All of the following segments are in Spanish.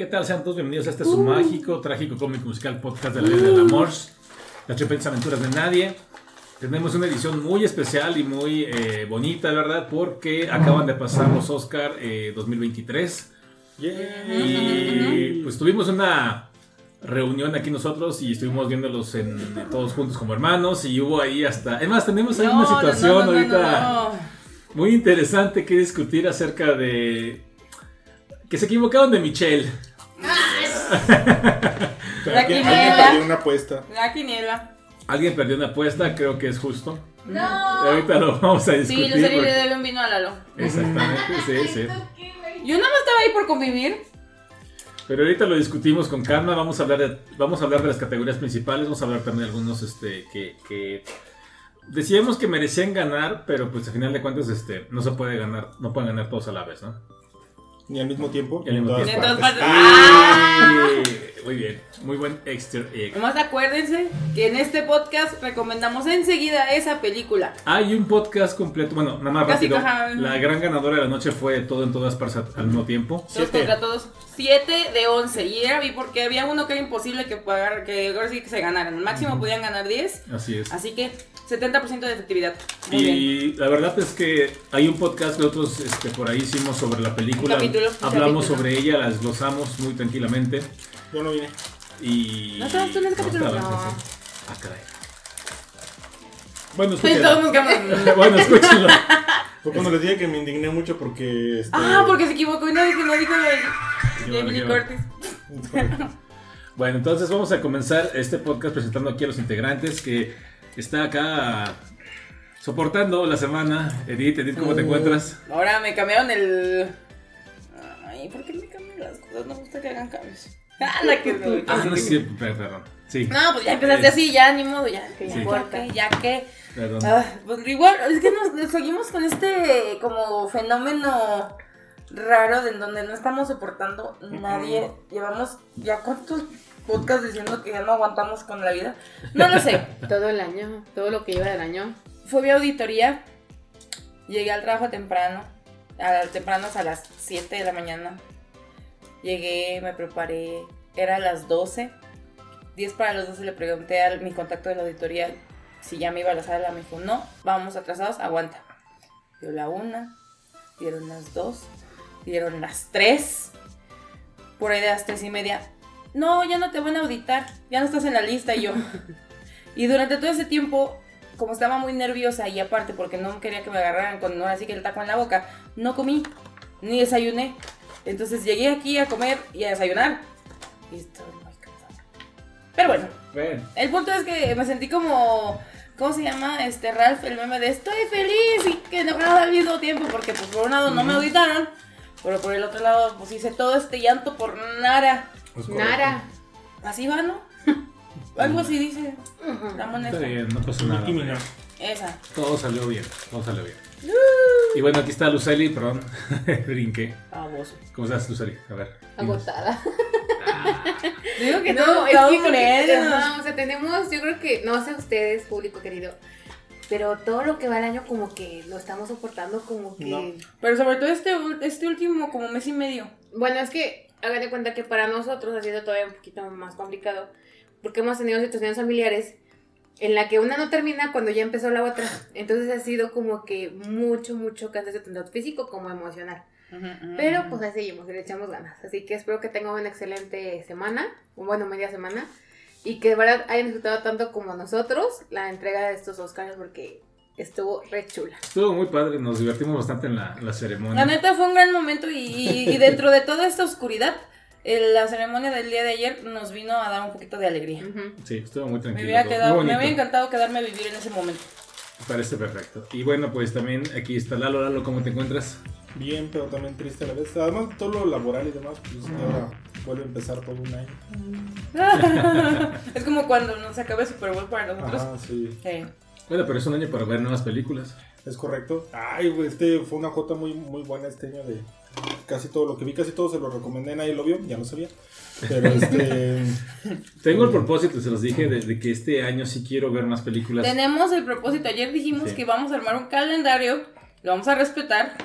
¿Qué tal? Sean todos bienvenidos a este su mágico, trágico, cómico, musical podcast de la vida del amor. Las chupetas aventuras de nadie. Tenemos una edición muy especial y muy eh, bonita, ¿verdad? Porque acaban de pasar los Oscar eh, 2023. Y pues tuvimos una reunión aquí nosotros y estuvimos viéndolos en, todos juntos como hermanos y hubo ahí hasta... Es más, tenemos ahí una situación ahorita muy interesante que discutir acerca de... Que se equivocaron de Michelle. La Alguien quiniela. perdió una apuesta. La quiniela. Alguien perdió una apuesta, creo que es justo. No. Ahorita lo vamos a Sí, discutir. Lucero porque- le debe un vino a Lalo. Exactamente, sí, sí. Yo nada más estaba ahí por convivir. Pero ahorita lo discutimos con calma, vamos a hablar de, vamos a hablar de las categorías principales, vamos a hablar también de algunos este, que, que decíamos que merecían ganar, pero pues al final de cuentas este, no se puede ganar, no pueden ganar todos a la vez, ¿no? Ni al mismo tiempo. Y al mismo en tiempo. todas partes. Y- Muy bien, muy buen extra egg. Nomás acuérdense que en este podcast recomendamos enseguida esa película. Hay un podcast completo, bueno, nada más Casi rápido. La gran ganadora de la noche fue todo en todas partes al mismo tiempo. Todos Siete. contra todos. 7 de 11. Y era vi porque había uno que era imposible que pagar, que ahora sí que se ganaran. El máximo podían ganar 10. Así es. Así que 70% de efectividad. Muy bien. Y la verdad es que hay un podcast que nosotros este, por ahí hicimos sobre la película. Un capítulo, un Hablamos capítulo. sobre ella, la desglosamos muy tranquilamente. Yo no vine. Y. ¿No estabas tú en ese capítulo? No. sí. Ah, caray. Bueno, Sí, escúchenlo. bueno, escúchenlo. Fue cuando les dije que me indigné mucho porque. Este, Ah, porque se equivocó y no dijo, no dijo lo de Jamie Lee bueno, entonces vamos a comenzar este podcast presentando aquí a los integrantes que está acá soportando la semana. Edith, Edith, ¿cómo te Uh. encuentras? Ahora me cambiaron el. Ay, ¿por qué me cambian las cosas? No me gusta que hagan cambios. Ah, la que Ah, no es cierto, per- perdón. Sí. No, pues ya empezaste así, ya ni modo, ya. Que ya, Sí. ya que. Perdón. Ah, pues igual, es que nos, nos seguimos con este como fenómeno raro de en donde no estamos soportando nadie. Llevamos ya cuántos podcasts diciendo que ya no aguantamos con la vida. No lo sé. Todo el año, todo lo que lleva del año. Fue mi auditoría. Llegué al trabajo temprano. A, tempranos a las 7 de la mañana. Llegué, me preparé. Era a las 12. 10 para las 12 le pregunté a mi contacto de la auditoría si ya me iba a la sala. Me dijo, no, vamos atrasados, aguanta. Dio la 1, dieron las 2, dieron las 3. Por ahí de las 3 y media. No, ya no te van a auditar. Ya no estás en la lista. Y yo. Y durante todo ese tiempo como estaba muy nerviosa y aparte porque no quería que me agarraran con ahora sí que el taco en la boca, no comí ni desayuné. Entonces llegué aquí a comer y a desayunar y. Pero bueno, Ven. el punto es que me sentí como ¿cómo se llama? Este Ralph, el meme de estoy feliz y que enojado al mismo tiempo porque pues por un lado no me auditaron, pero por el otro lado pues hice todo este llanto por correcto. Nara. Así va, ¿no? Algo así dice la moneda. Está bien, no pasa nada. Esa. Todo salió bien, todo salió bien. Y bueno, aquí está Luceli, perdón, brinqué. Baboso. ¿Cómo estás, Luceli? A ver. Agotada. Digo que No, no, es que con creo que- él. ajá, o sea, tenemos, yo creo que, no sé ustedes, público querido, pero todo lo que va el año como que lo estamos soportando como que... No. Pero sobre todo este, este último como mes y medio. Bueno, es que hagan de cuenta que para nosotros ha sido todavía un poquito más complicado, porque hemos tenido situaciones familiares en la que una no termina cuando ya empezó la otra. Entonces ha sido como que mucho, mucho cansancio tanto físico como emocional. Pero pues ahí seguimos, y le echamos ganas. Así que espero que tengan una excelente semana, o bueno, media semana, y que de verdad hayan disfrutado tanto como nosotros la entrega de estos Oscars porque estuvo re chula. Estuvo muy padre, nos divertimos bastante en la, en la ceremonia. La neta fue un gran momento y, y- y dentro de toda esta oscuridad, el- la ceremonia del día de ayer nos vino a dar un poquito de alegría. Sí, estuvo muy tranquilo. quedado, me hubiera encantado quedarme a vivir en ese momento. Me Parece perfecto. Y bueno, pues también aquí está Lalo. Lalo, ¿cómo te encuentras? Bien, pero también triste a la vez. Además, todo lo laboral y demás, pues ahora vuelve a empezar todo un año. es como cuando nos acaba el Super Bowl para nosotros. Ajá, sí. Sí. Bueno, pero es un año para ver nuevas películas. Es correcto. Ay, güey, este fue una jota muy, muy buena este año de casi todo lo que vi, casi todo se lo recomendé, nadie lo vio, ya lo sabía. Pero este. Tengo el propósito, se los dije, de, de que este año sí quiero ver más películas. Tenemos el propósito. Ayer dijimos Sí. que vamos a armar un calendario, lo vamos a respetar,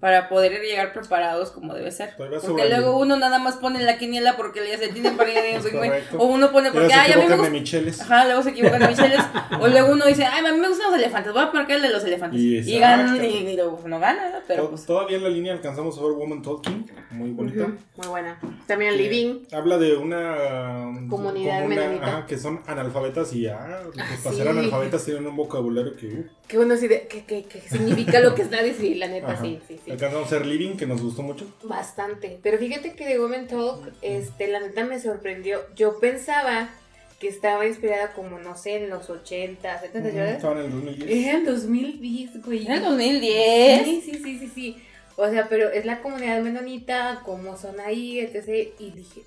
para poder llegar preparados como debe ser. Porque luego uno nada más pone la quiniela porque ya se tienen para ir. O uno pone Luego porque, se ay, a mí me equivocan de gusta. Micheles. Ajá, luego se equivocan de Micheles. o luego uno dice, ay, a mí me gustan los elefantes, voy a marcar el de los elefantes. Y Y, ganan, y, y luego no gana, ¿no? pero pues. Todavía en la línea alcanzamos a ver Woman Talking, muy bonita. Muy buena. También Living. Habla de una um, Comunidad comuna, menonita. ajá, que son analfabetas y ah, pues, Ah, para sí. ser analfabetas tienen un vocabulario que uh, Que uno sí de, que, que, que significa lo que es nadie, sí, la neta, ajá. sí, sí, sí. Alcanzamos a ser Living, que nos gustó mucho. Bastante. Pero fíjate que de Women Talk, este, la neta me sorprendió. Yo pensaba que estaba inspirada como, no sé, en los 80, 70, Ujú, ¿verdad? Estaban en el 2010. Era en 2010, güey. En el 2010. Sí, sí, sí, sí, sí. O sea, pero es la comunidad menonita, cómo son ahí, etc. Y dije,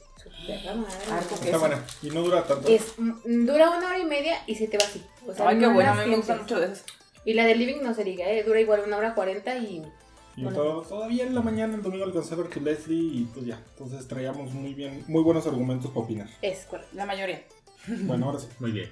madre. Arco Está buena. Y no dura tanto. Es, dura una hora y media y se te va así. O sea, Ay, qué no bueno, a la mí me gustan sientes. mucho de esas. Y la de Living no se diga, ¿eh? dura igual una hora cuarenta y Y Bueno. todo- todavía en la mañana, el domingo alcancé a ver que Leslie y pues ya. Entonces traíamos muy bien, muy buenos argumentos para opinar. es correcto. La mayoría. Bueno, ahora sí. Muy bien.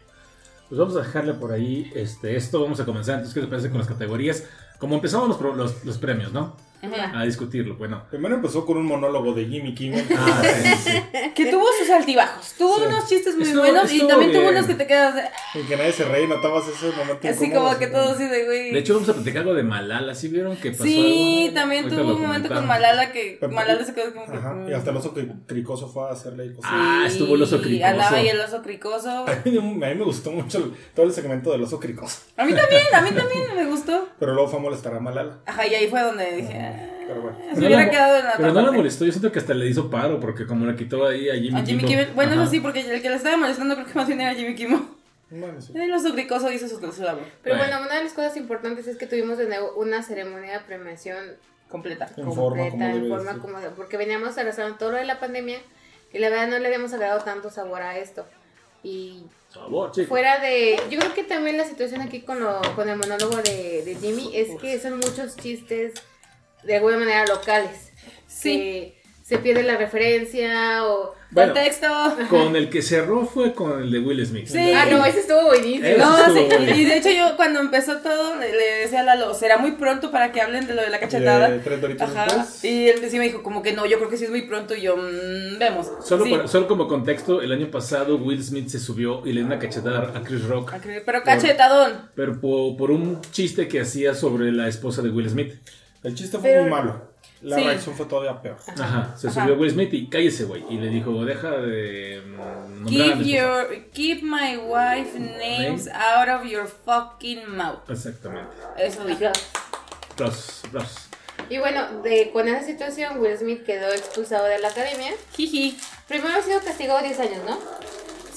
Pues vamos a dejarle por ahí este, esto. Vamos a comenzar. Entonces, ¿qué te parece con las categorías? Como empezamos los, los, los premios, ¿no? Ajá. A discutirlo. Bueno. Primero empezó con un monólogo de Jimmy Kimmel. Ah, sí. Que tuvo sus altibajos. Tuvo Sí. unos chistes muy Estuvo- buenos y también tuvo unos que te quedas de- En que nadie se reía y notabas ese momento así como que todo así de güey. De hecho, vamos a platicar algo de Malala. ¿Sí vieron que pasó sí, algo? también Ahorita tuvo un momento con. Malala que Pero- Malala se quedó como que. Ajá, y hasta el oso cri- cricoso fue a hacerle cosas. Ah, estuvo el oso cricoso. Andaba ahí el oso cricoso. A mí, a mí me gustó mucho el- todo el segmento del oso cricoso. A mí también, a mí también me gustó. Pero luego fue a molestar a Malala. Ajá, y ahí fue donde dije. Pero bueno. Se No hubiera la- quedado en la Pero no la parte. molestó. Yo siento que hasta le hizo paro porque como le quitó ahí a Jimmy, A Jimmy Kimmel. Kimmel. Bueno, Ajá. eso sí, porque el que le estaba molestando creo que más bien era Jimmy Kimmel. Bueno, sí. El oso cricoso hizo su, su labor Pero Bueno. bueno. una de las cosas importantes es que tuvimos de nuevo una ceremonia de premiación completa. En forma, completa, como en forma ser. como porque veníamos arrastrando todo lo de la pandemia y la verdad no le habíamos dado tanto sabor a esto. Y Sabor, chico. fuera de, yo creo que también la situación aquí con, lo, con el monólogo de, de Jimmy es que son muchos chistes de alguna manera locales. Sí. Que se pierde la referencia o... Bueno, Contexto. con el que cerró fue con el de Will Smith. Sí. Ah, no, ese estuvo buenísimo. No, estuvo sí, y de hecho yo cuando empezó todo le, decía a Lalo, será muy pronto para que hablen de lo de la cachetada. De doritos Ajá. Y él sí me dijo como que no, yo creo que sí es muy pronto y yo, mm, vemos. Solo, Sí. por- solo como contexto, el año pasado Will Smith se subió y le dio una cachetada a Chris Rock. Pero cachetadón. Pero por, por un chiste que hacía sobre la esposa de Will Smith. El chiste fue Pero- muy malo. La Sí. reacción fue todavía peor. Ajá. Se Ajá. subió Will Smith y cállese, güey. Y le dijo, deja de mm, Keep esposa". your, keep my wife names out of your fucking mouth. Exactamente. Eso dijo. Aplausos, aplausos. Y bueno, de, con esa situación Will Smith quedó expulsado de la academia. Jiji. Primero ha sido castigado 10 años, ¿no?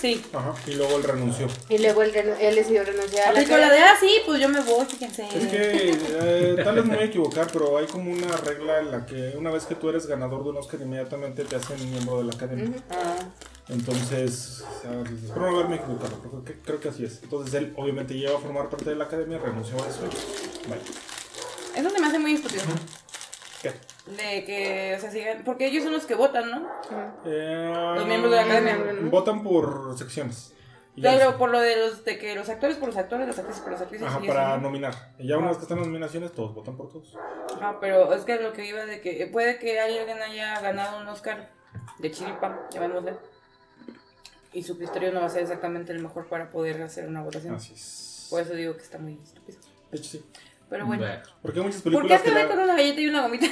Sí. Ajá. Y luego él renunció. Y luego él, él decidió renunciar a la Aplicó la de, ah, sí, pues yo me voy, fíjense. Es que eh, tal vez me voy a equivocar, pero hay como una regla en la que una vez que tú eres ganador de un Oscar, inmediatamente te hacen miembro de la academia. Ah, Entonces, espero no haberme equivocado, pero creo que, creo que así es. Entonces él obviamente lleva a formar parte de la academia, renunció a eso. Vaya. eso se me hace muy estúpido. ¿Qué? De que, o sea, sigan, porque ellos son los que votan, ¿no? Eh, Los miembros de la academia. Votan por secciones. Es- por lo de los, de que los actores por los actores, las actrices por las actrices. Ajá, y eso, para ¿no? nominar. Y ya una vez que están las nominaciones, todos votan por todos. Ajá, pero es que lo que iba de que puede que alguien haya ganado un Oscar de chiripa, llamémosle. Y su criterio no va a ser exactamente el mejor para poder hacer una votación. Así es. Por eso digo que está muy estúpido. De hecho, sí. Pero bueno. Bueno. Porque hay muchas ¿Por qué películas acabé la- con una galleta y una gomita?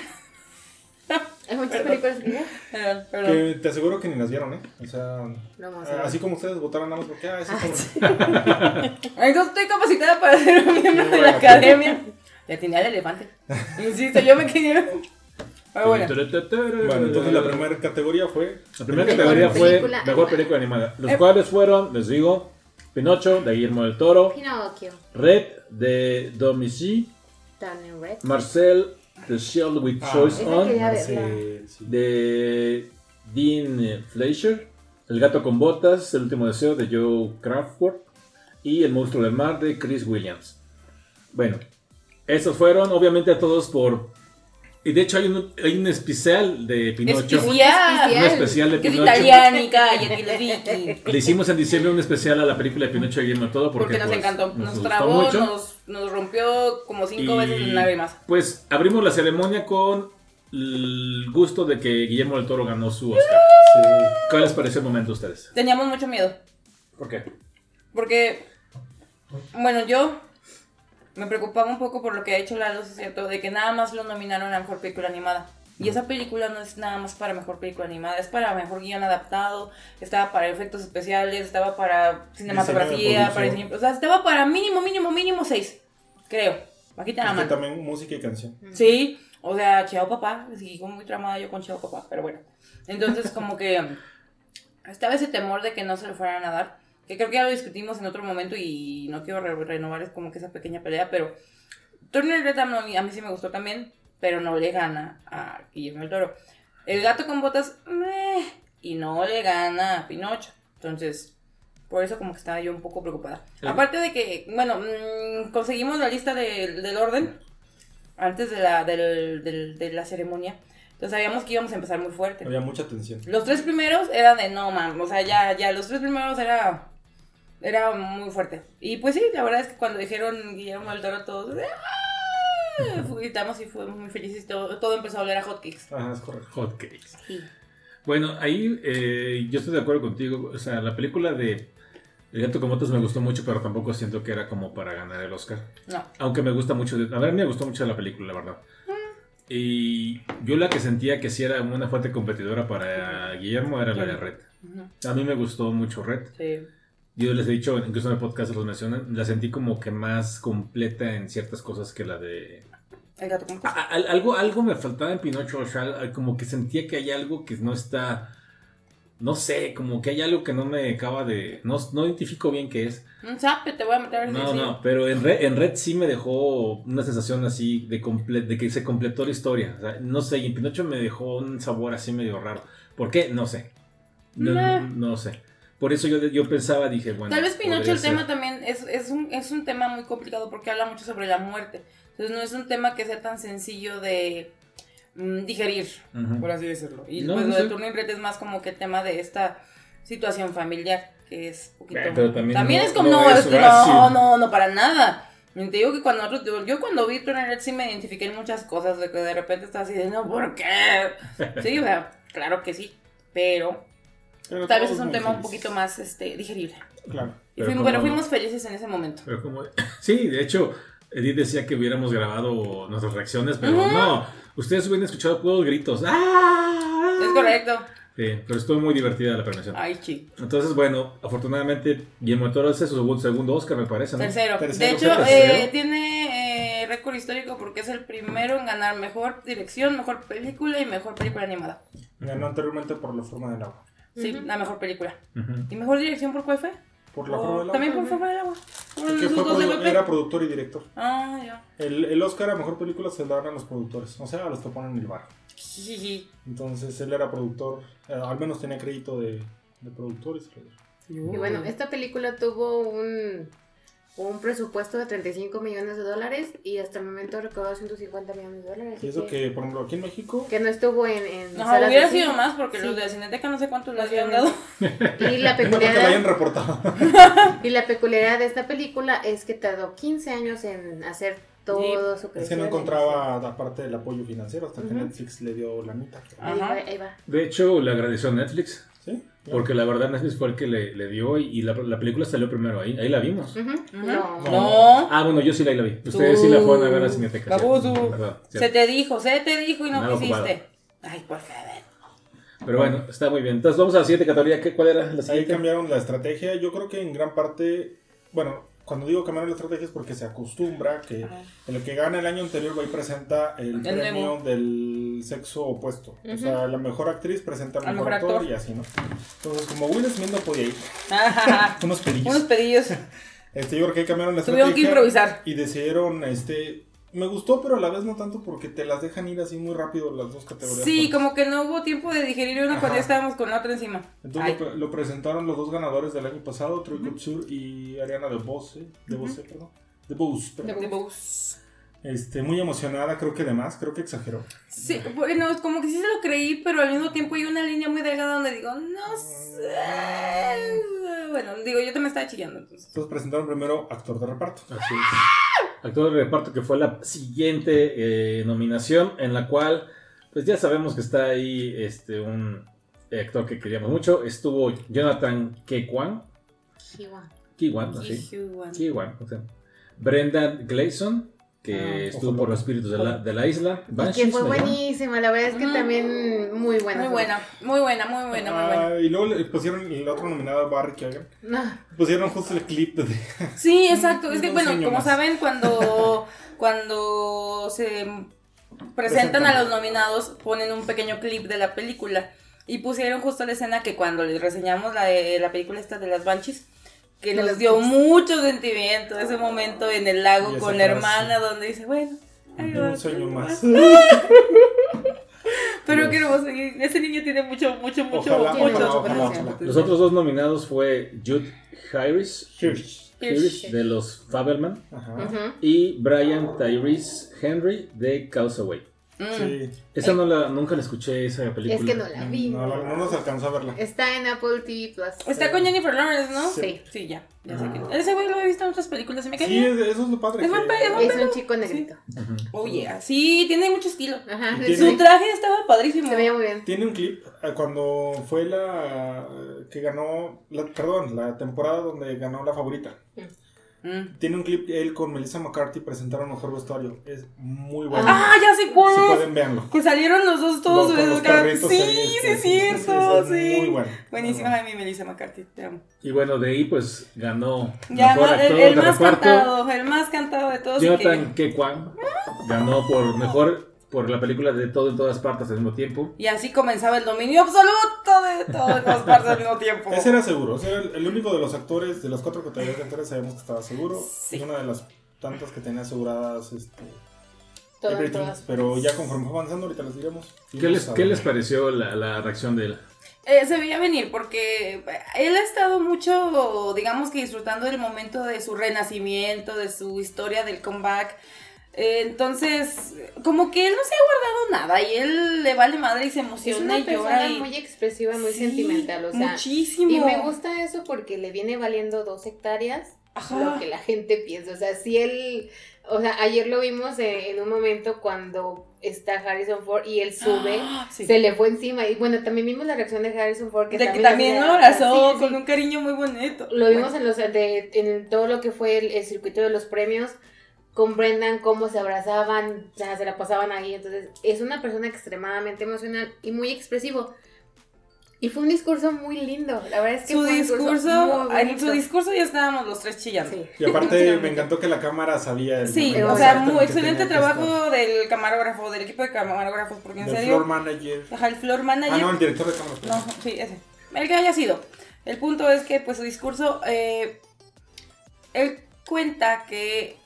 Hay muchas películas que Perdón, perdón. que te aseguro que ni las vieron, ¿eh? O sea, No vamos a ver. así como ustedes votaron nada más porque, ah, ese Ah, cabrón. Entonces estoy capacitada para ser un miembro de la Bueno. academia. Ya tenía el elefante. Insisto, yo me quería. Pero bueno. Bueno, entonces la primera categoría fue. La primera categoría fue película Mejor animada. Película Animada. Los Eh. cuales fueron, les digo, Pinocho, de Guillermo del Toro, Pinocchio. Red, de Red. Marcel, The Shield with Ah, Choice On, quería- Sí, sí. de Dean Fleischer, El gato con botas, El último deseo, de Joe Crawford, y El monstruo del mar, de Chris Williams. Bueno, esos fueron, obviamente, a todos por Y de hecho hay un, hay un especial de Pinocho. Especial. Un especial de Pinocho. italianica y Vicky. Le hicimos en diciembre un especial a la película de Pinocho y Guillermo del Todo porque, Porque nos pues, encantó. nos Nos, gustó trabó, mucho. nos, nos rompió como cinco Y, veces en lágrimas. Pues abrimos la ceremonia con el gusto de que Guillermo del Toro ganó su Oscar. Sí. ¿Cuál les pareció el momento a ustedes? Teníamos mucho miedo. ¿Por qué? Porque, bueno, yo me preocupaba un poco por lo que ha hecho Lalo, es cierto, de que nada más lo nominaron a mejor película animada. Y esa película no es nada más para mejor película animada, es para mejor guion adaptado, estaba para efectos especiales, estaba para cinematografía, para diseño. O sea, estaba para mínimo, mínimo, mínimo seis, creo. Aquí te la mano. también música y canción. Sí, o sea, Chao Papá, sigo muy tramada yo con Chao Papá, pero bueno. Entonces, como que estaba ese temor de que no se lo fueran a dar, que creo que ya lo discutimos en otro momento y no quiero re- renovar es como que esa pequeña pelea, pero Turner Red a mí, a mí sí me gustó también, pero no le gana a Guillermo del Toro. El gato con botas, meh, y no le gana a Pinocho. Entonces, por eso como que estaba yo un poco preocupada. Aparte de que, bueno, mm, conseguimos la lista del- del orden antes de la, del- del- de la ceremonia. Entonces sabíamos que íbamos a empezar muy fuerte. Había mucha tensión. Los tres primeros eran de no, mam, o sea, ya, ya, los tres primeros era, era muy fuerte. Y pues sí, la verdad es que cuando dijeron Guillermo del Toro, todos, ¡ah! Gritamos y fuimos muy felices. Todo, todo empezó a oler a hotcakes. Ajá, es correcto. Hot cakes. Sí. Bueno, ahí eh, yo estoy de acuerdo contigo. O sea, la película de El gato con botas me gustó mucho, pero tampoco siento que era como para ganar el Oscar. No. Aunque me gusta mucho. de- a ver, me gustó mucho la película, la verdad. Y yo la que sentía que sí era una fuerte competidora para Guillermo era la de Red. A mí me gustó mucho Red. Sí. Yo les he dicho, incluso en el podcast los mencionan, la sentí como que más completa en ciertas cosas que la de... El gato con A- a- algo, algo me faltaba en Pinocho, o sea, como que sentía que hay algo que no está... No sé, como que hay algo que no me acaba de... No, no identifico bien qué es. Un zape te voy a meter. No, sí, sí. no, pero en Red, en Red sí me dejó una sensación así de, comple- de que se completó la historia. O sea, no sé, y en Pinocho me dejó un sabor así medio raro. ¿Por qué? No sé. No, Nah. no sé. Por eso yo, yo pensaba, dije, bueno. Tal vez Pinocho el ser. tema también es, es, un, es un tema muy complicado porque habla mucho sobre la muerte. Entonces no es un tema que sea tan sencillo de mm, digerir, por así decirlo. Y No, pues no lo de. Turning Red es más como que el tema de esta situación familiar, que es poquito... Pero también no- es como... no No, es no, no, no, para nada. Y Te digo que cuando nosotros, yo, cuando vi Turning Red sí me identifiqué en muchas cosas, de que de repente estaba así de, no, ¿por qué? Sí, o sea, claro que sí, pero Pero tal vez es un tema un poquito más este, digerible. Claro. Y Pero fuimos, como- bueno, fuimos felices en ese momento. Pero como... Sí, de hecho, Edith decía que hubiéramos grabado nuestras reacciones, pero no. Ustedes hubieran escuchado puros gritos. ¡Ah! Es correcto. Sí, pero estuvo muy divertida la premiación. Ay, chi. Entonces, bueno, afortunadamente, Guillermo del Toro hace su segundo, segundo Oscar, me parece, ¿no? Tercero. Tercero, De hecho, tercero. eh, tiene eh, récord histórico porque es el primero en ganar mejor dirección, mejor película y mejor película animada. Ganó anteriormente por La Forma del Agua. Sí, la mejor película. ¿Y mejor dirección por cuál fue? Por La Forma del Agua. También por. Forma del Agua. Fue produ- era productor y director. Ah, ya. El, el Oscar a mejor película se lo dan a los productores, o sea, a los que ponen el bar. Entonces él era productor, eh, al menos tenía crédito de, de productor y se lo dio. Y bueno, esta película tuvo un, un presupuesto de 35 millones de dólares y hasta el momento recaudó 150 millones de dólares. Y eso así que, por ejemplo, aquí en México, que no estuvo en, en No, salas de hubiera cine. sido más porque Sí. los de la Cineteca no sé cuántos le habían dado. Y la no creo que lo hayan peculiaridad, reportado. y la peculiaridad de esta película es que tardó 15 años en hacer todo su es que creación. no encontraba aparte del apoyo financiero hasta que. Netflix le dio la mitad. Ahí va, Ajá. ahí va. De hecho, le agradeció a Netflix, Porque la verdad Netflix fue el que le, le dio y, y la, la película salió primero ahí. Ahí la vimos. No. No. Ah, bueno, yo sí la, la vi. Ustedes sí la fueron a ver a la Cineteca. ¿verdad? Se te dijo, se te dijo y no Nada quisiste. ocupado. Ay, por favor. Pero bueno, está muy bien. Entonces vamos a la siguiente categoría. ¿Qué, ¿Cuál era la Ahí siguiente? cambiaron la estrategia. Yo creo que en gran parte, bueno, cuando digo cambiaron la estrategia es porque se acostumbra que Ajá. el que gana el año anterior va y presenta el, El premio nuevo. del sexo opuesto. O Ujú. sea, la mejor actriz presenta al mejor, mejor actor, actor. y así, ¿no? Entonces, como Will Smith no podía ir, unos pedillos. Unos pedillos. Este, yo creo que ahí cambiaron la Tuvieron que estrategia improvisar. y decidieron, este, me gustó, pero a la vez no tanto porque te las dejan ir así muy rápido las dos categorías. Sí, como que no hubo tiempo de digerir una cuando ya estábamos con la otra encima. Entonces lo, pre- lo presentaron los dos ganadores del año pasado, Troy Kotsur y Ariana DeBose, DeBose, perdón. DeBose, perdón. De Bose. Este, muy emocionada, creo que de más, creo que exageró. Sí, bueno, como que sí se lo creí, pero al mismo tiempo hay una línea muy delgada donde digo, no sé. Bueno, digo, yo también estaba chillando. Entonces. Entonces presentaron primero actor de reparto. Así es. Actor de reparto que fue la siguiente eh, nominación en la cual, pues ya sabemos que está ahí este un actor que queríamos mucho. Estuvo Jonathan Kekwan. Kiwan. Kiwan, así. Kiwan. Kiwan, o sea. Brendan Gleeson, que Ah, estuvo por los espíritus de la, de la isla. Y que Banshees, fue buenísima, la verdad es que Ujú. también muy buena. Muy buena, muy buena, muy buena, muy buena. Ah, y luego le pusieron el otro nominado, Barry Keoghan. No, Pusieron justo el clip de. Sí, exacto. Es que, bueno, como más. saben, cuando, cuando se presentan a los nominados, ponen un pequeño clip de la película. Y pusieron justo la escena que cuando les reseñamos la, de- la película esta de las Banshees, que nos dio mucho sentimiento, ese momento en el lago con la frase. hermana, donde dice, bueno, ahí va, Un sueño más. Pero hermoso, y ese niño tiene mucho, mucho, mucho, Ojalá, mucho ojalá, potencial. ojalá, ojalá. Los otros dos nominados fue Jude Harris, Hirsch. De los ujú. y Brian Tyrese Henry de Causeway. Mm. Sí. Esa no la, nunca la escuché, esa película. Es que no la vi. No, no, no nos alcanzó a verla. Está en Apple TV Plus. Está con Jennifer Lawrence, ¿no? Sí. Sí, ya. ya sé que- Ese güey lo he visto en otras películas y me cae Sí, bien. eso es lo padre. Es que- buen pe- es buen Es un chico negrito. Ujú. Oh, yeah. Sí, tiene mucho estilo. Ajá. Su tiene- traje estaba padrísimo. Se veía muy bien. Tiene un clip eh, cuando fue la que ganó, la, perdón, la temporada donde ganó la favorita. Mm. Tiene un clip él con Melissa McCarthy presentaron mejor vestuario. Es muy bueno. Ah, ya sé cuál. si pueden verlo. Que salieron los dos todos. Los carritos sí, ahí, sí, este, es cierto. sí, muy bueno. Buenísima, Muy Jaime Melissa McCarthy. Te amo. Y bueno, de ahí pues ganó Ya, mejor el, actor el de más reparto. cantado, el más cantado de todos. Jonathan que- Kekwan ganó por mejor por la película de todo en todas partes al mismo tiempo. Y así comenzaba el dominio absoluto de todas las partes al mismo tiempo. Ese era seguro, ese era el, el único de los actores, de las cuatro categorías de actores, sabemos que estaba seguro. Sí. Y una de las tantas que tenía aseguradas este, Todo, everything. todas. Pero ya conforme fue avanzando, ahorita les diremos. ¿Qué les, qué les pareció la, la reacción de él? Eh, se veía venir porque él ha estado mucho, digamos que disfrutando del momento de su renacimiento, de su historia del comeback. Entonces, como que él no se ha guardado nada y él le vale madre y se Es emociona una y llora. Y... muy expresiva, muy Sí, sentimental, o sea. muchísimo. Y me gusta eso porque le viene valiendo dos hectáreas Ajá. lo que la gente piensa. O sea, si él, o sea, ayer lo vimos en un momento cuando está Harrison Ford y él sube, Ah, sí. se le fue encima. Y bueno, también vimos la reacción de Harrison Ford. Que de que también lo abrazó sí, con un cariño muy bonito. Lo vimos en, los, de- en todo lo que fue el, el circuito de los premios con Brendan, cómo se abrazaban, o sea, se la pasaban ahí. Entonces, es una persona extremadamente emocional y muy expresivo. Y fue un discurso muy lindo. La verdad es que su fue un discurso, muy en su discurso ya estábamos los tres chillando. Sí. Y aparte me encantó que la cámara sabía el Sí, o sea, muy excelente trabajo del camarógrafo, del equipo de camarógrafos, porque en. Del serio, floor manager. ajá, el floor manager, Ah, no, el director de cámara. no, sí, ese, el que haya sido. El punto es que, pues, su discurso, eh, él cuenta que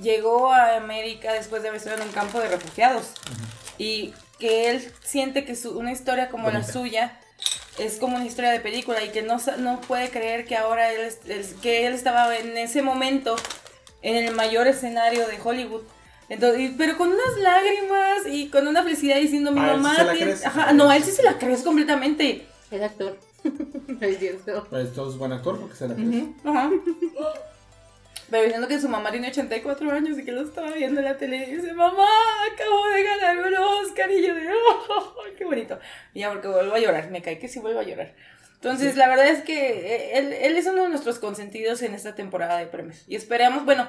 llegó a América después de haber estado en un campo de refugiados y que él siente que su- una historia como la Bonita. suya es como una historia de película y que no, no puede creer que ahora él, que él estaba en ese momento en el mayor escenario de Hollywood. Entonces, pero con unas lágrimas y con una felicidad diciendo mi Ah, él sí mamá. se la tiene-". crees. Ajá, no, él sí se la crees completamente. Es actor. es cierto. Pues todo es buen actor porque se la crees. Ujú, Ajá. Pero diciendo que su mamá tiene 84 años y que lo estaba viendo en la tele y dice, mamá, acabo de ganar un Oscar y yo de, oh, qué bonito. Y ya porque vuelvo a llorar, me cae que sí vuelvo a llorar. Entonces, la verdad es que eh, él, él es uno de nuestros consentidos en esta temporada de premios. Y esperamos, bueno,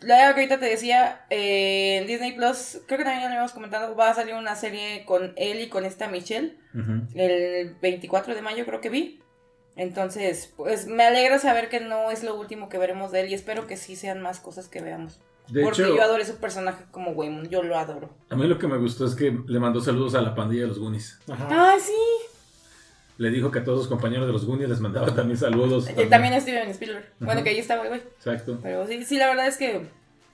la que ahorita te decía, eh, en Disney Plus, creo que también ya lo habíamos comentado, va a salir una serie con él y con esta Michelle el 24 de mayo creo que vi. Entonces, pues me alegra saber que no es lo último que veremos de él y espero que sí sean más cosas que veamos. De Porque hecho, yo adoro ese personaje como Waymond, yo lo adoro. a mí lo que me gustó es que le mandó saludos a la pandilla de los Goonies. Ajá. Ah, sí. Le dijo que a todos sus compañeros de los Goonies les mandaba también saludos. Y también Steven Spielberg. Bueno, Ajá. que ahí estaba, güey. Exacto. Pero sí, sí, la verdad es que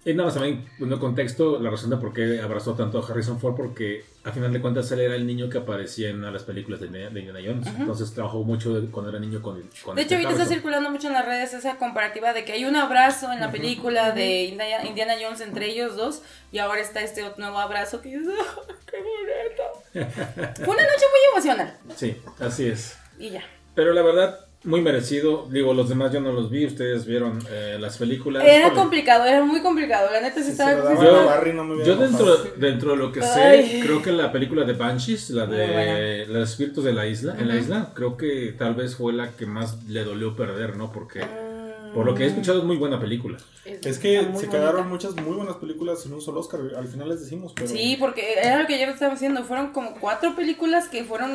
Y nada más también, poniendo contexto, la razón de por qué abrazó tanto a Harrison Ford, porque a final de cuentas él era el niño que aparecía en las películas de, de Indiana Jones. Entonces trabajó mucho cuando era niño con, con De este hecho, ahorita está circulando mucho en las redes esa comparativa de que hay un abrazo en la película de Indiana, Jones entre ellos dos y ahora está este nuevo abrazo que dices, "Ah, ¡qué bonito! Fue una noche muy emocional Sí, así es. y ya. Pero la verdad, muy merecido. Digo, los demás yo no los vi, ustedes vieron eh, las películas. Era complicado, era muy complicado. La neta sí se estaba. daba sí Yo- a estaba- Barry, no me hubiera Yo dentro, dentro de lo que Ay. sé, creo que la película de Banshees, la de los espíritus de la isla, en la isla, creo que tal vez fue la que más le dolió perder, ¿no? Porque Mm. por lo que he escuchado es muy buena película. Es que se bonita. quedaron muchas muy buenas películas sin un solo Oscar. Al final les decimos, pero. Sí, porque era lo que ayer estábamos diciendo. Fueron como cuatro películas que fueron,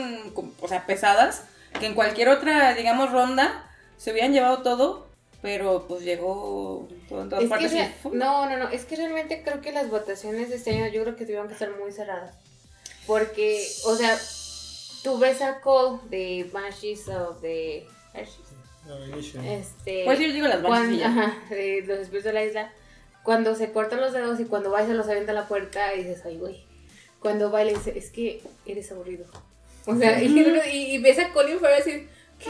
o sea, pesadas. Que en cualquier otra, digamos, ronda se hubieran llevado todo. Pero pues llegó todo en todas Es que partes. y rea- ¡fum! no, no, no, es que realmente creo que las votaciones de este año yo creo que tuvieron que estar muy cerradas. Porque, o sea, tú ves a Cole de Banshees No, inicio. este, Pues yo digo las y ya. ajá, de los espíritus de la isla, cuando se cortan los dedos y cuando va y se los avienta a la puerta y dices, ay, güey. Cuando va y le dice, es que eres aburrido. O sea, y, y, y ves a Colin Farrell así, ¿qué?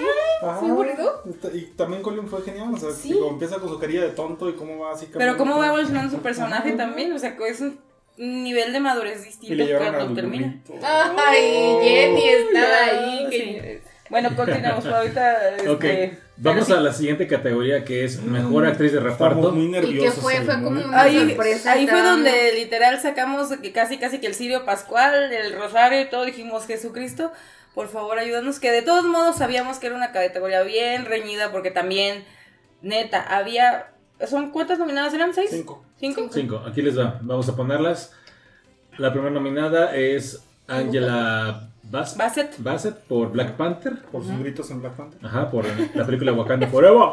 Está- Y también Colin fue genial. O sea, Sí. empieza con su carilla de tonto y cómo va así Pero cómo va evolucionando su personaje también. O sea, que es un nivel de madurez distinto cuando termina. Ay, Jenny estaba ahí. que-. Bueno, continuamos. ahorita. Ok, Este, vamos a la siguiente categoría que es Mejor Actriz de Estamos Reparto. muy Y nerviosos. que fue, ahí, fue ¿no? como una Ahí, sorpresa. ahí fue donde literal sacamos que casi casi que el Sirio Pascual, el Rosario y todo, dijimos Jesucristo, por favor ayúdanos, que de todos modos sabíamos que era una categoría bien reñida porque también, neta, había, ¿son cuántas nominadas eran? ¿Seis? Cinco. ¿Cinco? Cinco, aquí les va, vamos a ponerlas. La primera nominada es Angela Bas- Bassett. Bassett por Black Panther. Por sus gritos en Black Panther. Ajá, por la película Wakanda Forever.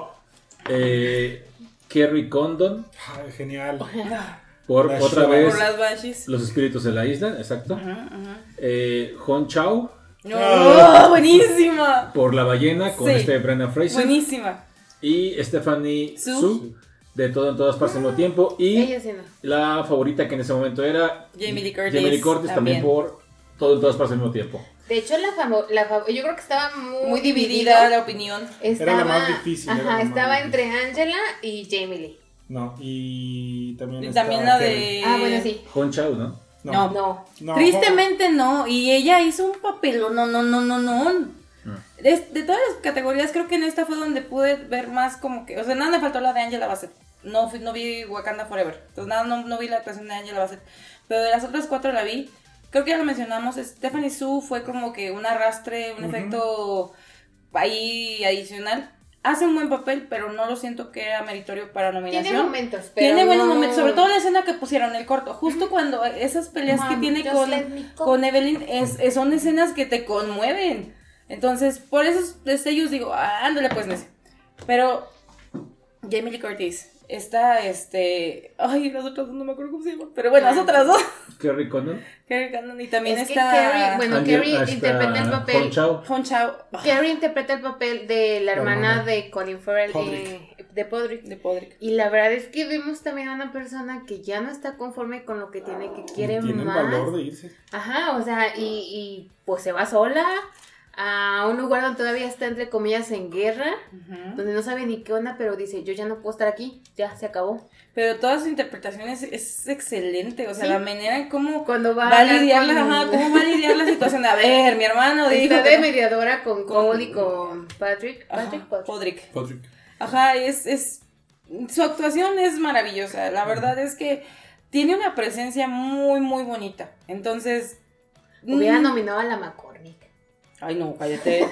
Eh, Kerry Condon Ay, genial. por La otra vez Por las Banshees. Los Espíritus de la Isla, exacto. Ajá, ajá. Eh, Hon Chao No, Ah. buenísima. por La Ballena con Sí. este Brendan Fraser. Buenísima. Y Stephanie Su. Su de Todo en Todas Partes al mismo tiempo. Y Ella sí no. la favorita que en ese momento era Jamie Lee Curtis. Jamie Lee Curtis también. por Todo en Todas Partes al mismo tiempo. De hecho, la famo la famo- yo creo que estaba muy, Muy dividida la opinión. Estaba, Era la más difícil, Ajá, más estaba difícil. entre Angela y Jamie Lee. No, y también. Y también la de... Ah, bueno, sí. Hon Chao, ¿no? No. No. No. No, Tristemente no, y ella hizo un papel, no, no, no, no, no. De, de todas las categorías, creo que en esta fue donde pude ver más como que, o sea, nada me faltó la de Angela Bassett. No, fui- no vi Wakanda Forever, entonces nada, no, no vi la actuación de Angela Bassett. Pero de las otras cuatro la vi. Creo que ya lo mencionamos, Stephanie Su fue como que un arrastre, un efecto ahí adicional. Hace un buen papel, pero no lo siento que era meritorio para nominación. Tiene momentos, pero Tiene buenos no- momentos, sobre todo la escena que pusieron, el corto. Justo cuando esas peleas que tiene con, con Evelyn es, es- son escenas que te conmueven. Entonces, por esos destellos digo, ah, ándale pues, Nessie. Pero Jamie Lee Curtis está, este... Ay, las otras dos no me acuerdo cómo se llaman. Pero bueno, las Ah. otras dos. Kerry Condon. Carrie Condon y también Es que está... Carrie, bueno, Kerry interpreta el papel. Hon Chao. Hon Chao. Ah, Carrie interpreta el papel de la hermana hermana. de Colin Farrell Podrick. eh, de Podrick. De Podrick. Y la verdad es que vemos también a una persona que ya no está conforme con lo que tiene, que quiere Tiene el más. valor de irse. Ajá, o sea, y, y pues se va sola a un lugar donde todavía está entre comillas en guerra, donde no sabe ni qué onda, pero dice, yo ya no puedo estar aquí, ya se acabó. Pero todas sus interpretaciones es excelente. O sea, Sí. la manera en cómo Cuando va, va a lidiar la, con- ajá, cómo va a lidiar la situación. A ver, mi hermano dijo. Está de mediadora con Cole y con Patrick. Ajá, Patrick, Patrick. Podrick. Patrick. Ajá, es, es. Su actuación es maravillosa. La verdad es que tiene una presencia muy, muy bonita. Entonces. Hubiera mm, nominado a la McCormick. Ay, no, cállate.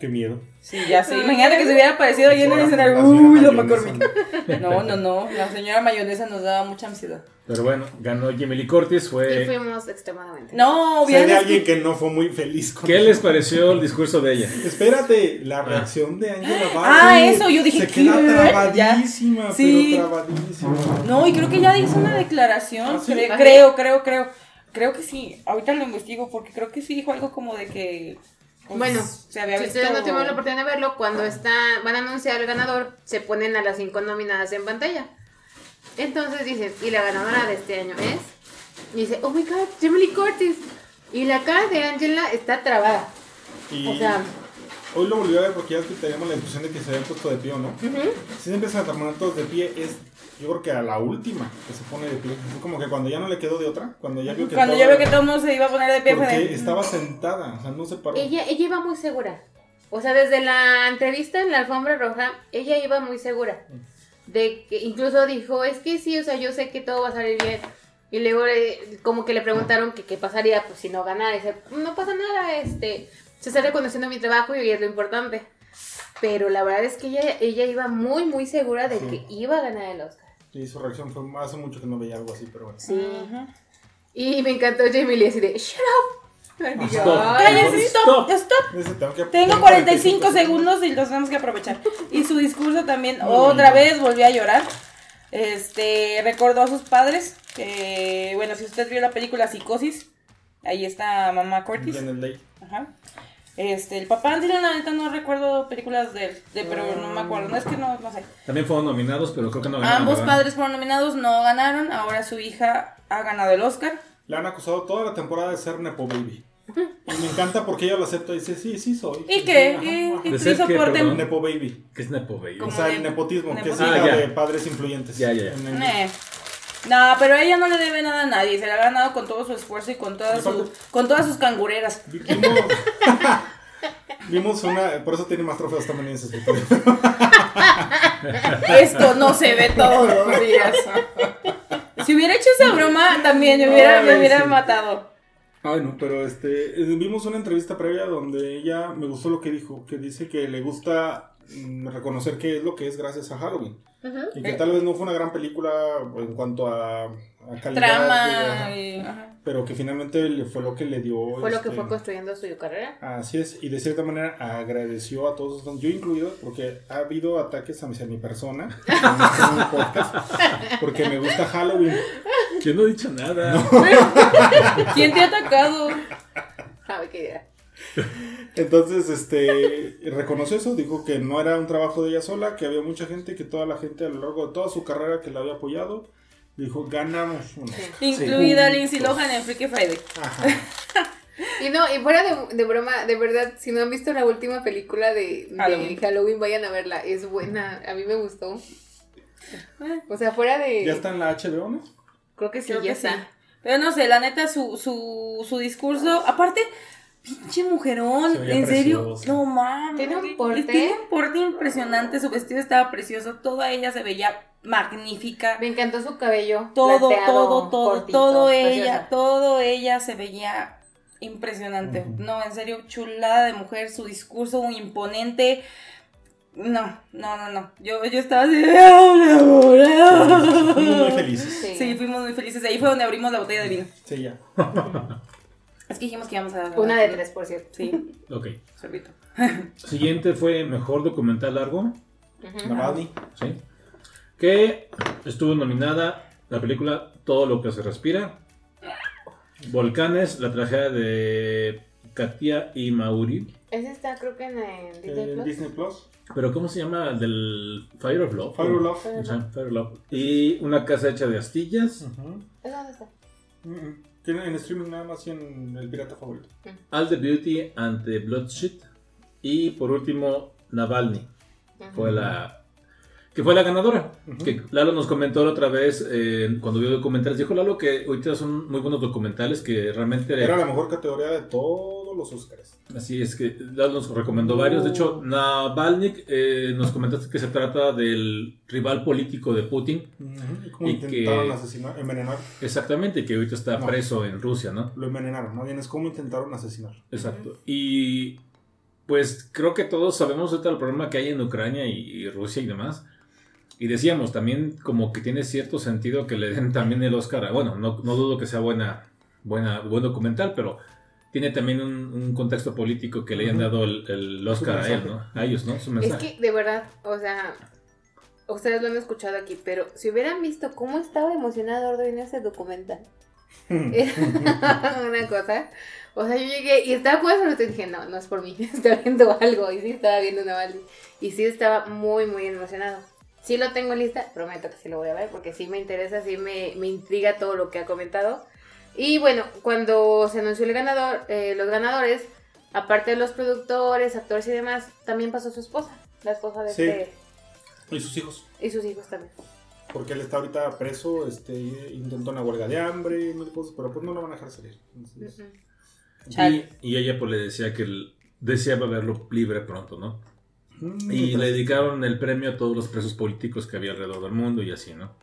Qué miedo. Sí, ya sé. Imagínate que se hubiera aparecido ahí en el escenario. Uy, la. McCormick. No, no, no. La señora mayonesa nos daba mucha ansiedad. Pero bueno, ganó Jamie Lee Curtis. Y Fue... fuimos extremadamente. No, Sé de hubieran alguien que no fue muy feliz con ¿Qué les pareció el discurso de ella? Espérate, la reacción de Angela Bassett. Ah, eso, yo dije, Se queda ¿qué? trabadísima. Sí. pero trabadísima. No, y creo que ya hizo una declaración. ¿Ah, ¿Ah, creo, creo, creo. Creo que sí. Ahorita lo investigo porque creo que sí dijo algo como de que. pues, Bueno, se había Si visto. ustedes no tuvieron la oportunidad de verlo, cuando está, van a anunciar al ganador, se ponen a las cinco nominadas en pantalla. Entonces dicen, y la ganadora de este año es. Y dice, oh my god, Jamie Lee Curtis. Y la cara de Angela está trabada. Y O sea, hoy lo volví a ver porque ya es que teníamos la impresión de que se habían puesto de pie, ¿o ¿no? Si se empiezan a poner todos de pie, es yo creo que a la última que se pone de pie. Como que cuando ya no le quedó de otra, cuando ya vio que Cuando todo- yo veo que todo el mundo se iba a poner de pie, fue Porque de- estaba sentada, o sea, no se paró. ella, ella iba muy segura. O sea, desde la entrevista en la alfombra roja, ella iba muy segura. De que incluso dijo, es que sí, o sea, yo sé que todo va a salir bien. Y luego eh, como que le preguntaron que qué pasaría pues si no ganara. Y dice, no pasa nada, este, se está reconociendo mi trabajo y es lo importante. Pero la verdad es que ella, ella iba muy, muy segura de Sí. que iba a ganar el Oscar. Y su reacción fue hace mucho que no veía algo así, pero bueno. Sí. Y me encantó Jamie Lee así de, shut up. Stop. "Ay". ¡Cállese, stop! Tengo, que- Tengo 45 segundos y los tenemos que aprovechar. Y su discurso también, Muy otra vez volvió a llorar. Este, recordó a sus padres, que, bueno, si usted vio la película Psicosis, ahí está mamá Curtis. En el day. Ajá. Este, el papá, Angela, la neta no recuerdo películas de él, de, pero no me acuerdo, no es que no, no sé. También fueron nominados, pero creo que no ganaron. Ambos ¿verdad? padres fueron nominados, no ganaron, ahora su hija ha ganado el Oscar. Le han acusado toda la temporada de ser Nepo Baby. Y me encanta porque ella lo acepta y dice, sí, sí soy. ¿Y qué? ¿Y, y qué, soporte? perdón. Nepo Baby. ¿Qué es Nepo Baby? O Como sea, el nepotismo, que es hija Ah, ya. de padres influyentes. Ya, ya. En el- Eh. No, pero ella no le debe nada a nadie, se la ha ganado con todo su esfuerzo y con todas, su, con todas sus cangureras. Vi- Vimos, vimos una, por eso tiene más trofeos también en ese escritorio. Esto no se ve todos los días. Si hubiera hecho esa broma, también me hubiera, me Ay, hubiera sí. matado. Ay, no, pero este, eh, vimos una entrevista previa donde ella, me gustó lo que dijo, que dice que le gusta reconocer qué es lo que es gracias a Halloween. Y que tal vez no fue una gran película en cuanto a, a calidad. Trama de- y... ajá. pero que finalmente le fue lo que le dio. Fue lo que este, fue construyendo su carrera. Así es, y de cierta manera agradeció a todos los fans, yo incluido, porque ha habido ataques hacia mi persona en este podcast, porque me gusta Halloween. Yo no he dicho nada. ¿Quién te ha atacado? Sabe qué idea. Entonces, este, reconoció eso, dijo que no era un trabajo de ella sola, que había mucha gente, que toda la gente a lo largo de toda su carrera que la había apoyado, dijo, ganamos un Oscar". Incluida Sí. Lindsay Lohan en Freaky Friday. Ajá. Y no, y fuera de, de broma, de verdad, si no han visto la última película de de Halloween. Halloween. vayan a verla. Es buena, a mí me gustó. O sea, fuera de... Ya está en la HBO, ¿no? Creo que sí, Creo ya que sí. está. Pero no sé, la neta, su, su, su discurso, aparte, pinche mujerón, en serio, no mames. Tiene un porte. Tiene un porte impresionante, su vestido estaba precioso, toda ella se veía magnífica. Me encantó su cabello. Todo, plateado, todo, todo, cortito, todo preciosa. ella, todo ella se veía impresionante. No, en serio, chulada de mujer, su discurso muy imponente. No, no, no, no. Yo, yo estaba así. Fuimos muy felices. Sí. Sí, fuimos muy felices. Ahí fue donde abrimos la botella de vino. Sí, ya. Es que dijimos que íbamos a. Una de tres, por cierto. Sí, Ok. sorbito. Siguiente fue Mejor Documental Largo. Navalny. ¿sí? Que estuvo nominada la película Todo lo que se respira. Volcanes, la tragedia de Katia y Mauri. Ese está, creo que en el Disney Eh, Plus. Disney Plus. Pero ¿cómo se llama? El del Fire of Love. Fire of Love. O sea, Fire of Love. Y una casa hecha de astillas. Ujú. ¿Ese dónde está? Mm, mm. En streaming nada más y en el pirata favorito. All the Beauty and the Bloodshed. Y por último, Navalny. Fue la. Que fue la ganadora. Que Lalo nos comentó la otra vez eh, cuando vio documentales. Dijo Lalo que ahorita son muy buenos documentales que realmente. Era la mejor categoría de todos los Oscars. Así es que nos recomendó varios. De hecho, Navalny eh, nos comentaste que se trata del rival político de Putin. Y como Y intentaron que- asesinar, envenenar. Exactamente, que ahorita está No. preso en Rusia, ¿no? Lo envenenaron, más bien es como intentaron asesinar. Exacto. Y pues creo que todos sabemos ahorita el problema que hay en Ucrania y, y Rusia y demás. Y decíamos, también como que tiene cierto sentido que le den también el Oscar. a- Bueno, no, no dudo que sea buena, buena, buen documental, pero tiene también un, un contexto político que le hayan dado el, el Oscar a él, ¿no? A ellos, ¿no? Su Es mensaje. que, de verdad, o sea, ustedes lo han escuchado aquí, pero si hubieran visto cómo estaba emocionado Ordo en ese documental, era una cosa. O sea, yo llegué y estaba pues, pero dije, no, no es por mí, está viendo algo. Y sí estaba viendo Navalny. Y sí estaba muy, muy emocionado. Sí lo tengo en lista, prometo que sí lo voy a ver porque sí me interesa, sí me, me intriga todo lo que ha comentado. Y bueno, cuando se anunció el ganador, eh, los ganadores, aparte de los productores, actores y demás, también pasó su esposa, la esposa de Sí. este Y sus hijos. y sus hijos también. Porque él está ahorita preso, este, intentó una huelga de hambre y mil cosas, pero pues no lo van a dejar salir. Entonces. Y, y ella pues le decía que él deseaba verlo libre pronto, ¿no? mm, Y le dedicaron el premio a todos los presos políticos que había alrededor del mundo y así, ¿no?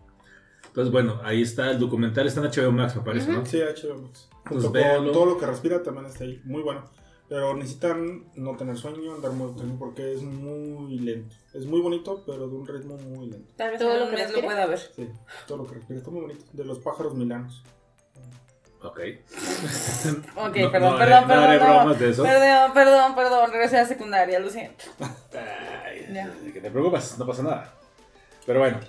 Entonces, bueno, ahí está el documental, está en HBO Max, me parece, ¿no? Sí, HBO Max. Pues Junto con véanlo. todo lo que respira también está ahí. Muy bueno. Pero necesitan no tener sueño, andar muy tranquilo porque es muy lento. Es muy bonito, pero de un ritmo muy lento. Tal vez Todo lo que mes lo respira. pueda ver. Sí, todo lo que respira está muy bonito. De los pájaros milanos. Ok. Ok, No- perdón, no perdón, haré- no perdón. eso. Perdón, perdón, perdón. Regresé a secundaria, lo siento. Ay, Ya. que te preocupes, no pasa nada. Pero bueno,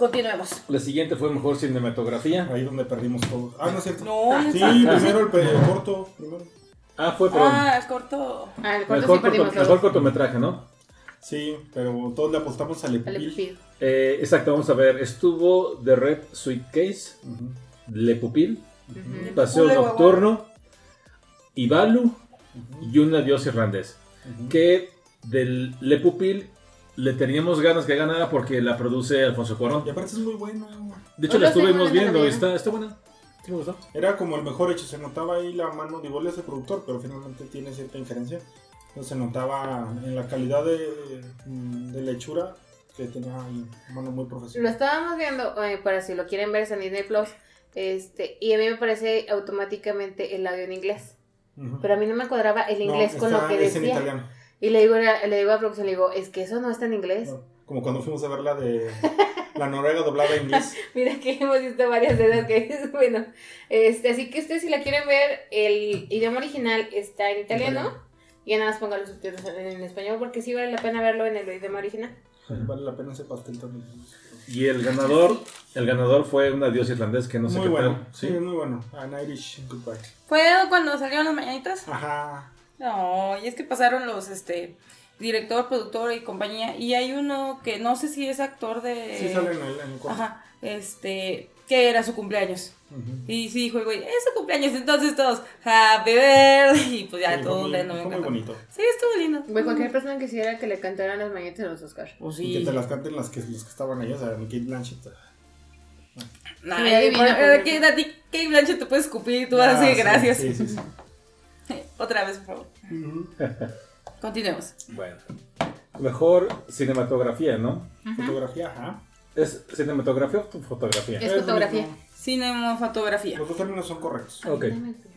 Continuemos. la siguiente fue mejor cinematografía. Ahí donde perdimos todo. Ah, no es cierto. No, Sí, exacto. primero el, el corto. Primero. Ah, fue, perdón. Ah, es corto. Ah, el corto mejor, sí corto- cortometraje, ¿no? Sí, pero todos le apostamos al Al Epipil. Pupil. Eh, exacto, vamos a ver. Estuvo The Red Suitcase, Ujú. Le Pupil, Ujú. Paseo Pule, Nocturno, Ibalu Ujú. y Un Adiós Irlandés. Que del Le Pupil le teníamos ganas que ganara porque la produce Alfonso Cuarón. Y aparte es muy bueno. De hecho, Hola, la estuvimos sí, viendo y está, está buena. Sí me gustó. Era como el mejor hecho, se notaba ahí la mano, digo, él es el productor, pero finalmente tiene cierta injerencia. Entonces se notaba en la calidad de, mm, de la hechura que tenía ahí mano muy Lo profesional. estábamos viendo, eh, para si lo quieren ver, es en Disney Plus. Este, y a mí me parece automáticamente el audio en inglés. Ujú. Pero a mí no me cuadraba el No, inglés con está- lo que es en decía. italiano. Y le digo, a- le digo a producción, le digo, es que eso no está en inglés. No, Como cuando fuimos a ver la de la Noruega doblada en inglés. Mira que hemos visto varias de esas que es bueno. Este, así que ustedes si la quieren ver, el idioma original está en italiano. Y nada más pongan los subtítulos en, en español porque sí vale la pena verlo en el idioma original. Vale la pena ese pastel también. Y el ganador, el ganador fue Un Adiós Irlandés, que no sé muy qué bueno. tal. Sí, Sí. muy bueno. An Irish Goodbye. ¿Fue cuando salieron las mañanitas? Ajá. No, y es que pasaron los, este, director, productor y compañía. Y hay uno que no sé si es actor de... Sí sale en el, en el. Ajá, este, que era su cumpleaños. Y sí dijo el güey, es su cumpleaños, entonces todos, happy birthday, y pues ya Sí, todo fue muy, no fue muy bonito. Sí, estuvo lindo. Pues cualquier persona quisiera que le cantaran las mañanitas a los Oscars. Pues Y que sí. te las canten las que, los que estaban ahí, o sea, Kate Blanchett. Nah, Sí, adivina, Kate Blanchett te puedes escupir y tú vas a decir sí, gracias. Sí, sí, sí. Otra vez, por favor. Continuemos. Bueno. Mejor cinematografía, ¿no? Fotografía, ajá. ¿Es cinematografía o fotografía? Es fotografía. Cinematografía. Los dos términos son correctos. Ok.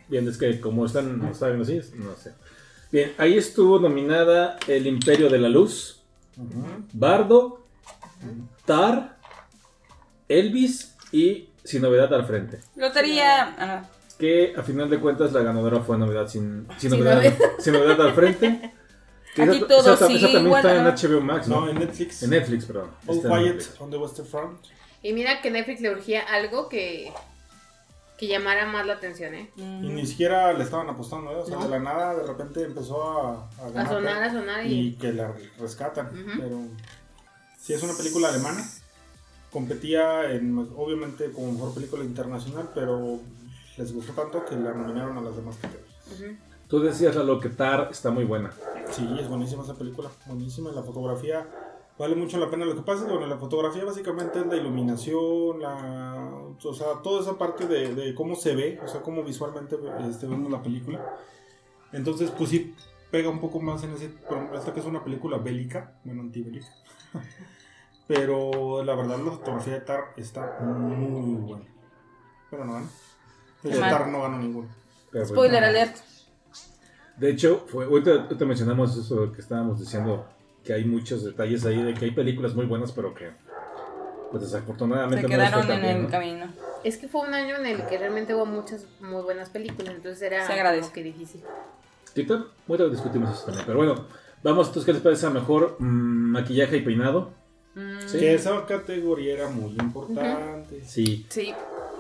Bien, es que como están, no saben así, no sé. Bien, ahí estuvo nominada El Imperio de la Luz. Bardo, Tar, Elvis y Sin Novedad al Frente. Lotería. ah, Que a final de cuentas la ganadora fue Novedad sin, sin, Sin novedad, novedad. sin Novedad al Frente. Que Aquí esa, todo esa- sí, esa también igual, está en ¿no? HBO Max, ¿no? No, en Netflix. En Netflix, perdón. All Está en Quiet Netflix. on the Western Front. Y mira que Netflix le urgía algo que, que llamara más la atención, ¿eh? Y mm. ni siquiera le estaban apostando, ¿eh? O sea, No. de la nada de repente empezó a, a A ganar. sonar, a sonar y y... que la rescatan. Ujú. Pero sí es una película alemana. Competía en, obviamente como mejor película internacional, pero les gustó tanto que la nominaron a las demás categorías. Ujú. Tú decías, Lalo, que Tar está muy buena. Sí, es buenísima esa película, buenísima. La fotografía vale mucho la pena. Lo que pasa es que bueno, la fotografía básicamente es la iluminación, la, o sea, toda esa parte de, de cómo se ve, o sea, cómo visualmente este, vemos la película. Entonces, pues sí, pega un poco más en ese, por ejemplo, esta que es una película bélica, bueno, antibélica. Pero la verdad la fotografía de Tar está muy buena. Pero no gana. De hecho, Mal. Tar no ganó ninguno. Pero, pues, Spoiler no. alert. De hecho, fue, ahorita, ahorita mencionamos eso que estábamos diciendo, que hay muchos detalles ahí de que hay películas muy buenas, pero que pues desafortunadamente Se no quedaron tan en bien, el ¿no? camino. Es que fue un año en el que realmente hubo muchas muy buenas películas, entonces era Se agradece. como que difícil. Ahorita, ahorita discutimos eso también, pero bueno, vamos, entonces, ¿qué les parece a mejor mm, maquillaje y peinado? Mm, Sí. Que esa categoría era muy importante. Sí. Sí.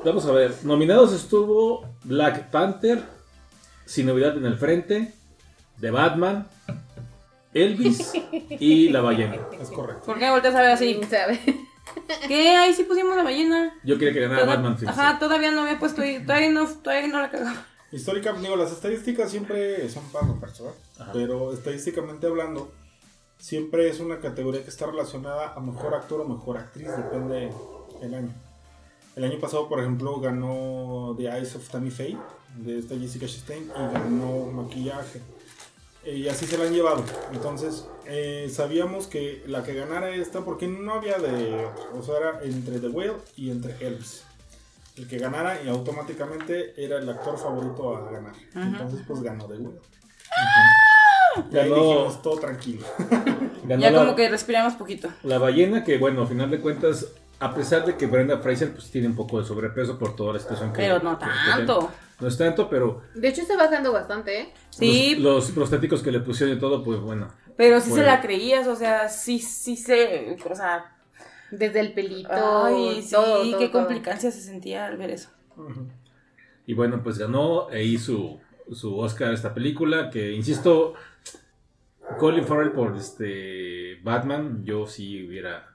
Vamos a ver, nominados estuvo Black Panther, Sin Novedad en el Frente, The Batman, Elvis y la ballena. Es correcto. ¿Por qué volteas a ver así? ¿Sabe? ¿Qué? Ahí sí pusimos la ballena. Yo quería que ganara Toda- Batman. fíjense. Ajá, todavía no había puesto ahí. Todavía no, todavía no la cagaba. Histórica, digo, las estadísticas siempre son para romperse. Pero estadísticamente hablando, siempre es una categoría que está relacionada a mejor actor o mejor actriz, depende el año. El año pasado, por ejemplo, ganó The Eyes of Tammy Faye, de esta Jessica Chastain, y ganó maquillaje. Eh, Y así se la han llevado. Entonces, eh, sabíamos que la que ganara esta, porque no había de otra. O sea, era entre The Whale y entre Elvis. El que ganara y automáticamente era el actor favorito a ganar. Entonces, pues ganó The Whale. Y ahí Ganó- dijimos todo tranquilo. Ganó Ya la, como que respiramos poquito. la ballena, que bueno, a final de cuentas, a pesar de que Brenda Fraser pues tiene un poco de sobrepeso por toda la situación que. Pero no que- tanto. No es tanto, pero De hecho, está bajando bastante, ¿eh? Sí, los, los prostéticos que le pusieron y todo, pues bueno. pero sí Bueno. se la creías, o sea, sí, sí se. O sea, Desde el pelito. ay, sí, todo, todo, qué todo. complicancia se sentía al ver eso. Y bueno, pues ganó ahí su, su Oscar esta película, que insisto, Colin Farrell por este Batman, yo sí hubiera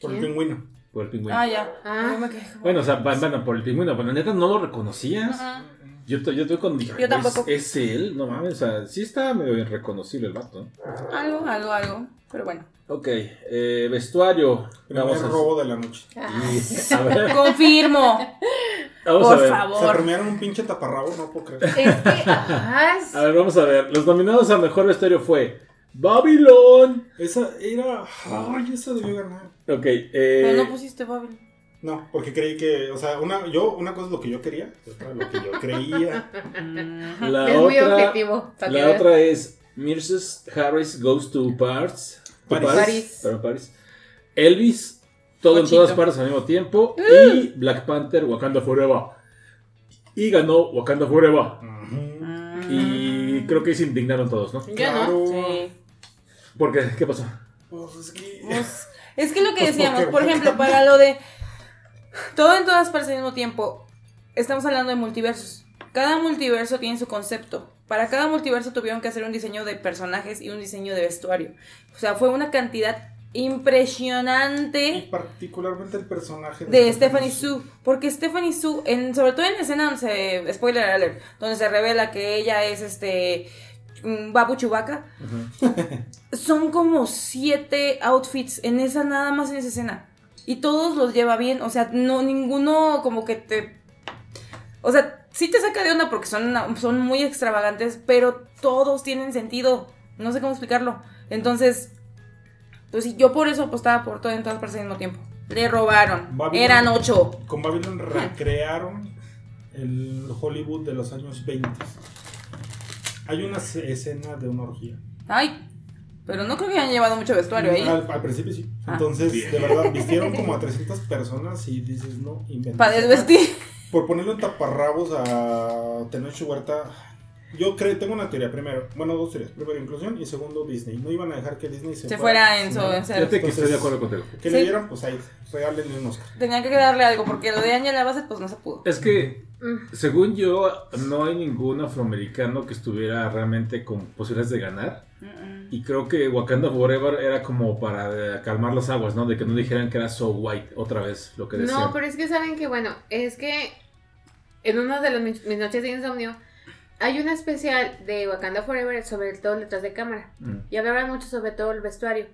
Por el pingüino. Por el pingüino. Ah, ya. Ah. Bueno, o sea, Batman por el pingüino, pero la neta no lo reconocías. Ajá. Yo, yo estoy con dije, Yo tampoco. ¿Es, es él, no mames, o sea, sí está medio irreconocible el vato. ¿no? Algo, algo, algo. Pero bueno. Ok, eh, vestuario. Primer robo de la noche. y- a ver, Confirmo. vamos Por a ver. Se favor. premiaron un pinche taparrabo, no puedo creer. Es que, ah, A ver, vamos a ver. Los nominados a mejor vestuario fue Babylon. Esa era. Ay, esa debió ganar. Ok, eh, Pero no pusiste Babel. No, porque creí que. O sea, una, yo, una cosa es lo que yo quería, otra lo que yo creía. la es muy otra, objetivo. para que la otra es Mrs. Harris Goes to Paris. París. Perdón, París. Elvis, todo en todas partes al mismo tiempo. Uh. Y Black Panther, Wakanda Forever. Y ganó Wakanda Forever. Ujú. Y creo que se indignaron todos, ¿no? Yo no. Claro. Sí. ¿Por qué? ¿Qué pasó? Pues es que. Pues, es que lo que Pues decíamos, por ejemplo, para lo de todo en todas partes al mismo tiempo, estamos hablando de multiversos. Cada multiverso tiene su concepto. Para cada multiverso tuvieron que hacer un diseño de personajes y un diseño de vestuario. O sea, fue una cantidad Y impresionante particularmente el personaje de Stephanie Sue. Porque Stephanie Sue, en, sobre todo en la escena donde se. Spoiler alert. Donde se revela que ella es este. Babu Chewbacca. Son como siete outfits en esa, nada más en esa escena. Y todos los lleva bien. O sea, no, ninguno como que te. O sea, sí te saca de onda porque son, son muy extravagantes, pero todos tienen sentido. No sé cómo explicarlo. Entonces, pues sí, yo por eso apostaba por todo en todas partes al mismo tiempo. Le robaron. Babylon. Eran ocho. Con Babylon recrearon el Hollywood de los años 20. Hay una escena de una orgía. Ay, pero no creo que hayan llevado mucho vestuario ahí. Al, al principio sí. Ah. Entonces, de verdad, vistieron como a 300 personas y dices, no, inventes. Para desvestir. Por ponerle un taparrabos a Tenoch Huerta, yo creo, tengo una teoría. Primero, bueno, dos teorías. Primero, inclusión y segundo, Disney. No iban a dejar que Disney se, Se fuera en su- Fíjate que estoy de acuerdo contigo. ¿Qué Sí. le dieron? Pues ahí, regálenle un Oscar. Tenían que darle algo porque lo de Angela Bassett pues no se pudo. Es que, según yo, no hay ningún afroamericano que estuviera realmente con posibilidades de ganar. Y creo que Wakanda Forever era como para eh, calmar las aguas, ¿no? De que no dijeran que era so white otra vez, lo que decían. No, pero es que saben que, bueno, es que en una de las mis noches de insomnio hay una especial de Wakanda Forever sobre todo detrás de cámara. Mm. Y hablaban mucho sobre todo el vestuario.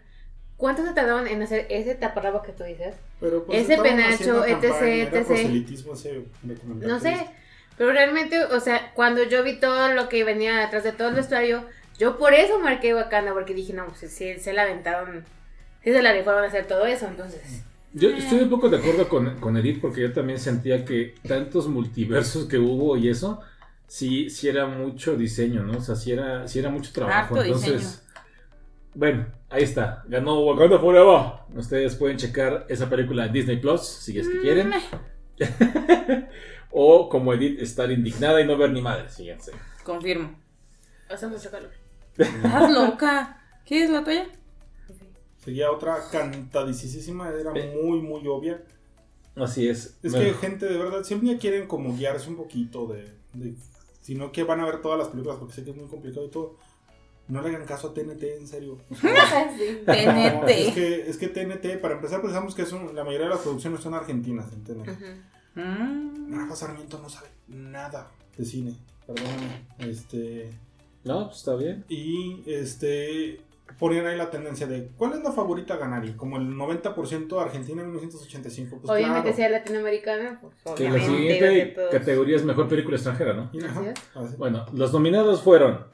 ¿Cuánto se tardaron en hacer ese taparrabo que tú dices? Pero, pues, Ese penacho, etc, etc. No sé. Pero realmente, o sea, cuando yo vi todo lo que venía detrás de todo el vestuario, yo por eso marqué Wakanda, porque dije, no, pues sí, se la aventaron, sí se la rifaron a hacer todo eso, entonces. Yo estoy un poco de acuerdo con, con Edith porque yo también sentía que tantos multiversos que hubo y eso, sí, sí era mucho diseño, ¿no? O sea, sí era, sí era mucho trabajo. Harto Entonces, diseño. bueno, ahí está. Ganó Wakanda Forever. Ustedes pueden checar esa película en Disney Plus si es que quieren. o como Edith, estar indignada y no ver ni madre, fíjense. Confirmo. Hace mucho calor. Estás loca. ¿Quieres la toalla? Seguía otra cantadicísima, era muy, muy obvia. Así es. Es Bueno, que gente de verdad siempre quieren como guiarse un poquito de, de- Si no que van a ver todas las películas porque sé que es muy complicado y todo. no le hagan caso a TNT, en serio. Sí. No, TNT. es, que, es que TNT, para empezar, pensamos que es un- la mayoría de las producciones son argentinas en TNT. Mm. Rafa Sarmiento no sabe nada de cine, perdóname. Este, No, pues está bien. y este, ponían ahí la tendencia de ¿cuál es la favorita a ganar? Y como el 90% Argentina en 1985. Pues Obviamente claro. sea latinoamericana, pues Que la siguiente categoría es mejor película extranjera, ¿no? Bueno, los nominados fueron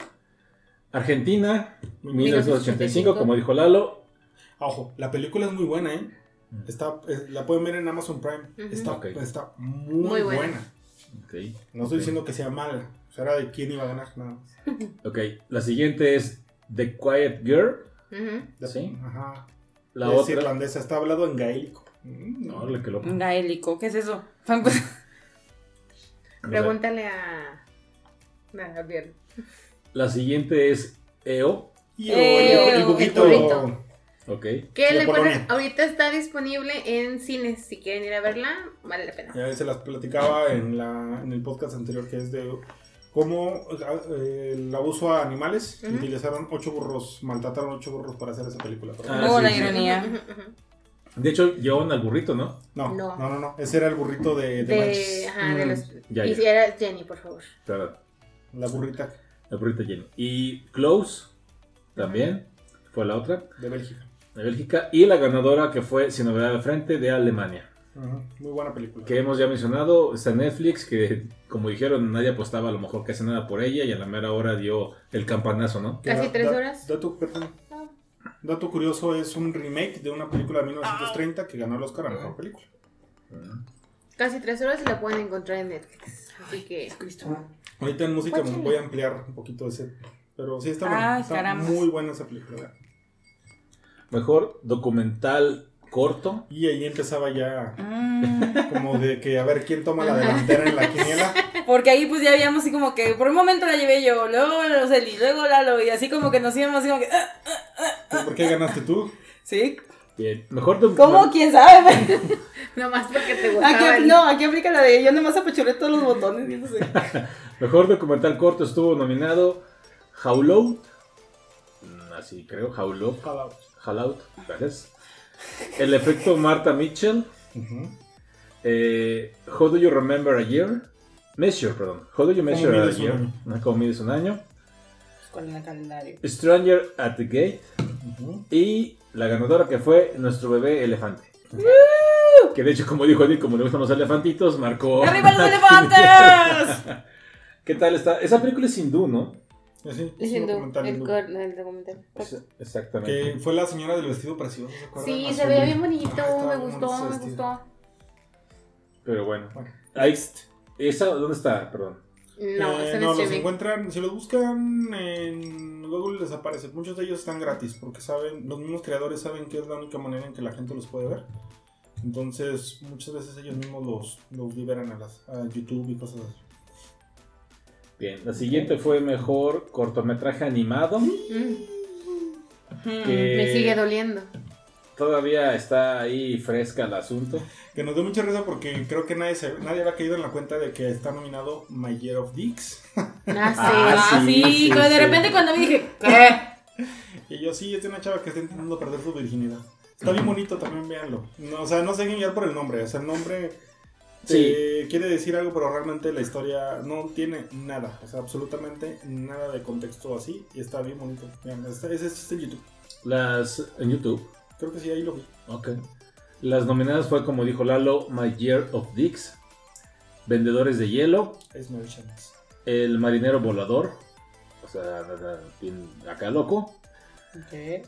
Argentina, 1985, como dijo Lalo. Ojo, la película es muy buena, ¿eh? Está, es- la pueden ver en Amazon Prime. Está, está muy, Muy buena. No estoy diciendo que sea mala. O sea, era de quién iba a ganar, nada más. Ok, la siguiente es The Quiet Girl. La- Sí. Ajá. La es otra. irlandesa, está hablado en gaélico. Mm, No, le que loco. Gaélico, ¿qué es eso? Pregúntale a. a Gabriel. La siguiente es EO. Y Eh, el, burrito. burrito. Ok. Que Polonia. ahorita está disponible en cines. Si quieren ir a verla, vale la pena. Ya se las platicaba en, la, en el podcast anterior que es de cómo eh, el abuso a animales. Ujú. Utilizaron ocho burros, maltrataron ocho burros para hacer esa película. Ah, Oh, sí, la sí. ironía. De hecho, llevaban al burrito, ¿no? no, No. no, no, no, Ese era el burrito de, de, De, Manches. ajá, de Mm, los. ya, y ya. si era Jenny, por favor. Claro, La burrita el burrito lleno. Y Close, también, fue la otra, de Bélgica. de Bélgica. Y la ganadora que fue Sin Novedad al Frente de Alemania. Muy buena película. Que hemos ya mencionado, está en Netflix, que como dijeron, nadie apostaba a lo mejor casi nada por ella y a la mera hora dio el campanazo, ¿no? Que Casi tres da- horas. Dato, perdón. Dato curioso, es un remake de una película de 1930 que ganó el Oscar a Mejor Película. Casi tres horas y la pueden encontrar en Netflix. Así que. Ahorita en música me voy a ampliar un poquito ese. Pero sí está, Ay, buena, está muy buena esa película. Mejor documental corto. Y ahí empezaba ya Mm. como de que a ver quién toma la delantera en la quiniela. Porque ahí pues ya habíamos así como que por un momento la llevé yo, luego Roseli, luego Lalo y así como que nos íbamos así como que... ah, ¿Por qué ganaste tú? ¿Sí? Bien. Mejor ¿Cómo? documental. ¿Quién sabe? Nomás porque te gustaba. Aquí, no, aquí aplica la de yo nomás apachurré todos los botones. y no sé. Mejor documental corto estuvo nominado Howlow. Mm, Así creo, Howlow. Howlout, gracias. El efecto Martha Mitchell. Eh, How do you remember a year? Measure, perdón. How do you measure a un year? año? Ah, ¿Cómo mides un año? Con el calendario. Stranger at the Gate. Y la ganadora que fue nuestro bebé elefante. Que de hecho, como dijo Eddie, como le gustan los elefantitos, marcó. ¡Arriba los elefantes! ¿Qué tal está? Esa película es hindú, ¿no? Un Diciendo documental el, hindú. cor- el documental. Exactamente. Que fue la señora del vestido precioso, ¿se acuerdan? Sí, Azul. se veía bien bonito, me gustó, me vestido. gustó. Pero bueno. Bueno. Ahí, esa, ¿Dónde está? Perdón. No, Eh, no, los encuentran, si los buscan en Google les aparece. Muchos de ellos están gratis porque saben, los mismos creadores saben que es la única manera en que la gente los puede ver. Entonces, muchas veces ellos mismos los, los liberan a, las, a YouTube y cosas así. Bien. La siguiente fue mejor cortometraje animado. Que Me sigue doliendo. Todavía está ahí fresca el asunto. Que nos dio mucha risa porque creo que nadie, se, nadie había caído en la cuenta de que está nominado My Year of Dicks. Ah, Ah, Ah, sí, sí, sí, pero de sí. repente cuando me dije, ¿qué? Y yo sí, es una chava que está intentando perder su virginidad. Está bien bonito también, véanlo. No, o sea, no dejen guiar por el nombre. O sea, el nombre eh, quiere decir algo, pero realmente la historia no tiene nada. O sea, absolutamente nada de contexto así. Y está bien bonito. Vean, ese ese existe en YouTube. Las en YouTube. Creo que sí, ahí lo vi. Ok. Las nominadas fue, como dijo Lalo, My Year of Dicks, Vendedores de Hielo, Es. El Marinero Volador, o sea, acá loco.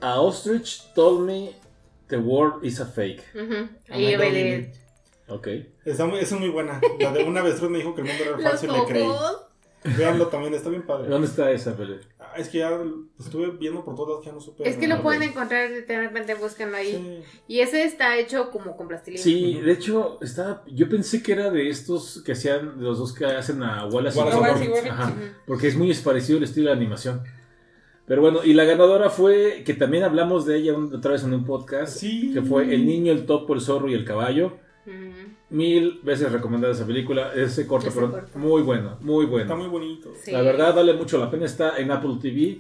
A Ostrich Told Me The World is a Fake. Ahí no, ve Ok. Está muy, esa es muy buena. La de una vez me dijo que el mundo era los falso y le creí. Veanlo también, está bien padre. ¿Dónde está esa peli? Ah, es que ya estuve viendo por todas, ya no supe. Es que lo pueden encontrar, de repente búsquenlo ahí. Sí. Y ese está hecho como con plastilina. Sí, de hecho, estaba, yo pensé que era de estos que hacían, de los dos que hacen a Wallace y Wallace y. Wallace y Ajá, porque es muy parecido el estilo de animación. Pero bueno, y la ganadora fue, que también hablamos de ella un- otra vez en un podcast, Sí. que fue El Niño, el Topo, el Zorro y el Caballo. Mil veces recomendada esa película, ese corto, Ese pero corto. muy bueno, muy bueno. Está muy bonito. Sí. La verdad vale mucho la pena, está en Apple TV.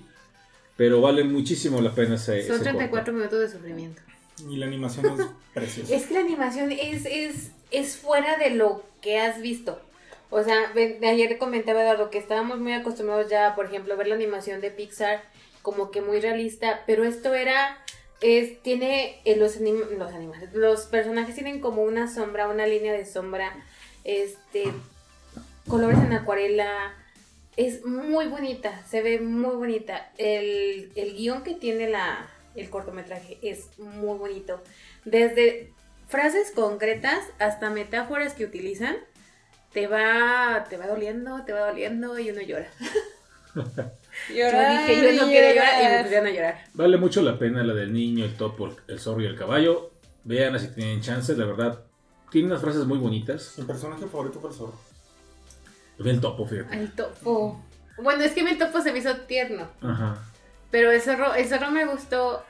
Pero vale muchísimo la pena ese. Son ese 34 corto. minutos de sufrimiento. Y la animación es preciosa. Es que la animación es, es, es fuera de lo que has visto. O sea, de ayer comentaba Eduardo que estábamos muy acostumbrados ya, por ejemplo, a ver la animación de Pixar como que muy realista, pero esto era, es, tiene eh, los, anim- los animales, los personajes tienen como una sombra, una línea de sombra, este, colores en acuarela, es muy bonita, se ve muy bonita. El, el guion que tiene la, el cortometraje es muy bonito. Desde frases concretas hasta metáforas que utilizan, te va, te va doliendo, te va doliendo y uno llora. Yo dije, yo no quiero llorar y me pusieron a llorar. Vale mucho la pena la del niño, el topo, el zorro y el caballo. Vean si tienen chance, la verdad. Tiene unas frases muy bonitas. Mi personaje favorito fue el zorro. El topo, fíjate. El topo. Bueno, es que mi topo se me hizo tierno, Ajá. pero el zorro, el zorro me gustó,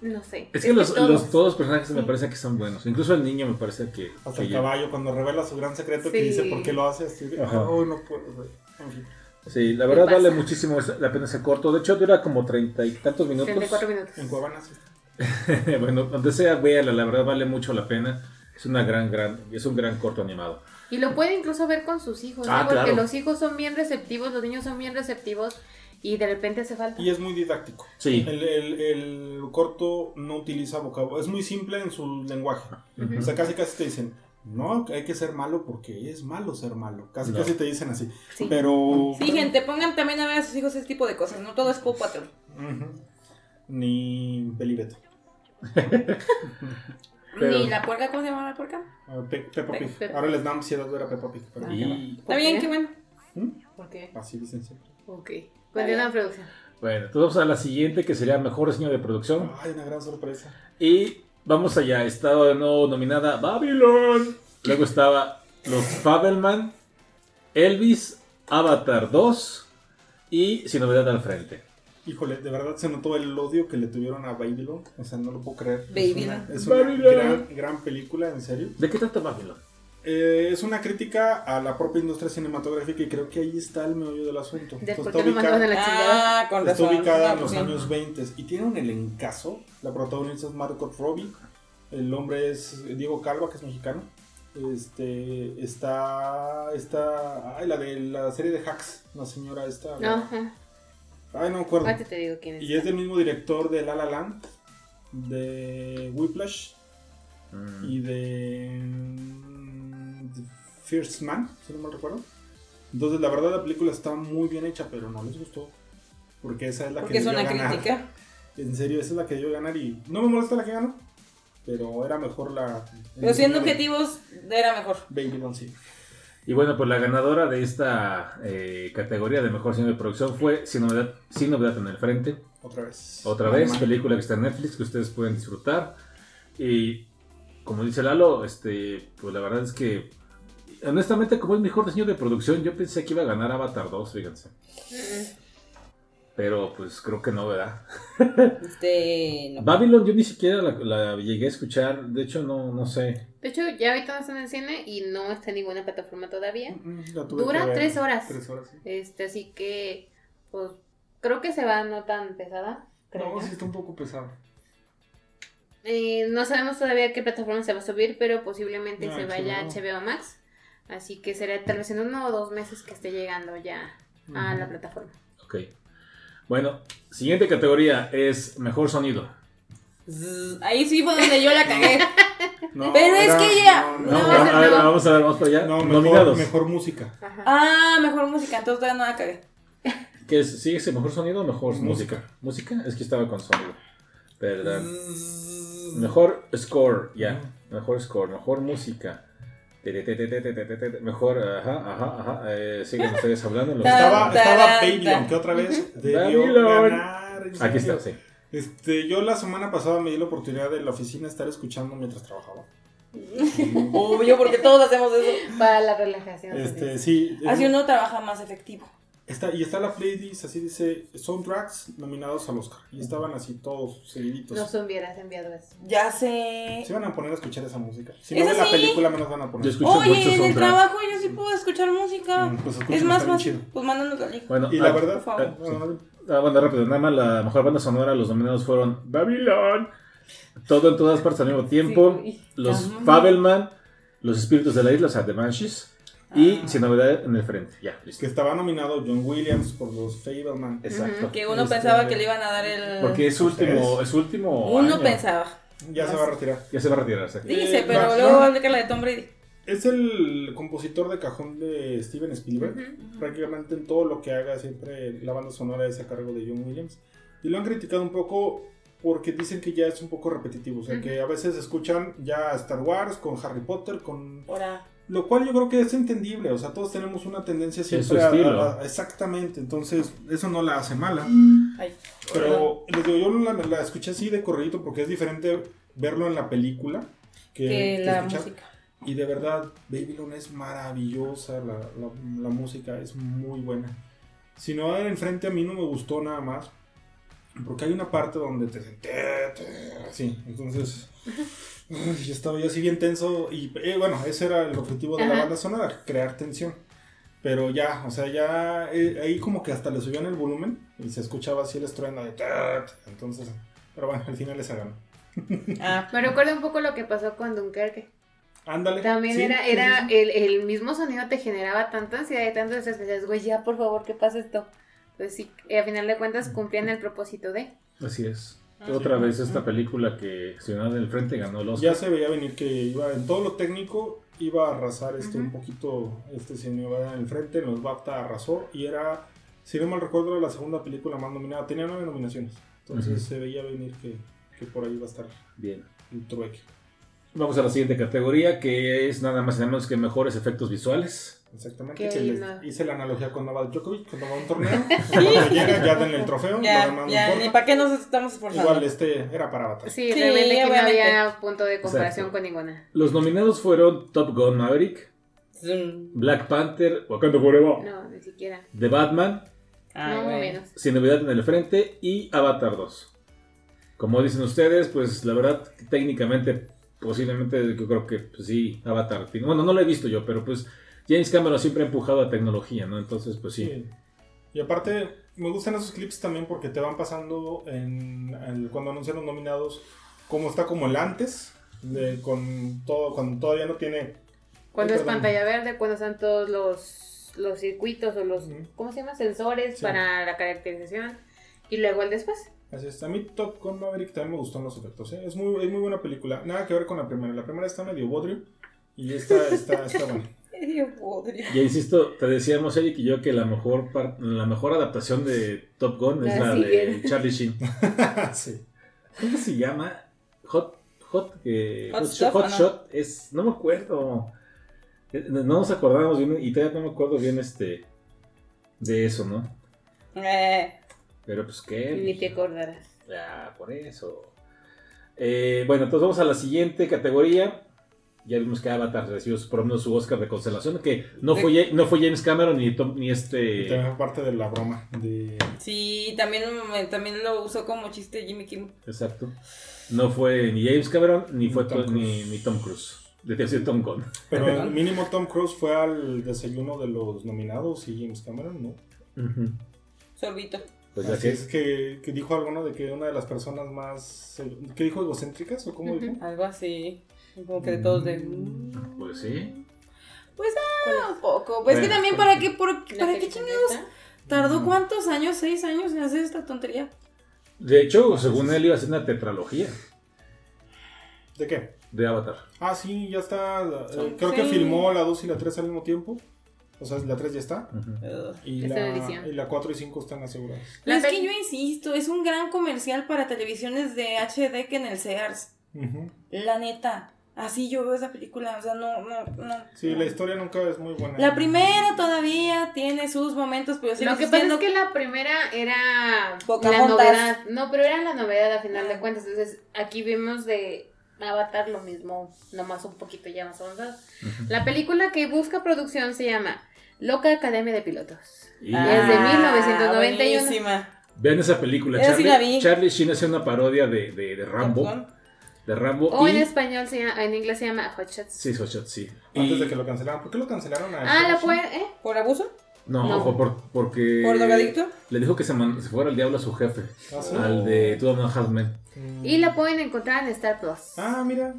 no sé. Es que los, todos. los- todos los personajes me parece que son buenos. Incluso el niño me parece que. Hasta que el ya- caballo, cuando revela su gran secreto que Sí. dice por qué lo hace, así de, Ajá. "Oh, no puedo. güey". En fin. Sí, la verdad vale muchísimo la pena ese corto. De hecho, dura como treinta y tantos minutos. 34 minutos. En Cuevana sí bueno, donde sea, véala, la verdad vale mucho la pena. Es una gran, gran, es un gran corto animado. Y lo puede incluso ver con sus hijos, ¿no? Ah, Porque claro. los hijos son bien receptivos, los niños son bien receptivos y de repente hace falta. Y es muy didáctico. Sí. El, el- el corto no utiliza vocabulario. Es muy simple en su lenguaje. Ujú. O sea, casi casi te dicen, no, hay que ser malo porque es malo ser malo. Casi No. casi te dicen así. Sí. Pero. Sí, gente, pongan también a ver a sus hijos ese tipo de cosas. No todo es Paw Patrol. Ni Pelibeto. Pero- Ni la puerca, ¿cómo se llama la puerca? Pe- Peppa Pe- Pig. Pe- Ahora les da ansiedad ver a Peppa Pig. pero. Y Está bien, qué? bueno. ¿Mm? ¿Por qué? Así dicen siempre. Ok. Continúa la producción. bueno, entonces vamos a la siguiente que sería mejor diseño de producción. Ay, una gran sorpresa. Y vamos allá. Estaba de nuevo nominada Babylon. Luego estaba Los Fabelman, Elvis, Avatar 2 y Sin Novedad al Frente. Híjole, de verdad se notó el odio que le tuvieron a Babylon. O sea, no lo puedo creer. Babylon. Es una, es una Babylon. gran, gran película, en serio. ¿De qué trata Babylon? Eh, es una crítica a la propia industria cinematográfica y creo que ahí está el meollo del asunto. ¿De por Está qué lo mandaron a la chingada? Ah, con Está razón. ubicada Ah, en los sí. años 20 y tiene un elencazo. La protagonista es Margot Robbie. El hombre es Diego Calva, que es mexicano. Este está está ay, la de la serie de Hacks, la señora esta. Ajá. Ay, no me acuerdo. Te digo quién es. Y es del mismo director de La La Land, de Whiplash Mm. y de The First Man, si no mal recuerdo. Entonces, la verdad, la película está muy bien hecha, pero no les gustó. Porque esa es la Porque que es una ganar. crítica. En serio, esa es la que debió ganar y no me molesta la que ganó, pero era mejor la. Pero siendo objetivos, era mejor. Babylon, sí. Y bueno, pues la ganadora de esta eh, categoría de mejor cine de producción fue Sin Novedad, Sin Novedad en el Frente. Otra vez. Otra vez, película que está en Netflix que ustedes pueden disfrutar. Y como dice Lalo, este, pues la verdad es que, honestamente, como es mejor diseño de producción, yo pensé que iba a ganar Avatar 2, fíjense. Pero pues creo que no, ¿verdad? Este. no. Babylon yo ni siquiera la, la llegué a escuchar, de hecho no, no sé. De hecho, ya ahorita no está en el cine y no está en ninguna plataforma todavía. Mm, tuve Dura tres horas. Tres horas, sí. Este, así que, pues, creo que se va no tan pesada. Creo No, sí está un poco pesado. Eh, no sabemos todavía qué plataforma se va a subir, pero posiblemente No, se vaya a HBO. HBO Max. Así que será tal vez en uno o dos meses que esté llegando ya a la plataforma. Ok. Bueno, siguiente categoría es mejor sonido. Zzz, Ahí sí fue donde yo la cagué. No, Pero es que ya- No, No, a- ese a ver, no. vamos a ver, vamos para allá. no, mejor, Nominados. mejor música. Ajá. Ah, mejor música, entonces todavía no la cagué. ¿Qué es? ¿Sí es el mejor sonido o mejor música? Música. ¿Música? Es que estaba con sonido. Perdón. Mejor score, ya. Mejor score, mejor música. Mejor, ajá, ajá, ajá. Eh, siguen ustedes hablando. Lo- Ta- Estaba, estaba. Babylon, que otra vez debió ganar. Aquí está, sí. Este, yo la semana pasada me di la oportunidad de la oficina estar escuchando mientras trabajaba. Obvio, porque todos hacemos eso. Para la relajación. Este, sí. Así uno trabaja más efectivo. Está, y está la playlist, así dice, soundtracks nominados al Oscar. Y estaban así todos seguiditos. No se hubieras enviado eso. Ya sé. Se van a poner a escuchar esa música. Si no ven la película, menos van a poner. Yo escucho mucho Oye, en el trabajo yo sí puedo escuchar música. Mm, pues es más fácil. chido. Pues mándanos la. Bueno, Y la ah, verdad, por favor. eh, sí. ah, bueno, rápido, nada más la mejor banda sonora, los nominados fueron Babylon, todo en todas partes al mismo tiempo, Sí. los. Fabelman, los espíritus de la isla, o sea, The Banshees, y Ah. sin novedad en el frente. Ya, listo. Que estaba nominado John Williams por los Fableman. Exacto. Que uno Este- pensaba que le iban a dar el. Porque es su último, es último Uno año. pensaba. Ya se va a retirar. Ya se va a retirar, exacto. Dice, Eh, pero no, luego no. aplica la de Tom Brady. Es el compositor de cajón de Steven Spielberg. Ujú. Prácticamente en todo lo que haga, siempre la banda sonora es a cargo de John Williams. Y lo han criticado un poco porque dicen que ya es un poco repetitivo. O sea, que a veces escuchan ya Star Wars con Harry Potter, con Ahora. Lo cual yo creo que es entendible, o sea, todos tenemos una tendencia siempre a, estilo. a- a- Exactamente, entonces eso no la hace mala. Ay, Pero les digo, yo la, la escuché así de corridito porque es diferente verlo en la película que, que que la escuchar. música. Y de verdad, Babylon es maravillosa, la, la- la música es muy buena. Si no, enfrente a mí no me gustó nada más. Porque hay una parte donde te te- te- así, entonces uy, yo estaba yo así bien tenso y eh, bueno, ese era el objetivo de la Ajá. banda sonora, crear tensión. Pero ya, o sea, ya eh, ahí como que hasta le subían el volumen y se escuchaba así el estruendo de entonces, pero bueno, al final les hagan. Ah, Me recuerda un poco lo que pasó con Dunkerque. Ándale. También sí, era, era sí, sí. El, el mismo sonido te generaba tanta ansiedad y tanto estrés decías, güey, ya por favor, ¿qué pasa esto? Pues sí, y a final de cuentas cumplían el propósito de. Así es. Ah, Otra sí. vez esta película que Ciudad del Frente ganó el Oscar. Ya se veía venir que iba en todo lo técnico iba a arrasar este un poquito este señor en el frente, en los BAFTA arrasó y era, si no mal recuerdo, era la segunda película más nominada, tenía nueve nominaciones, entonces se veía venir que, que por ahí iba a estar Bien. el trueque. Vamos a la siguiente categoría que es nada más y nada menos que mejores efectos visuales. Exactamente, que les hice la analogía con Novak Djokovic, cuando va a un torneo, cuando llega ya denle el trofeo, ya, no ya, ni para qué nos estamos esforzando. Igual este era para Avatar. Sí, Sí, realmente que no había punto de comparación Exacto. con ninguna. Los nominados fueron Top Gun Maverick, Zoom. Black Panther, Wakanda Forever, No, ni siquiera. The Batman, Ay, no, menos. Sin Novedad en el Frente y Avatar 2. Como dicen ustedes, pues la verdad, técnicamente, posiblemente, yo creo que pues, sí, Avatar. Bueno, no lo he visto yo, pero pues James Cameron siempre ha empujado a tecnología, ¿no? Entonces, pues sí. Sí. Y aparte, me gustan esos clips también porque te van pasando en, en- cuando anuncian los nominados, cómo está como el antes, de, con todo, cuando todavía no tiene. Cuando es perdón. pantalla verde, cuando están todos los, los circuitos o los. ¿cómo se llama? Sensores Sí. para la caracterización. Y luego el después. Así es. A mí Top Gun Maverick también me gustan los efectos. ¿eh? Es, muy, es muy buena película. Nada que ver con la primera. La primera está medio bodrio y esta está, está buena. Ya insisto, te decíamos Eric y yo que la mejor par- la mejor adaptación de Top Gun es La la de. Charlie Sheen. sí. ¿Cómo se llama? Hot Hot, eh, Hot Hot, Stuff, Hot ¿o no? Shot es no me acuerdo. Eh, No nos acordamos bien y todavía no me acuerdo bien este de eso, ¿no? Eh, Pero pues qué. Ni te acordarás. Ya, por eso. Eh, bueno, entonces vamos a la siguiente categoría. Ya vimos que Avatar recibió su- por lo menos su Oscar de constelación, que no fue, no fue James Cameron ni, Tom- ni Y este... también fue parte de la broma. De... sí, también, me- también lo usó como chiste Jimmy Kimmel. Exacto. No fue ni James Cameron ni Ni fue Tom to- ni, Cruise. ni Tom Cruise. De decir Tom Gunn. Pero Perdón. mínimo Tom Cruise fue al desayuno de los nominados y James Cameron no. Sorbito. Pues ya Así que es que, que dijo alguno de que una de las personas más. ¿Qué dijo? ¿Egocéntricas o cómo dijo? Algo así. Como que de todos de. Pues sí. Pues ¿Cuál ah, un poco. Pues que Bueno, también, pues ¿para qué, por, ¿La ¿para que qué chingados? ¿Tardó Mm. cuántos años? ¿Seis años en hacer esta tontería? De hecho, según él iba a ser una tetralogía ¿De qué? de Avatar. Ah, sí, ya está. eh, creo que filmó la 2 y la 3 al mismo tiempo. O sea, la 3 ya está. Y la, y la 4 y 5 están aseguradas. Pero es La que yo insisto, es un gran comercial para televisiones de HD que en el Sears. La neta. Así yo veo esa película. O sea, no, no, no. Sí, no. la historia nunca es muy buena. La primera todavía tiene sus momentos, pero sigue Lo que pasa es que la primera era la novedad. No, pero era la novedad a final Ah. de cuentas. Entonces, aquí vimos de Avatar lo mismo, nomás un poquito ya más avanzado. La película que busca producción se llama Loca Academia de Pilotos. Y Ah, Es de 1991. buenísima. vean esa película. Esa sí Charlie, la vi. Charlie Sheen hace una parodia de, de, de Rambo. De Rambo. O y... en español, se llama- en inglés se llama Hot Shots. Sí, Hot Shot, sí. Antes Y- de que lo cancelaran. ¿Por qué lo cancelaron a Ah, la Charlie pueden, Sheen? ¿eh? ¿Por abuso? No, No. fue por, porque. ¿Por drogadicto? Le dijo que se, man- se fuera al diablo a su jefe. ¿Ah, sí? Al de Two and a. Mm. Y la pueden encontrar en Star Plus. Ah, mira.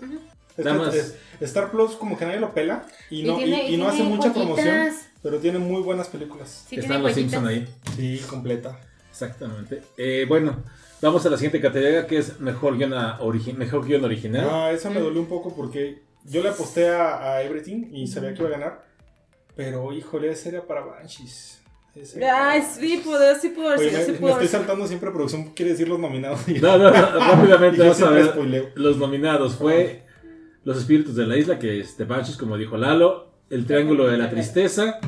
Es Nada que, más. es- Star Plus como que nadie lo pela y no, y, tiene- y no tiene hace mucha joyitas. promoción, pero tiene muy buenas películas. Sí, Están los joyitas. Simpson ahí. Sí, completa. Exactamente. Eh, bueno, vamos a la siguiente categoría que es mejor guion, a- origi- mejor guion original. Ah, esa me dolió un poco porque yo le aposté a, a Everything y sabía que iba a ganar, pero híjole, esa era para Banshees. Ay, sí, pudo, sí pudo haber Oye, sido, me, sí me estoy saltando siempre producción, quiere decir los nominados. No, no, no, rápidamente vamos a ver spoileo. los nominados. Fue Los Espíritus de la Isla, que es The Banshees, como dijo Lalo, El Triángulo de la Tristeza,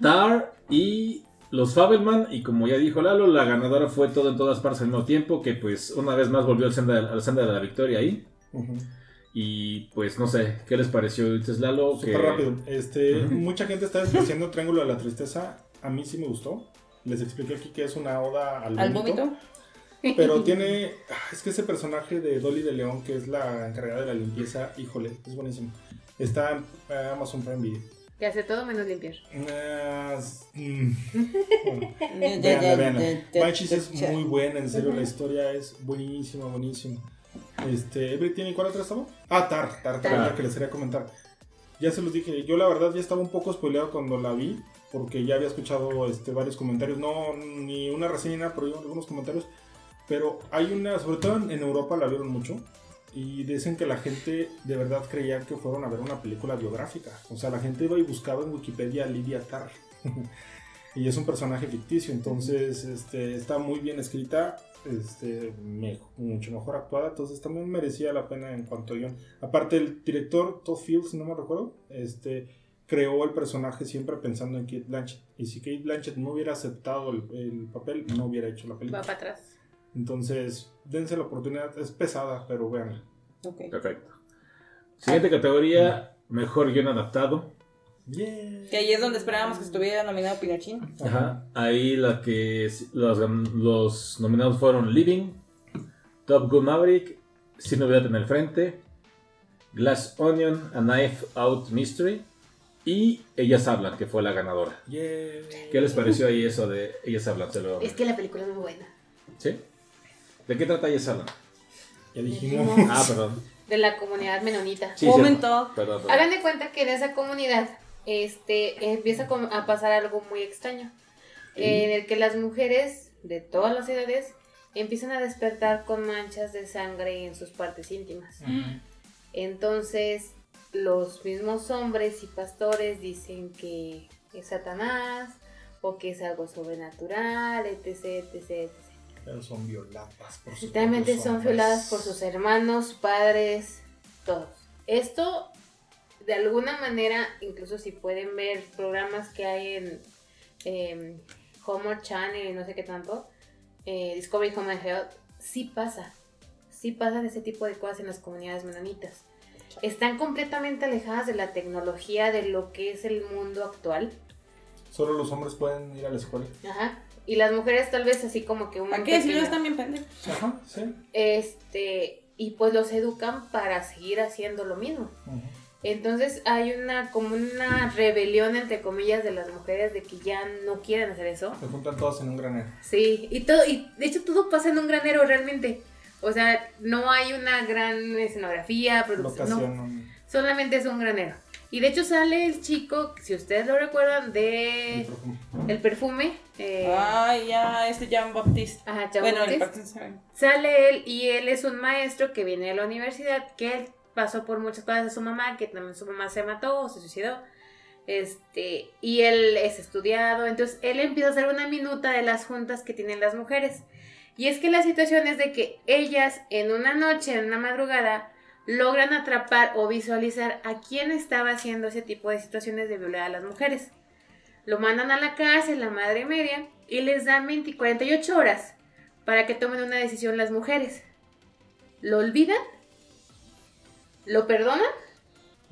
Tar y Los Fabelman. Y como ya dijo Lalo, la ganadora fue Todo en Todas Partes al mismo tiempo, que pues una vez más volvió al senda, al senda de la victoria ahí. Y pues no sé, ¿qué les pareció? Dices Lalo, que... Súper rápido. Este, mucha gente está despreciando Triángulo de la Tristeza. A mí sí me gustó. Les expliqué aquí que es una oda al, ¿Al vómito. Pero tiene. ah, Es que ese personaje de Dolly de León, que es la encargada de la limpieza, híjole, es buenísimo. Está en Amazon Prime Video. Que hace todo menos limpiar. S- mm, bueno, Banshees es muy buena, en serio, la historia es buenísima, buenísima. Este, Everything, ¿y cuál otra estaba? Ah, Tar, Tar, Tar, Tar. que les quería comentar. Ya se los dije, yo la verdad ya estaba un poco spoileado cuando la vi, porque ya había escuchado este, varios comentarios, no ni una reseña, pero algunos comentarios. Pero hay una, sobre todo en Europa la vieron mucho, y dicen que la gente de verdad creía que fueron a ver una película biográfica. O sea, la gente iba y buscaba en Wikipedia a Lydia Tarr. y es un personaje ficticio, entonces este, está muy bien escrita, este, mucho mejor actuada, entonces también merecía la pena en cuanto a guion. Aparte, el director Todd Fields, si no me recuerdo, este, creó el personaje siempre pensando en Kate Blanchett. Y si Kate Blanchett no hubiera aceptado el, el papel, no hubiera hecho la Va película. para atrás. Entonces, dense la oportunidad, es pesada, pero vean. Perfecto. Siguiente categoría, mejor guion adaptado. Yeah. Que ahí es donde esperábamos que estuviera nominado Pinochín. Ajá. Ahí la que los, los nominados fueron Living, Top Gun Maverick, Sin Novedad en el Frente, Glass Onion, A Knife Out Mystery y Ellas Hablan, que fue la ganadora. Yeah. ¿Qué les pareció ahí eso de Ellas Hablan? Se lo- Es que la película es muy buena. ¿Sí? ¿De qué trata Hablan? Ya dijimos. Ah, perdón. De la comunidad menonita. Sí, Momento. Perdón, perdón. Hagan de cuenta que en esa comunidad este, empieza a pasar algo muy extraño. En el que las mujeres de todas las edades empiezan a despertar con manchas de sangre en sus partes íntimas. Entonces, los mismos hombres y pastores dicen que es Satanás o que es algo sobrenatural, etc, etc, etc. Pero son violadas por sus son violadas por sus hermanos, padres, todos. Esto, de alguna manera, incluso si pueden ver programas que hay en eh, Homer Channel y no sé qué tanto, eh, Discovery Home and Health, sí pasa. Sí pasan ese tipo de cosas en las comunidades menonitas. Están completamente alejadas de la tecnología, de lo que es el mundo actual. Solo los hombres pueden ir a la escuela. Ajá. Y las mujeres tal vez así como que un ¿Para qué decirlo? pequeño- Están bien pendejos. Ajá, sí. este y pues los educan para seguir haciendo lo mismo. Entonces hay una como una rebelión entre comillas de las mujeres de que ya no quieren hacer eso. Se juntan todos en un granero. Sí, y todo y de hecho todo pasa en un granero realmente. O sea, no hay una gran escenografía, producción, no, Locación. no- solamente es un granero. Y de hecho sale el chico, si ustedes lo recuerdan, el de perfume. el perfume. eh, Ay, ya, este Jean Baptiste. ajá, Chavo Bueno, el Bautista. Parkinson. Sale él y él es un maestro que viene de la universidad, que él pasó por muchas cosas de su mamá, que también su mamá se mató o se suicidó. Este, y él es estudiado, entonces él empieza a hacer una minuta de las juntas que tienen las mujeres. Y es que la situación es de que ellas en una noche, en una madrugada, logran atrapar o visualizar a quién estaba haciendo ese tipo de situaciones de violar a las mujeres. Lo mandan a la cárcel, la madre media, y les dan 20, 48 horas para que tomen una decisión las mujeres. ¿Lo olvidan? ¿Lo perdonan?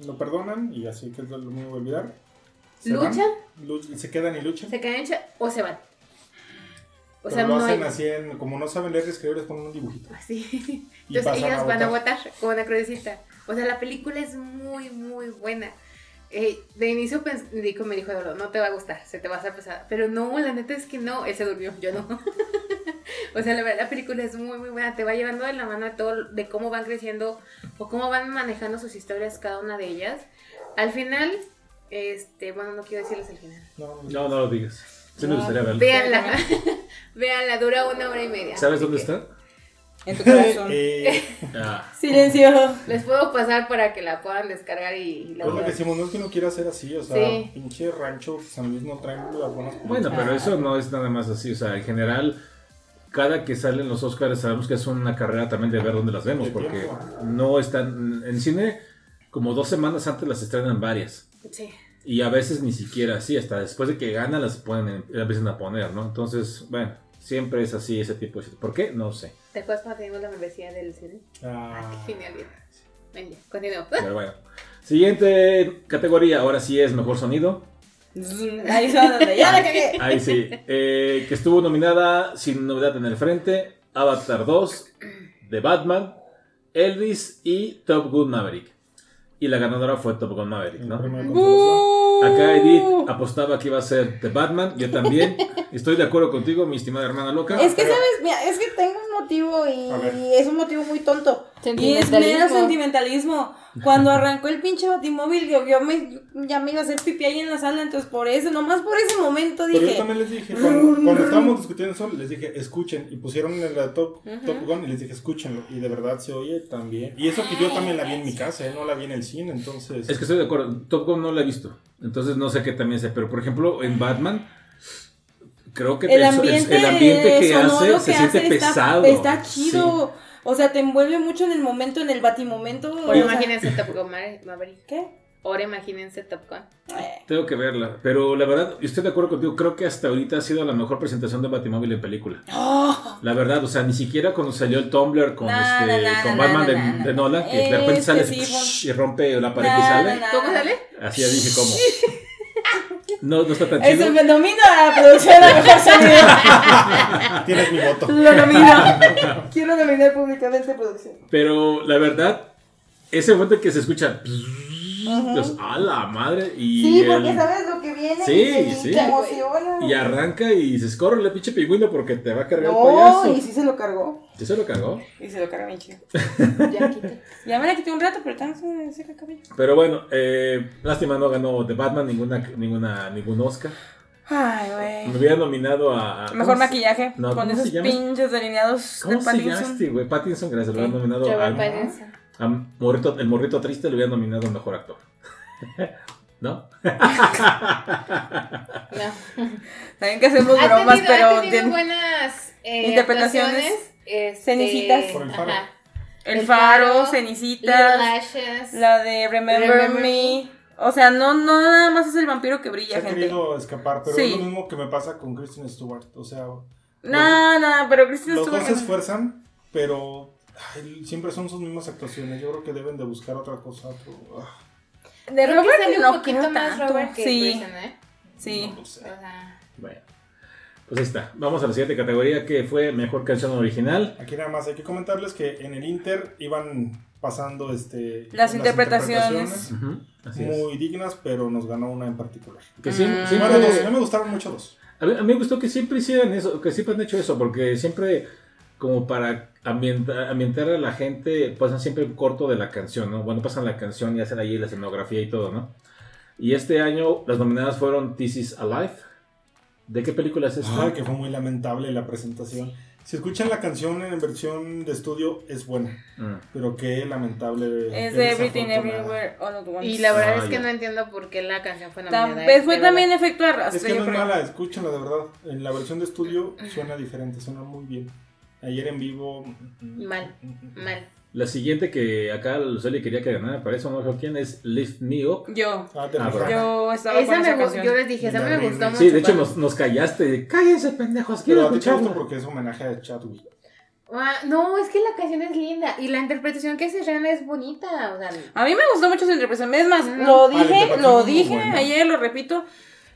Lo perdonan y así que es lo mismo olvidar. Se ¿Luchan? van, se quedan y luchan. ¿Se quedan o se van? O Pero sea, lo no hacen hay... así en, como no saben leer y escribir, les ponen un dibujito. Así. Y Entonces a van a votar. una crucecita. O sea, la película es muy, muy buena. eh, de inicio dijo, me dijo, Eduardo, no te va a gustar, se te va a hacer pesada. Pero no, la neta es que no, él se durmió, yo no. o sea, la verdad, la película es muy, muy buena. Te va llevando de la mano de todo, de cómo van creciendo o cómo van manejando sus historias cada una de ellas. Al final, este, bueno, no quiero decirles el final. No, No, no lo digas. Sí me gustaría verlo. Véanla. Véanla, dura una hora y media. ¿Sabes dónde que está? En tu corazón. Eh, Ah, Silencio. Les puedo pasar para que la puedan descargar y, y la es lo que decimos, no es que no quiera hacer así, o sea, Sí. pinche rancho San Luis no trae las buenas bueno, películas. pero eso no es nada más así. O sea, en general, cada que salen los Oscars sabemos que es una carrera también de ver dónde las vemos. Porque tiempo. no están. En cine, como dos semanas antes las estrenan varias. Sí. Y a veces ni siquiera así, hasta después de que ganan las ponen, las empiezan a poner, ¿no? Entonces, bueno, siempre es así ese tipo de ¿Por qué? No sé. ¿Te acuerdas cuando teníamos la membresía del cine? Ah, Qué genialidad. Venga, continuamos. Pero bueno. Siguiente categoría, ahora sí es mejor sonido. Ahí se va donde ya la cagué. Ahí sí. Eh, que estuvo nominada sin novedad en el frente: Avatar 2, The Batman, Elvis y Top Gun Maverick. Y la ganadora fue Top Gun Maverick, ¿no? Acá Edith apostaba que iba a ser The Batman. Yo también. Estoy de acuerdo contigo, mi estimada hermana loca. Es que, pero- ¿sabes? Mira, es que tengo un motivo y es un motivo muy tonto. Y es mero Sentimentalismo. Cuando arrancó el pinche batimóvil, yo, yo me, ya me iba a hacer pipí ahí en la sala, entonces por eso, nomás por ese momento Pero yo dije... también les dije, cuando, cuando estábamos discutiendo eso, les dije, escuchen. Y pusieron en la Top, top Gun y les dije, escúchenlo. Y de verdad se oye también. Y eso que yo también la vi en mi casa, ¿eh? no la vi en el cine, entonces. Es que estoy de acuerdo. Top Gun no la he visto. Entonces no sé qué también sé. Pero por ejemplo, en Batman. Creo que El el- ambiente, el ambiente que hace se siente está- pesado. Está, chido. O sea, te envuelve mucho en el momento, en el batimomento. Ahora sea, imagínense Top Gun Maverick-. ¿Qué? Ahora imagínense Top Gun. Eh, Tengo que verla. Pero la verdad, yo estoy de acuerdo contigo. Creo que hasta ahorita ha sido la mejor presentación de Batimóvil en película. oh, La verdad, o sea, ni siquiera cuando salió el Tumblr con, No, este, no, no, con no, Batman no, de, no, no. de Nolan, que de repente sale sí y rompe la pared y sale. no, no. ¿Cómo sale? Así ya dije cómo. No, no está tan Eso chido. me nomino a la producción de la mejor sonido. Tienes mi voto. Lo nomino. Quiero nominar públicamente producción. Pero la verdad, ese momento en que se escucha. Pues, a la madre. Y, Sí, porque el- sabes lo que viene. Sí, y sí. Te emociona. y arranca y se escorre el pinche pingüino porque te va a cargar el No, payaso. y sí se lo cargó. ¿Sí se lo cargó? Y se lo cargó bien chido. Ya quité. Ya me la quité un rato, pero también se, se cabello. Pero bueno, eh, lástima no ganó The Batman ninguna, ninguna, ningún Oscar. Ay, Me güey. hubiera nominado a. a- Mejor ¿cómo se- maquillaje. No, con ¿cómo se esos llama? pinches delineados ¿Cómo de se llama Pattinson. este, güey? Pattinson, gracias. Lo Sí. hubieran nominado Robert morrito- el morrito triste, lo hubieran nominado a mejor actor. ¿No? No. Saben que hacemos Ha bromas, tenido, pero ha tenido tien- buenas eh, Interpretaciones. este, Cenicitas. Por el faro. ajá. el El faro, Faro, cenicitas, la de Remember, Remember Me. O sea, no, no nada más es el vampiro que Se brilla, ha gente. querido escapar, pero Sí. es lo mismo que me pasa con Kristen Stewart. O sea, No, no, pero Kristen los dos Stewart. se esfuerzan, pero ay, siempre son sus mismas actuaciones. Yo creo que deben de buscar otra cosa. Otro, ah, De Creo que Robert un no poquito más tanto. Robert que Sí, ¿eh? sí. no lo sé. O sea, Bueno. Pues ahí está. Vamos a la siguiente categoría que fue mejor canción original. Aquí nada más hay que comentarles que en el Inter iban pasando este Las interpretaciones. Muy dignas, pero nos ganó una en particular. Que sí- Mm. siempre- Bueno, dos, a mí me gustaron mucho dos. A mí, a mí me gustó que siempre hicieran eso, que siempre han hecho eso, porque siempre, como para ambientar, ambientar a la gente, pasan siempre corto de la canción, ¿no? Bueno, pasan la canción y hacen ahí la escenografía y todo, ¿no? Y este año las nominadas fueron This Is Alive. ¿De qué película es esta? Ay, que fue muy lamentable la presentación. Si escuchan la canción en versión de estudio, es buena, Mm. pero qué lamentable. Es Everything. Everywhere All at Once. y la verdad Ah, es que ya. no entiendo por qué la canción fue nominada. Tal ¿eh? fue también efecto arrastre. Es que no es mala, escúchenla de verdad. En la versión de estudio suena diferente, suena muy bien. Ayer en vivo. Mal, mal. La siguiente que acá Lucely quería que ganara, para eso no sé quién es Lift Me Up. Yo. Ah, te Ah. Yo estaba Esa con esa me canción. yo les dije, esa me Terrible. gustó mucho. Sí, de hecho nos, nos callaste. Cállense, pendejos, quiero te escucharla. porque es homenaje a Chadwick. Ah, no, es que la canción es linda y la interpretación que hace Rihanna es bonita. O sea, A mí me gustó mucho su interpretación. Es más, Ujú. lo Ah, dije, lo dije ayer, lo repito.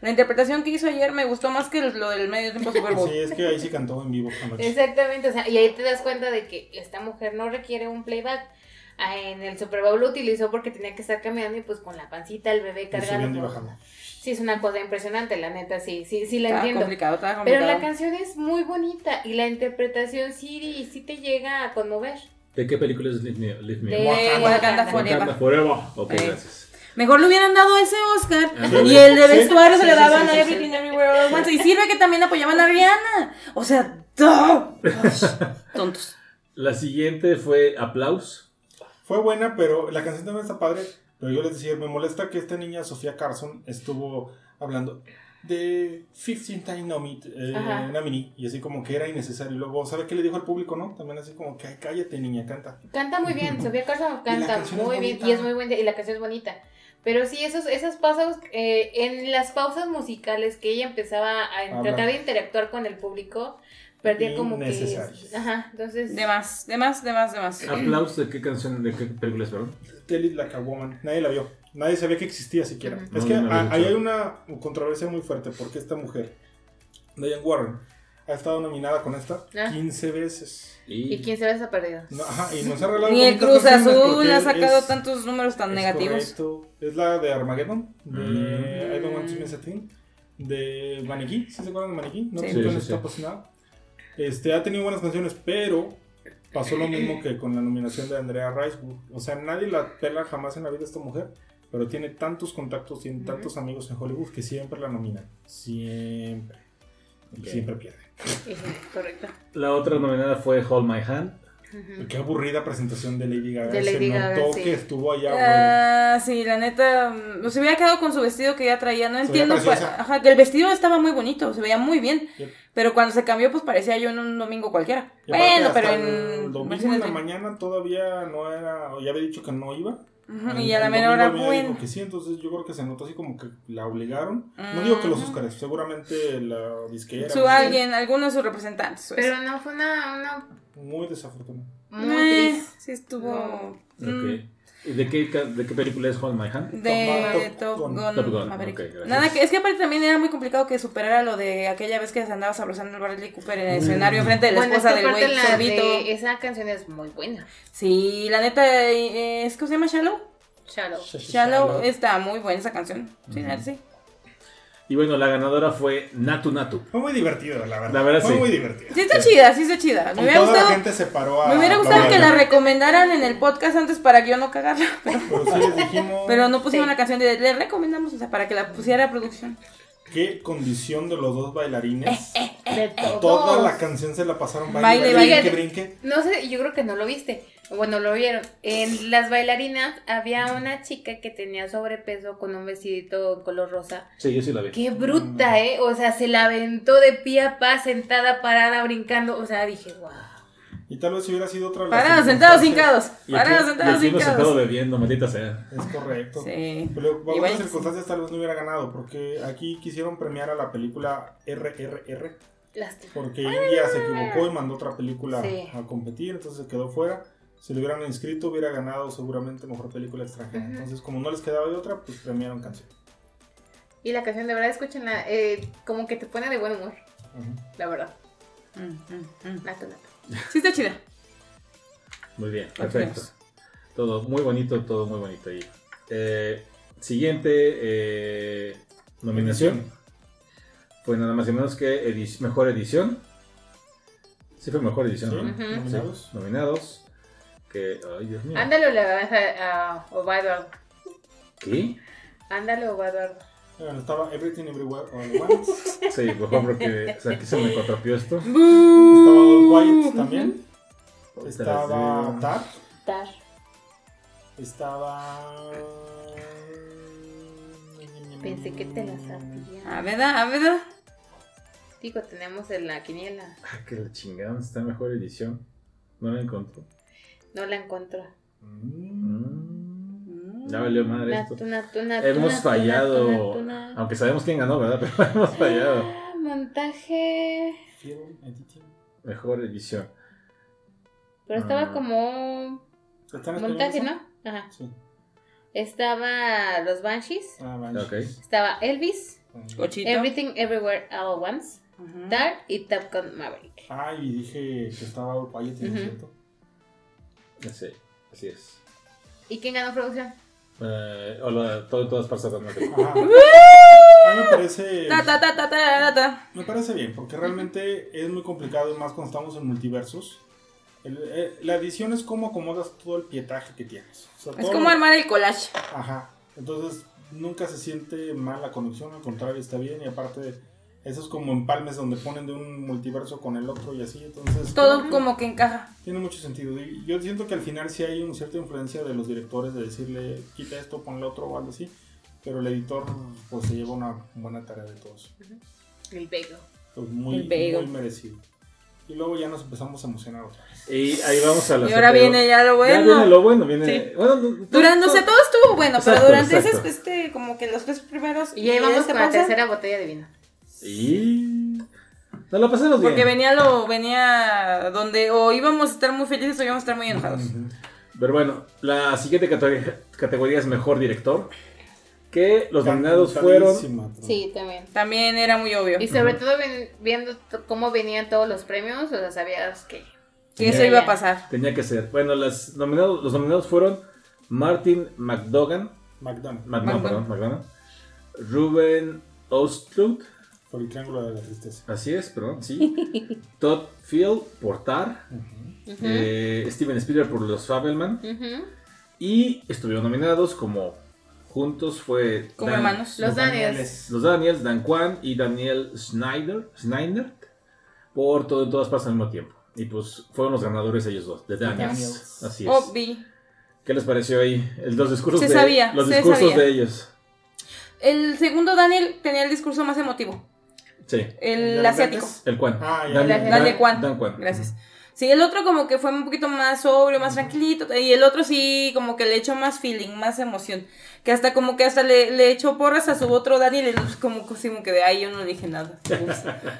La interpretación que hizo ayer me gustó más que lo del medio tiempo Super Bowl. Sí, es que ahí sí cantó en vivo anoche. Exactamente, o sea, y ahí te das cuenta de que esta mujer no requiere un playback. ah, en el Super Bowl lo utilizó porque tenía que estar caminando y pues con la pancita, el bebé cargado. y por-. Sí, es una cosa impresionante, la neta, sí, sí, sí la Estaba entiendo. complicado, Pero complicado. la canción es muy bonita y la interpretación sí, sí te llega a conmover. ¿De qué película es Leave Me? Leave Me De Alone? Wakanda Wakanda. Forever. Wakanda Forever. Ok, Eh. gracias. Mejor le hubieran dado ese Oscar y el de Sí, vestuario se sí, le daban sí, a sí, Everything Everywhere All at Once. Y sirve que también apoyaban a Rihanna. O sea, tontos. La siguiente fue Aplaus. Fue buena, pero la canción también está padre. Pero yo les decía, me molesta que esta niña, Sofía Carson, estuvo hablando de 15 Tiny Nomit, eh, Ajá. una mini, y así como que era innecesario. Y luego, ¿sabe qué le dijo al público, no? También así como que, ay, cállate, niña, canta. Canta muy bien, Sofía Carson canta muy bien bonita. y es muy buena y la canción es bonita. Pero sí, esos, esos pasos, eh, en las pausas musicales que ella empezaba a tratar de interactuar con el público, perdía como que... Ajá, entonces... De más, de más, de más, de más. Aplaus, ¿de qué canción, de qué película es, perdón? Tell it like a woman. Nadie la vio. Nadie sabía que existía siquiera. Es No, que no la a- vi, ahí hay una controversia muy fuerte porque esta mujer, Diane Warren, ha estado nominada con esta Ah. 15 veces. ¿Y quién se ha perdido? No, ajá, y no se ha arreglado Ni el Cruz Azul ha sacado es- tantos números tan es negativos. correcto. Es la de Armageddon, de Mm. I Don't Want to Miss a Thing, de Maniquí. ¿Sí se acuerdan de Maniquí? No Sí. sé Sí, si sí, está sí. apasionado. Este, ha tenido buenas canciones, pero pasó lo mismo que con la nominación de Andrea Riseborough. O sea, nadie la pela jamás en la vida esta mujer, pero tiene tantos contactos, tiene tantos amigos en Hollywood que siempre la nominan. Siempre. Y Ok. siempre pierde. Correcto. La otra nominada fue Hold My Hand. Qué aburrida presentación de Lady Gaga. De Lady se Gaga, notó sí. que estuvo allá. Ah, sí, la neta, mm, se hubiera quedado con su vestido que ya traía. No Se entiendo. Ajá, que el vestido estaba muy bonito, se veía muy bien. Yep. Pero cuando se cambió, pues parecía yo en un domingo cualquiera. Y Bueno, pero El en. domingo versiones en la mañana todavía no era. o Ya había dicho que no iba. Ujú, El- y a la menor hora, bueno. que sí, entonces yo creo que se notó así como que la obligaron. No digo que los Ujú. Oscars, seguramente la disquera. Su no alguien, alguno de sus representantes. pues. Pero no fue una, una Muy desafortunado. muy Eh, triste. Sí, estuvo. Ok. mm, ¿Y de qué, de qué película es Hold My Hand? De Top Top, Gun. Top. Nada, que es que aparte también era muy complicado que superara lo de aquella vez que se andaba sabrosando el Bradley Cooper en el Mm. escenario enfrente de la Bueno, es esposa que del güey de esa canción es muy buena. Sí, la neta, eh, ¿es que se llama Shallow? Shallow. Shallow está muy buena esa canción. Sí, sí. Y bueno, la ganadora fue Natu Natu. Fue muy divertido, la verdad. La verdad, Fue sí. muy divertido. Sí está chida, sí está chida. Me hubiera toda la gustado, gente se paró a. me hubiera gustado que la recomendaran en el podcast antes para que yo no cagarla. Pero, Pero sí les dijimos. pero no pusieron Sí. la canción de le recomendamos, o sea, para que la pusiera producción. Qué condición de los dos bailarines. De todos. Toda la canción se la pasaron Baile, baile, baile. brinque, brinque. No sé, yo creo que no lo viste. Bueno, lo vieron. En las bailarinas había una chica que tenía sobrepeso con un vestidito color rosa. Sí, yo sí la vi. Qué bruta, ¿eh? O sea, se la aventó de pie a pa, sentada, parada, brincando. O sea, dije, wow. Y tal vez si hubiera sido otra. Parados, sentados, hincados. Parados, y sentados, uno sentado hincados. bebiendo, maldita sea. Es correcto. Sí. Pero bajo otras circunstancias tal vez no hubiera ganado, porque aquí quisieron premiar a la película RRR, Lástima. porque India se equivocó y mandó otra película Sí. a competir, entonces se quedó fuera. Si lo hubieran inscrito, hubiera ganado seguramente mejor película extranjera. Entonces, como no les quedaba de otra, pues premiaron canción. Y la canción, de verdad, escúchenla. Eh, como que te pone de buen humor, la verdad. Mm, mm, mm. Nato, nato. Sí está chida. Muy bien, perfecto. Todo muy bonito, todo muy bonito ahí. Eh, siguiente eh, nominación fue nada más y menos que edi- mejor edición. Sí fue mejor edición, Sí, ¿no? Nominados. Sí, nominados. Que, ay Dios mío. Ándale, le vas a, a Ovaduardo. ¿Qué? Ándale, Ovaduardo. Bueno, estaba Everything Everywhere All at Once. Sí, por favor, porque o sea, aquí se me contrapió esto. Estaba All Quiet también. Estaba. Tar. Tar. Estaba. Pensé que te la sabía. A ver, a ver. Digo, tenemos en la quiniela. Ah, que la chingada, ¿dónde está mejor edición? No la encontró. No la encontró. Mm. Mm, Ya valió madre esto. Natu, natu, Hemos fallado, aunque sabemos quién ganó, ¿verdad? Pero hemos fallado. Ah, montaje. Film Editing. Mejor edición. Pero Ah. estaba como ¿Está en montaje, ¿no? Ajá. Sí. Estaba Los Banshees. Ah. Ok. Estaba Elvis. Cochito. Everything Everywhere All at Once. Ujú. Tar y Top Gun Maverick. Ah, y dije que estaba ¿no es Ujú. cierto? Sí, así es. ¿Y quién ganó producción? Eh, o la, todo, todas partes de Ajá. A mí me parece. Ta, ta, ta. Me parece bien, porque realmente es muy complicado, y más cuando estamos en multiversos. El- eh, la edición es como acomodas todo el pietaje que tienes. O sea, Es como lo- armar el collage. Ajá. Entonces, nunca se siente mal la conexión, al contrario, está bien. Y aparte, esos como empalmes donde ponen de un multiverso con el otro y así. Entonces, Todo como que encaja. tiene mucho sentido. Y yo siento que al final sí hay una cierta influencia de los directores de decirle, quita esto, ponle otro o algo así. Pero el editor, pues se lleva una buena tarea de todos. El Bego. Pues muy, El Vego. muy merecido. Y luego ya nos empezamos a emocionar otra vez. Y ahí vamos a la Y ahora viene ya lo Ya viene bueno. lo bueno, viene. Sí. Bueno, no- Durante, o todo- sea, todo estuvo bueno, pero Exacto, durante exacto. ese, este, como que los tres primeros. Y ya íbamos este con la tercera botella de vino. Y. Nos lo pasamos bien. Porque venía lo, venía donde o íbamos a estar muy felices o íbamos a estar muy enojados. Pero bueno, la siguiente categoría, categoría es mejor director. Que los nominados fueron. Sí, también. También era muy obvio Y sobre todo ven- viendo t- cómo venían todos los premios, o sea, sabías que... que eso iba a pasar. Tenía que ser. Bueno, las nominados, los nominados fueron Martin McDogan. No, McDonough. perdón, Ruben Ostlund. Por el triángulo de la tristeza. Así es, perdón, sí. Todd Field por Tar. Ujú, eh, Steven Spielberg por Los Fabelman. Y estuvieron nominados como juntos fue Como Dan- hermanos. Los Daniels. los Daniels, Dan Kwan y Daniel Schneider, Schneider por todo en todas partes al mismo tiempo. Y pues fueron los ganadores ellos dos, de Daniels. Daniels. Así es. Obvi. ¿Qué les pareció ahí? El- los discursos Se de sabía, los se discursos sabía. de ellos. El segundo Daniel tenía el discurso más emotivo. Sí. El ¿De asiático. El Kwan. Ah, ya. Dan- Daniel Dan- Kwan. Dan Kwan. Gracias. Sí, el otro como que fue un poquito más sobrio, más tranquilito. Y el otro sí como que le echó más feeling, más emoción. Que hasta como que hasta le, le echó porras a su otro Daniel y pues, como, como que de ahí yo no dije nada.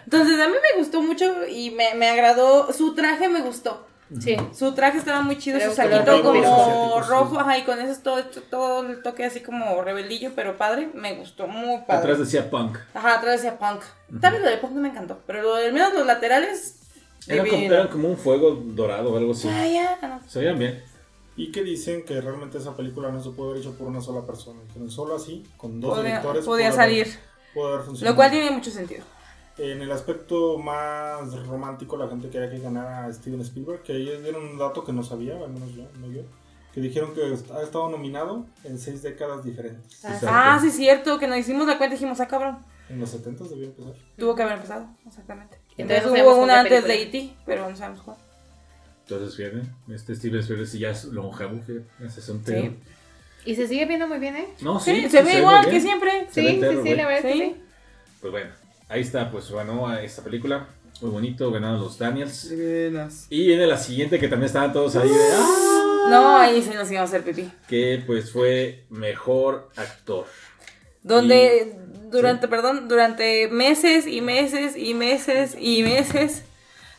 Entonces a mí me gustó mucho y me, me agradó. Su traje me gustó. Sí. Su traje estaba muy chido, Era su saquito rojo. como rojo, ajá, y con eso es todo, todo el toque así como rebeldillo, pero padre, me gustó, muy padre. Atrás decía punk. Ajá, atrás decía punk. Tal vez lo de punk no me encantó, pero lo de al menos los laterales. Eran como, eran como un fuego dorado o algo así. Ah, ya, no. Se veían bien. Y que dicen que realmente esa película no se puede haber hecho por una sola persona. Que solo así, con dos Podía, directores. podía haber- salir. puede haber funcionado. Lo cual tiene mucho sentido. En el aspecto más romántico, la gente quería que ganara Steven Spielberg, que ellos dieron un dato que no sabía, al menos yo, no yo, que dijeron que ha estado nominado en seis décadas diferentes. Ah, Exacto. Ah, sí, cierto, que nos hicimos la cuenta y dijimos, ah, cabrón. En los 70 debió empezar. Tuvo que haber empezado, exactamente. Entonces hubo una antes de. E.T., pero no sabemos cuál. Entonces, fíjate, este Steven Spielberg sí ya es longevo, fíjate, ese es un Sí. tío. Y se sigue viendo muy bien, ¿eh? No, Sí, sí, se sí ve igual que siempre. Se Sí, sí, sí, la verdad es que Sí. sí. Pues bueno, ahí está, pues ganó a esta película. Muy bonito, ganaron los Daniels. Y viene la siguiente que también estaban todos ahí de ¡ah! No, ahí sí nos íbamos a hacer pipí. Que pues fue mejor actor. Donde durante, perdón, durante meses y meses y meses y meses,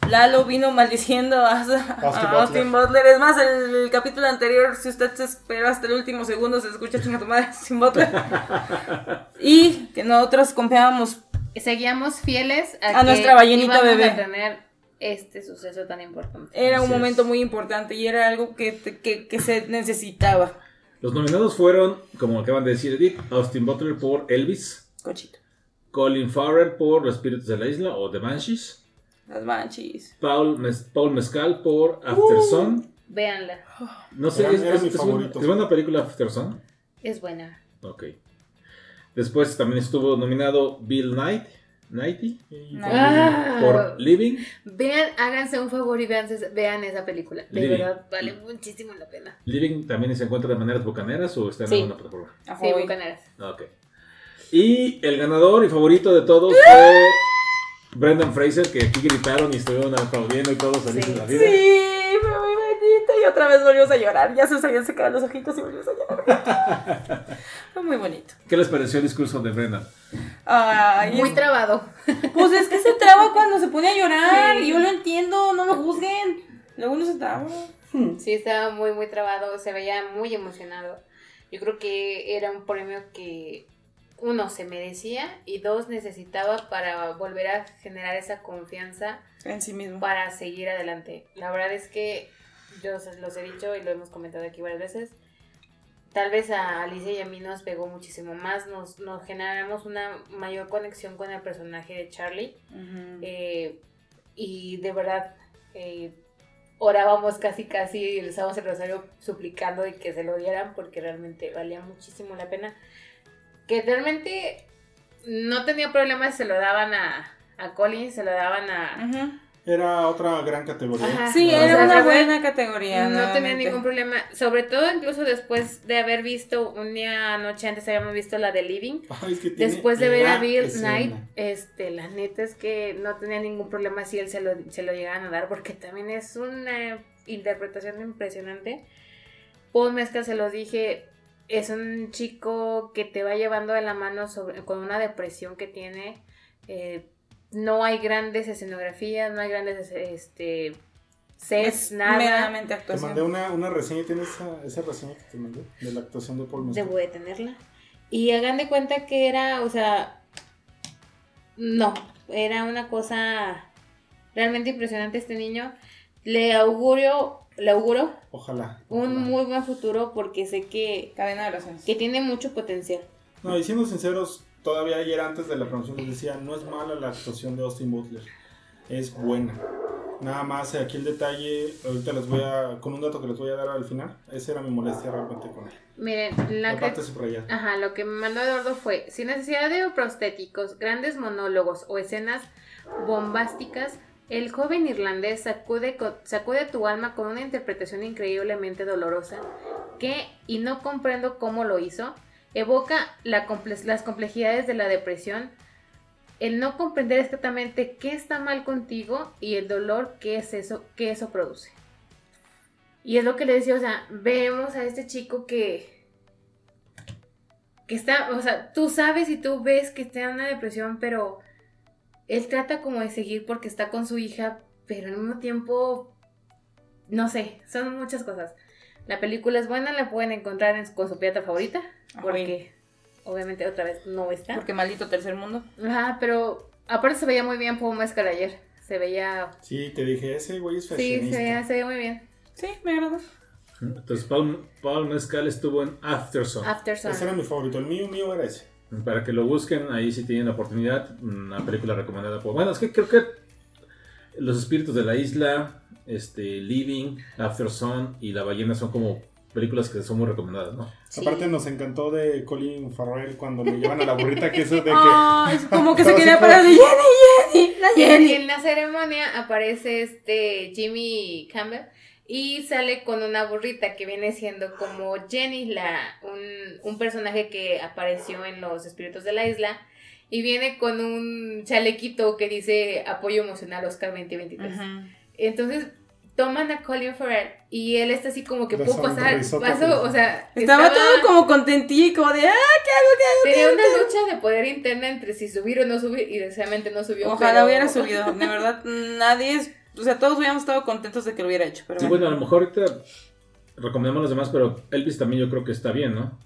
Lalo vino maldiciendo a, a Austin Butler. Es más, el, el capítulo anterior, si usted se espera hasta el último segundo, se escucha chinga tu madre Austin Butler. y que nosotros confiábamos. Seguíamos fieles a, A que nuestra ballenita bebé. a tener este suceso tan importante. Era un momento muy importante y era algo que, que, que se necesitaba. Los nominados fueron, como acaban de decir Edith, Austin Butler por Elvis, Cochito. Colin Farrell por Los Espíritus de la Isla o The Banshees, Las manchis. Paul, Mes- Paul Mescal por After Sun. Véanla, No sé, Era- es, era es- mi es una, es buena película After Sun. es buena. Ok. Después también estuvo nominado Bill Knight, Knighty Y No. también- Ah. por Living. Vean, háganse un favor y vean, vean esa película. De Living. verdad, vale muchísimo la pena. Living también se encuentra de maneras bucaneras o está en Sí. alguna plataforma. Sí, bucaneras. Ok. Y el ganador y favorito de todos fue Brendan Fraser, que aquí gritaron y estuvieron aplaudiendo y todos felices Sí. de la vida. Sí, fue muy bonito. Y otra vez volvimos a llorar. Ya se sabían secar los ojitos y volvimos a llorar. fue muy bonito. ¿Qué les pareció el discurso de Brendan? Ay, Muy es- trabado. pues es que se traba cuando se pone a llorar. Sí. Y yo lo entiendo, no lo juzguen. Luego uno se traba. Sí, estaba muy, muy trabado, se veía muy emocionado. Yo creo que era un premio que uno se merecía y dos necesitaba para volver a generar esa confianza En sí mismo. para seguir adelante. La verdad es que yo los he dicho y lo hemos comentado aquí varias veces. tal vez a Alicia y a mí nos pegó muchísimo más, nos, nos generamos una mayor conexión con el personaje de Charlie. Eh, y de verdad, eh, orábamos casi, casi, le usábamos el rosario suplicando de que se lo dieran porque realmente valía muchísimo la pena. Que realmente no tenía problemas, se lo daban a, a Colin, se lo daban a... Era otra gran categoría. Sí, era una buena categoría. No tenía ningún problema. Sobre todo, incluso después de haber visto, un día noche antes habíamos visto la de Living. después de ver a Bill Knight, este, la neta es que no tenía ningún problema si él se lo, se lo llegaban a dar, porque también es una interpretación impresionante. Paul Mezcal se lo dije, es un chico que te va llevando de la mano sobre, con una depresión que tiene. Eh, no hay grandes escenografías, no hay grandes este sets, nada. Meramente actuación. Te mandé una, reseña, ¿tienes esa, esa, reseña que te mandé? De la actuación de Paul Mescal. Debo de tenerla. Y hagan de cuenta que era, o sea, no, era una cosa realmente impresionante este niño. Le augurio, le auguro. Ojalá. Un muy buen futuro porque sé que. Cadena de Que tiene mucho potencial. No, y siendo sinceros, todavía ayer antes de la promoción les decía, no es mala la actuación de Austin Butler, es buena. Nada más aquí el detalle, ahorita les voy a, con un dato que les voy a dar al final, esa era mi molestia realmente con él. Miren, la, parte Ajá, lo que me mandó Eduardo fue, sin necesidad de prostéticos, grandes monólogos o escenas bombásticas, el joven irlandés sacude, sacude tu alma con una interpretación increíblemente dolorosa que, y no comprendo cómo lo hizo, evoca las complejidades de la depresión, el no comprender exactamente qué está mal contigo y el dolor que es eso, que eso produce. Y es lo que le decía, o sea, vemos a este chico que que está, o sea, tú sabes y tú ves que está en una depresión, pero él trata como de seguir porque está con su hija, pero al mismo tiempo, no sé, son muchas cosas. La película es buena, la pueden encontrar en, con su pirata favorita. Porque obviamente otra vez no está. Porque maldito tercer mundo. Ajá, pero aparte se veía muy bien Paul Mescal ayer. Se veía. Sí, te dije, ese güey es Sí, se veía, se veía muy bien. Sí, me agradó. Entonces Paul, Paul Mescal estuvo en Afterson. Afterson. Ese era mi favorito, el mío, mío era ese. Para que lo busquen, ahí si tienen la oportunidad, una película recomendada por... Bueno, es que creo que Los Espíritus de la Isla, este, Living, Afterson y La Ballena son como películas que son muy recomendadas, ¿no? Aparte nos encantó de Colin Farrell cuando le llevan a la burrita que eso de que... Oh, es como que se quería parar de Jenny, Jenny, la Jenny. Y en la ceremonia aparece este Jimmy Campbell y sale con una burrita que viene siendo como Jenny, la, un, un personaje que apareció en Los Espíritus de la Isla. Y viene con un chalequito que dice apoyo emocional Oscar 2023. Entonces, toman a Colin Farrell y él está así como que pudo pasar, paso, o sea, estaba, todo como contentillo, como de, ah, ¿qué hago, qué hago? Tenía una lucha de poder interna entre si subir o no subir y desgraciadamente no subió. Ojalá hubiera subido, de verdad, nadie es, o sea, todos hubiéramos estado contentos de que lo hubiera hecho. Pero sí, bueno. a lo mejor ahorita recomendamos a los demás, pero Elvis también yo creo que está bien, ¿no?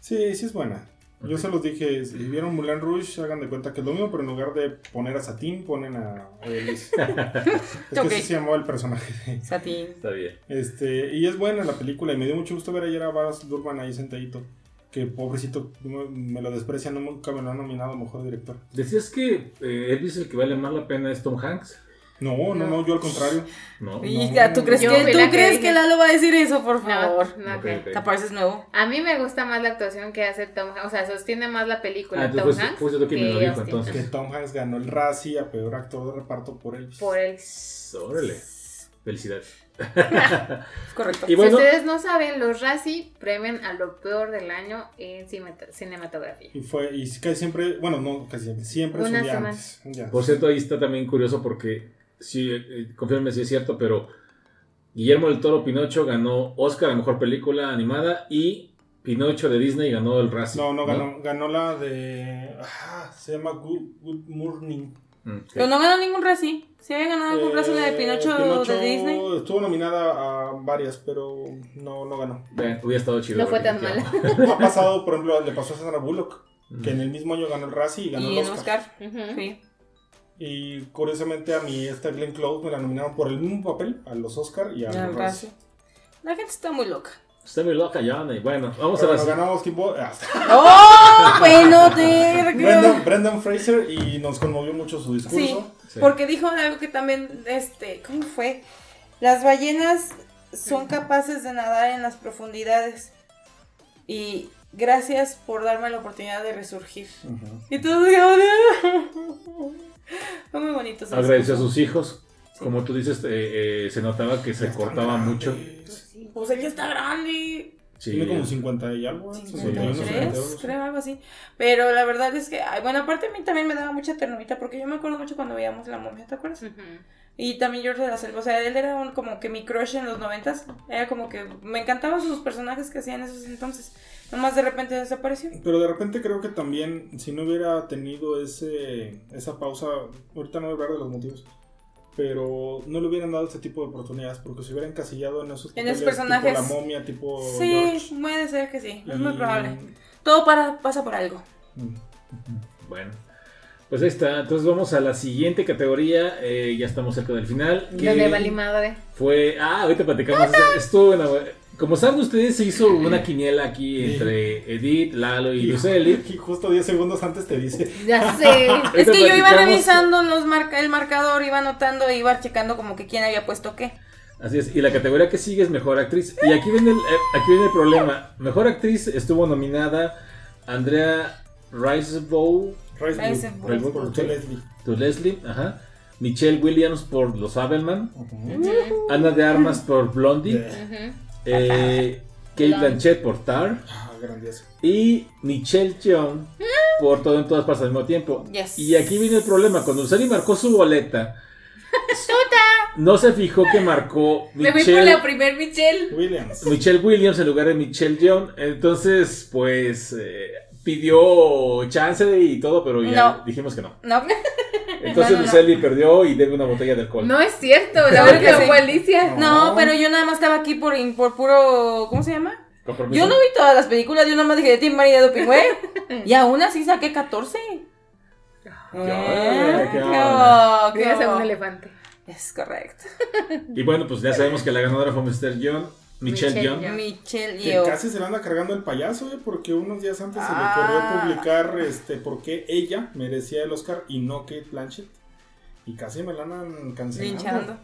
Sí, sí es buena. Yo se los dije, si vieron Mulan Rouge, hagan de cuenta que es lo mismo, pero en lugar de poner a Satín, ponen a Elvis. es que así se llamó el personaje. Satín. Está bien. Este, y es buena la película y me dio mucho gusto ver ayer a Baz Durban ahí sentadito. Que pobrecito, me lo desprecia, nunca me lo han nominado a mejor director. Decías que eh, Elvis el que vale más la pena es Tom Hanks. No, no, no, yo al contrario. No. ¿tú crees, que, ¿tú crees que, Lalo va a decir eso, por favor? No, no, okay, okay. nuevo. A mí me gusta más la actuación que hace Tom Hanks, o sea, sostiene más la película ah, Tom Hanks. Pues, que, me lo dijo, entonces. Que Tom Hanks ganó el Razzie a peor actor de reparto por él. Por él. Órale. Felicidades. Correcto. Y bueno, si ustedes no saben, los Razzie premian a lo peor del año en cinematografía. Y fue, y casi siempre, bueno, no, casi siempre, siempre Una es un día Por cierto, ahí está también curioso porque sí, eh, confírmeme si es cierto, pero Guillermo del Toro Pinocho ganó Oscar a Mejor Película Animada y Pinocho de Disney ganó el Razzie. No, no, ganó, ganó la de... Ah, se llama Good, Morning. Mm, pero no ganó ningún Razzie. ¿Sí había ganado algún eh, Razzie la de Pinocho, de Disney? Estuvo nominada a varias, pero no, no ganó. hubiera estado chido. No fue tan mal. ha pasado, por ejemplo, le pasó a Sandra Bullock, que en el mismo año ganó el Razzie y ganó el Oscar. Y en Oscar, sí. Y curiosamente a mí esta Glenn Close me la nominaron por el mismo papel, a los Oscar y a los La gente está muy loca. Está muy loca, Johnny. Bueno, vamos Pero a la ganamos Kimbo. ah, ¡Oh! Bueno, te Brendan, Brendan Fraser y nos conmovió mucho su discurso. Sí, Sí. porque dijo algo que también, este, ¿cómo fue? Las ballenas son capaces de nadar en las profundidades. Y gracias por darme la oportunidad de resurgir. Ujú. Y todo yo, Fue muy bonito. Agradeció a sus hijos. Como tú dices, eh, eh, se notaba que se cortaba mucho. grandes. Pues él ya está grande. Sí. Tiene como 50 y algo. ¿eh? 51, 53, 52. creo, algo así. Pero la verdad es que, bueno, aparte a mí también me daba mucha ternurita, porque yo me acuerdo mucho cuando veíamos La Momia, ¿te acuerdas? Y también George de la Selva, o sea, él era un- como que mi crush en los noventas, era como que me encantaban sus personajes que hacían esos entonces, nomás de repente desapareció. Pero de repente creo que también, si no hubiera tenido ese esa pausa, ahorita no voy a hablar de los motivos, pero no le hubieran dado este tipo de oportunidades porque se hubiera encasillado en esos, En esos papeles personajes. tipo la momia, tipo Sí, George. puede ser que sí, es Y- muy probable. Todo para, pasa por algo. Mm. Bueno, pues ahí está. Entonces vamos a la siguiente categoría. eh, ya estamos cerca del final. que Donde valí madre. Fue. Ah, ahorita platicamos. Estuvo buena, güey. Como saben ustedes, se hizo una quiniela aquí entre Edith, Lalo y Luceli. Y justo 10 segundos antes te dice, Ya sé. Es que yo iba revisando los marca el marcador, iba anotando, iba checando como que quién había puesto qué. Así es. Y la categoría que sigue es mejor actriz. Y aquí viene el, eh, aquí viene el problema. Mejor actriz estuvo nominada Andrea Blue, Blue, por. Leslie. por Leslie, ajá. Michelle Williams por Los Abelman. Ujú. Ana de Armas por Blondie. Eh, eh, Kate. Blanchett por Tar. Ah, grandioso. Y Michelle Yeoh por Todo en Todas Partes al mismo tiempo. Yes. Y aquí viene el problema. Cuando Luceli marcó su boleta, no se fijó que marcó Me fui por la Michelle, primer Michelle. Williams. Michelle Williams en lugar de Michelle Yeoh. Entonces, pues eh, pidió chance y todo, pero ya No. dijimos que no. No, Entonces No, no, no. Luceli perdió y debe una botella de alcohol. No es cierto, la Claro que sí. fue Alicia. no, No. pero yo nada más estaba aquí por, por puro, ¿cómo se llama? Compromiso. Yo no vi todas las películas, yo nada más dije de Tim María de Dopingüe. y aún así saqué 14. onda, qué ¿Qué hubo? ¿Qué a hubo? un elefante. Es correcto. Y bueno, pues ya sabemos que la ganadora fue Mr. Yeoh, Michelle Michelle. Michelle Que Yeoh. casi se le anda cargando el payaso, ¿eh? porque unos días antes se le Ah. ocurrió publicar este, por qué ella merecía el Oscar y no Kate Blanchett. Y casi me la andan cancelando. Linchando.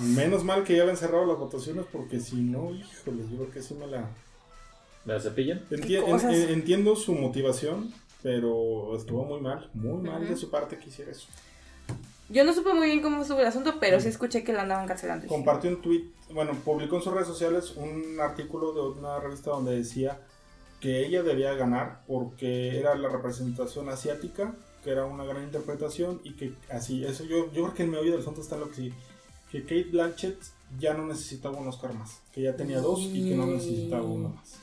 Menos mal que ya habían cerrado las votaciones porque si no, híjole, yo creo que sí me la... ¿La cepillan? Enti- cosas? en- en- entiendo su motivación, pero estuvo muy mal, muy mal de su parte que hiciera eso. Yo no supe muy bien cómo estuvo el asunto, pero sí escuché que la andaban cancelando. Compartió un tweet, bueno, publicó en sus redes sociales un artículo de una revista donde decía que ella debía ganar porque era la representación asiática, que era una gran interpretación y que así, eso yo, yo creo que en medio del asunto está lo que sí, que Kate Blanchett ya no necesitaba un Oscar más, que ya tenía dos y que no necesitaba uno más.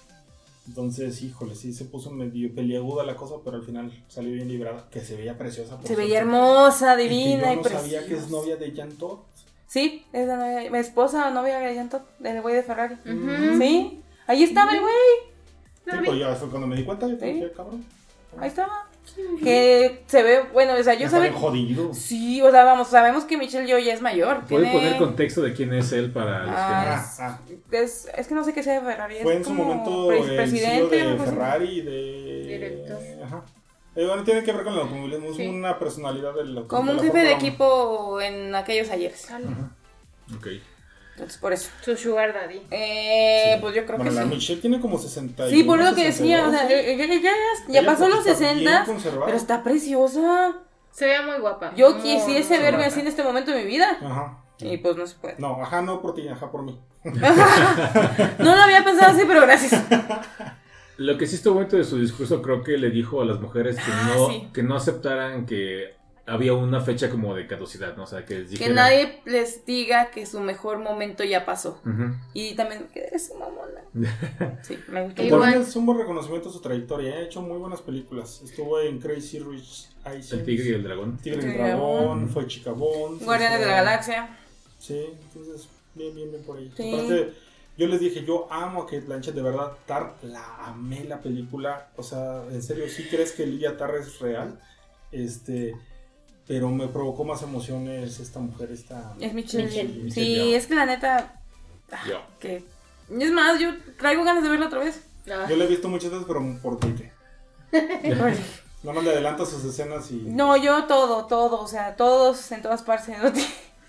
Entonces, híjole, sí se puso medio peliaguda la cosa, pero al final salió bien librada, que se veía preciosa. por Se cierto. veía hermosa, Y que divina y, yo no preciosa. sabía que es novia de Jan Todd. Sí, es la novia, mi esposa, novia de Llanto, del güey de Ferrari. Ujú. Sí, ahí estaba el güey, Sí, pues ya fue cuando me di cuenta, yo Sí. dije, cabrón. ahí estaba. Que se ve, bueno, o sea, yo sabe. jodido. Sí, o sea, vamos, sabemos que Michelle Yeoh ya es mayor. ¿Puede tiene- poner contexto de quién es él para los que Ah, Ah, ah. Es, es que no sé qué sea de Ferrari. es Fue en su momento el CEO presidente. de algo así. Ferrari y de... Director. Ajá. Eh, bueno, tiene que ver con el automovilismo, es Sí. una personalidad del Como un jefe de equipo en aquellos ayeres. no. Ok. Entonces, por eso. Su sugar daddy. Eh, Sí. pues yo creo Bueno, que la sí. Michelle tiene como 60 Sí, por eso que decía, o sea, eh, ya, ya- ya- ya pasó los 60, pero está preciosa. Se veía muy guapa. Yo Muy, quisiese verme así en este momento de mi vida. Ajá. Y pues no se puede. No, ajá, no por ti, ajá, por mí. No lo había pensado así, pero gracias. Lo que sí estuvo bonito de su discurso, creo que le dijo a las mujeres que, Ah, no, sí. que no aceptaran que había una fecha como de caducidad, ¿no? O sea, que les Que dijera- nadie les diga que su mejor momento ya pasó. Y también que eres mamona. Sí, me Por Igual. es un buen reconocimiento a su trayectoria, ha hecho muy buenas películas. Estuvo en Crazy Rich Asians, El tigre y el dragón. Tigre y el Tigre y el Dragón, Dragón. fue Chicabón. Guardianes de la Galaxia. Sí, entonces, bien, bien, bien por ahí. Sí. Aparte, yo les dije, yo amo a Kate Blanchett, de verdad, Tar, la amé la película. O sea, en serio, ¿sí crees que Lidia Tar es real? Este, pero me provocó más emociones esta mujer, esta... Es Michelle. Michelle. Michelle Sí, Yeoh. es que la neta. ah, Yo. Que Es más, yo traigo ganas de verla otra vez. Yo la he visto muchas veces, pero por Twitter. Nada más le adelanta sus escenas y. No, yo todo, todo, o sea, todos en todas partes.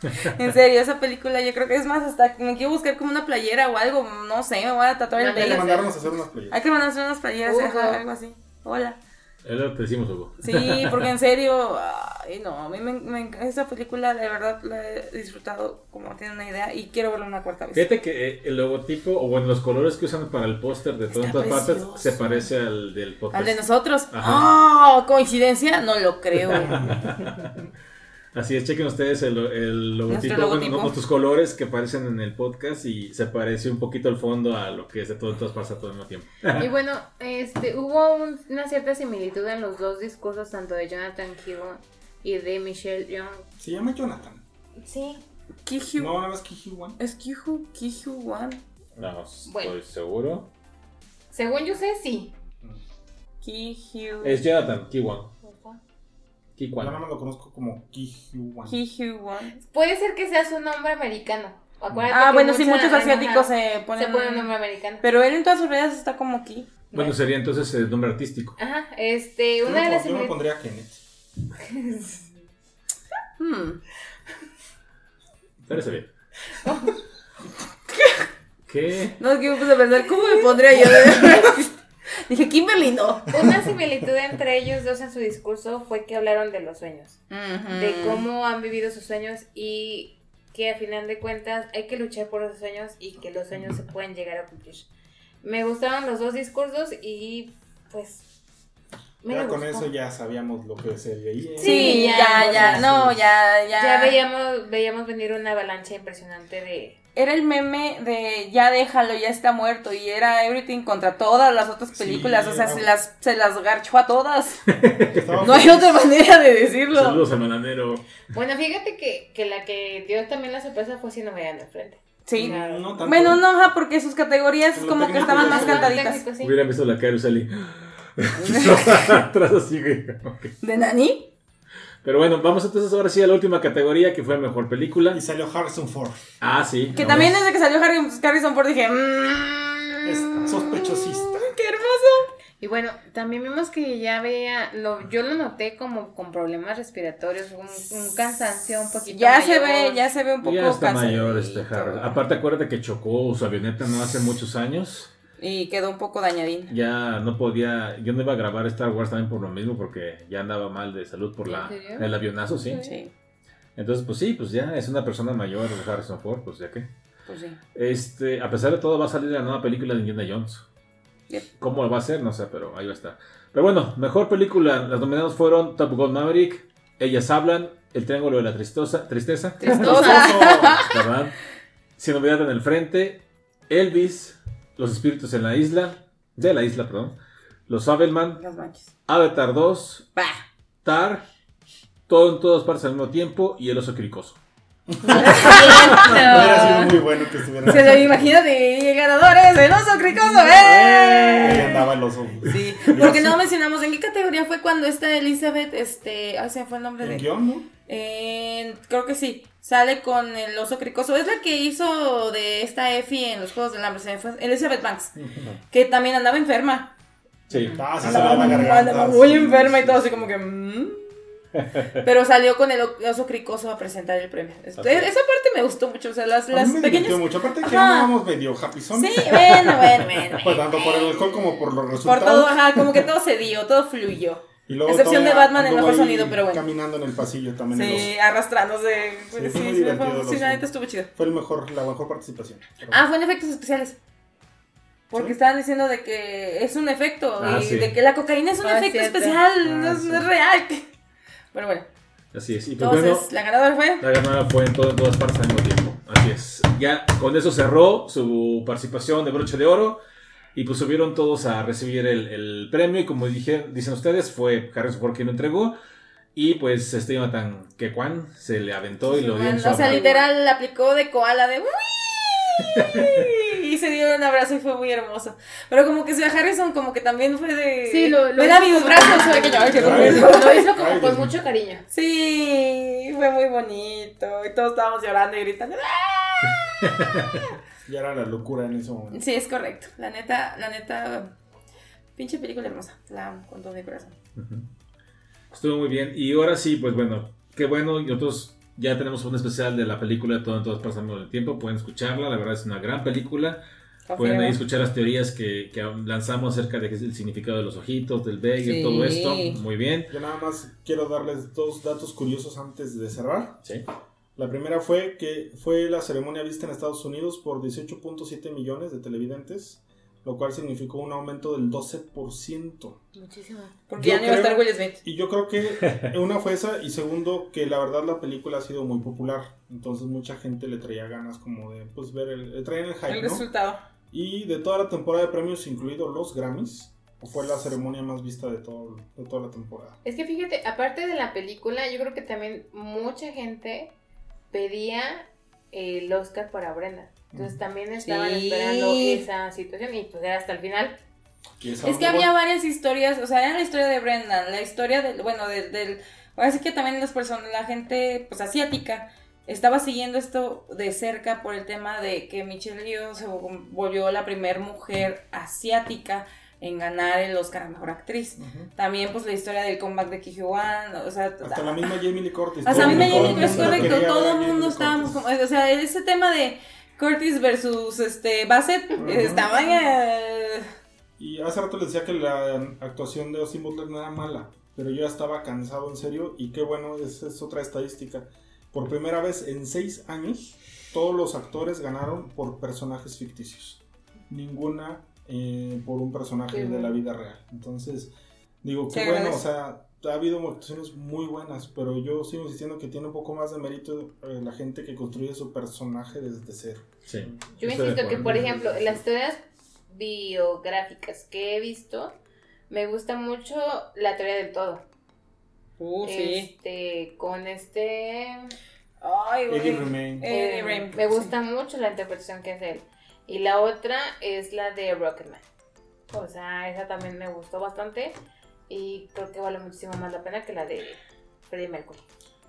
en serio, esa película yo creo que es más, hasta me quiero buscar como una playera o algo, no sé, me voy a tatuar el Hay que pelo. mandarnos a hacer unas playeras. Hay que mandarnos unas playeras, ajá, algo así. Hola. Es lo que te decimos, Hugo. Sí, porque en serio, ay, no, a mí me, me- esa película de verdad la he disfrutado como tiene una idea y quiero verla una cuarta vez. Fíjate que eh, el logotipo, o bueno, los colores que usan para el póster de todas estas partes se parece al del podcast. Al de nosotros. Ajá. ¡Ah! ¿Coincidencia? No lo creo. Así es, chequen ustedes el, el logotipo, bueno, logotipo. nuestros colores que aparecen en el podcast y se parece un poquito el fondo a lo que es de todo, todas partes a todo el mismo tiempo. Y bueno, este, hubo un- una cierta similitud en los dos discursos, tanto de Jonathan Hill y de Michelle Young. Se llama Jonathan. Sí. Kiju. No, más Kiji One. Es Kiju, Kiju One. No, Bueno. estoy seguro. Según yo sé, sí. Kiju. Es Jonathan Kiwan. Yo nada más lo conozco como. Kiju One. Puede ser que sea su nombre americano. Acuérdate Ah, que bueno, sí, muchos asiáticos se se ponen. pone un nombre americano. Pero él en todas sus redes está como aquí. Bueno, sería entonces el nombre artístico. Ajá, este, Yo, una de me, las yo me pondría Kenneth. Hmm. Parece bien. ¿Qué? No, es que me puse a pensar, ¿cómo me pondría yo? Dije, Kimberly, no. Una similitud entre ellos dos en su discurso fue que hablaron de los sueños. de cómo han vivido sus sueños y que a final de cuentas hay que luchar por esos sueños y que los sueños se pueden llegar a cumplir. Me gustaron los dos discursos y pues me Ya con eso ya sabíamos lo que se veía. Sí, ya, ya, no, ya, ya. Ya veíamos, veíamos venir una avalancha impresionante de... Era el meme de ya déjalo, ya está muerto. Y era Everything contra todas las otras Sí, películas. o sea, se las, se las garchó a todas. No hay otra manera de decirlo. Saludos al mananero. Bueno, fíjate que, que la que dio también la sorpresa fue si no me dan enfrente. Sí. No, no tanto. Bueno, no, ajá, porque sus categorías como que estaban más cantaditas. Técnico, sí. Hubieran visto la cara de Sally. Atrás así, güey. ¿De Nani? Pero bueno, vamos entonces ahora sí a la última categoría que fue mejor película. Y salió Harrison Ford. Ah, sí. Que vamos. también desde que salió Harry- Harrison Ford dije, mmm, Es sospechosista. qué hermoso. Y bueno, también vimos que ya veía, lo, yo lo noté como con problemas respiratorios, un, un cansancio un poquito Ya se ve, ya se ve un poco Ya está cansadito. mayor este Harris. Aparte, acuérdate que chocó su avioneta no hace muchos años. Y quedó un poco dañadín. Ya no podía. Yo no iba a grabar Star Wars también por lo mismo, porque ya andaba mal de salud por la, el avionazo, sí. Sí, Entonces, pues sí, pues ya es una persona mayor, Harrison Ford, pues ya que. pues sí. Este, a pesar de todo, va a salir la nueva película de Indiana Jones. Yep. ¿Cómo va a ser? No sé, pero ahí va a estar. Pero bueno, mejor película. Las nominadas fueron Top Gun Maverick, Ellas Hablan, El Triángulo de la Tristosa, Tristeza, Tristosa. ¿verdad? Sin novedad en el frente, Elvis, Los Espíritus en la Isla, de la isla, perdón, Los Abelman, Las. Avatar 2, Bah. Tar, Todo en todas partes al mismo tiempo y El Oso Cricoso. Hubiera sido muy bueno que estuviera. Se lo imagina de ganadores, el oso cricoso, Ahí ¡eh! andaba el oso. Sí, porque no mencionamos en qué categoría fue cuando esta Elizabeth, este, ay, se me fue el nombre ¿En de... guion, no? Eh, creo que sí, sale con el oso cricoso. Es la que hizo de esta Effie en los Juegos del Hambre, se fue, Elizabeth Banks, que también andaba enferma. Sí. Ah, Andaba, la garganta. andaba muy sí, enferma y sí. todo así como que... Pero salió con el oso cricoso a presentar el premio. Esa parte me gustó mucho, o sea, las, A mí las me pequeñas... mucho. Aparte que andábamos medio happy son. Sí, bueno, bueno, bueno. Pues tanto por el alcohol como por los Por resultados. todo, ajá, como que todo se dio, todo fluyó. Y luego Excepción de Batman, el mejor sonido, pero bueno. Caminando en el pasillo también. Sí, los- arrastrándose. Sí, Sí, fue muy sí, divertido la neta estuvo chido. Fue el mejor, la mejor participación. Ah, fue en efectos especiales. Porque ¿Sí? estaban diciendo de que es un efecto Ah, y sí. de que la cocaína es un Ah, efecto cierto. especial, Ah, no, es, sí. no es real. Pero bueno, Así es. Y pues entonces bueno, la ganadora fue. La ganada fue en, todo- en todas partes al mismo tiempo. Así es. Ya con eso cerró su participación de broche de oro. Y pues subieron todos a recibir el, el premio. Y como dije, dicen ustedes, fue Harrison Ford quien lo entregó. Y pues este Jonathan Kekwan se le aventó y lo dio en su o sea, literal aplicó de koala de se dio un abrazo y fue muy hermoso. Pero como que a Harrison como que también fue de Sí, lo- lo hizo mis brazos, que yo. Lo hizo como Ay, con mucho cariño. Sí, fue muy bonito. Y todos estábamos llorando y gritando. ¡Ah! ya era la locura en ese momento. Sí, es correcto. La neta, la neta, pinche película hermosa. La amo con todo mi corazón. Estuvo muy bien. Y ahora sí, pues bueno, qué bueno. Y nosotros ya tenemos un especial de la película de Todo en Todas Pasando el Tiempo. Pueden escucharla. La verdad es una gran película. Pueden ahí escuchar las teorías que, que, lanzamos acerca del significado de los ojitos, del y todo esto. Muy bien. Yo nada más quiero darles dos datos curiosos antes de cerrar. Sí. La primera fue que fue la ceremonia vista en Estados Unidos por 18.7 millones de televidentes, lo cual significó un aumento del 12%. Muchísimo. Porque ya no iba a estar Will Smith. Y yo creo que una fue esa, y segundo, que la verdad la película ha sido muy popular. Entonces mucha gente le traía ganas como de pues ver el, le traían el hype. El resultado. Y de toda la temporada de premios, incluidos los Grammys, fue la ceremonia más vista de, todo, de toda la temporada. Es que fíjate, aparte de la película, yo creo que también mucha gente pedía el Oscar para Brenda. Entonces también estaban esperando esa situación y pues era hasta el final. Es que había varias historias, o sea, era la historia de Brenda, la historia del, bueno, del, del ahora sí que también las personas, la gente, pues asiática, estaba siguiendo esto de cerca por el tema de que Michelle Yeoh se volvió la primera mujer asiática en ganar el Oscar a Mejor Actriz. También, pues, la historia del comeback de Ki Wan, o sea... Hasta la misma Jamie Lee Curtis. Hasta la misma Jamie Lee Curtis, correcto. Todo el mundo estábamos como... O sea, ese tema de Curtis versus este Bassett estaba en... Y hace rato les decía que la actuación de Austin Butler no era mala, pero yo ya estaba cansado en serio y qué bueno, es, es otra estadística. Por primera vez en seis años, todos los actores ganaron por personajes ficticios. Ninguna eh, por un personaje de la vida real. Entonces, digo, qué bueno, o sea, ha habido actuaciones muy buenas, pero yo sigo insistiendo que tiene un poco más de mérito eh, la gente que construye su personaje desde cero. Sí. Yo insisto que, por ejemplo, las historias biográficas que he visto, me gusta mucho la teoría del todo. Uh, este, con este... Ay, Eddie eh, me gusta mucho la interpretación que hace él. Y la otra es la de Rocketman. O sea, esa también me gustó bastante. Y creo que vale muchísimo más la pena que la de Freddie Mercury.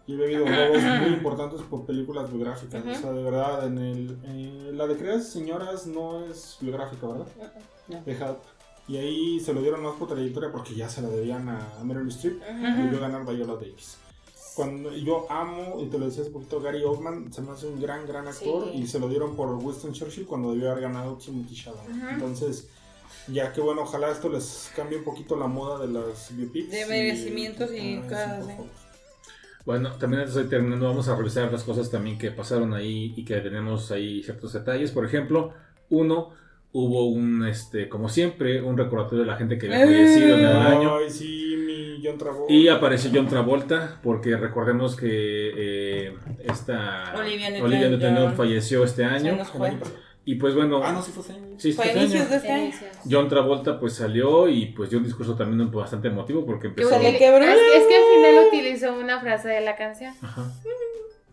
Y he bebido globos muy importantes por películas biográficas. O sea, de verdad, en el, eh, la de Creas Señoras no es biográfica, ¿verdad? No. Y ahí se lo dieron más por trayectoria porque ya se la debían a Meryl Streep y debió ganar Viola Davis cuando yo amo, y te lo decía hace poquito, Gary Oldman se me hace un gran, gran actor y se lo dieron por Winston Churchill cuando debió haber ganado Timothy Chalamet. Entonces, ya que bueno, ojalá esto les cambie un poquito la moda de las biopics. De merecimientos y, cosas así. Bueno, también antes de terminando vamos a revisar las cosas también que pasaron ahí y que tenemos ahí ciertos detalles. Por ejemplo, uno, hubo un, este, como siempre, un recordatorio de la gente que había fallecido en el año. Ay, sí, mi John Travolta. Y apareció John Travolta, porque recordemos que eh, esta Olivia Newton-John falleció este año. Y pues bueno, ah, no, sí fue, sí, fue inicios de este año. John Travolta pues salió y pues dio un discurso también bastante emotivo porque empezó... Se quebró. Es, es que al final utilizó una frase de la canción. Ajá.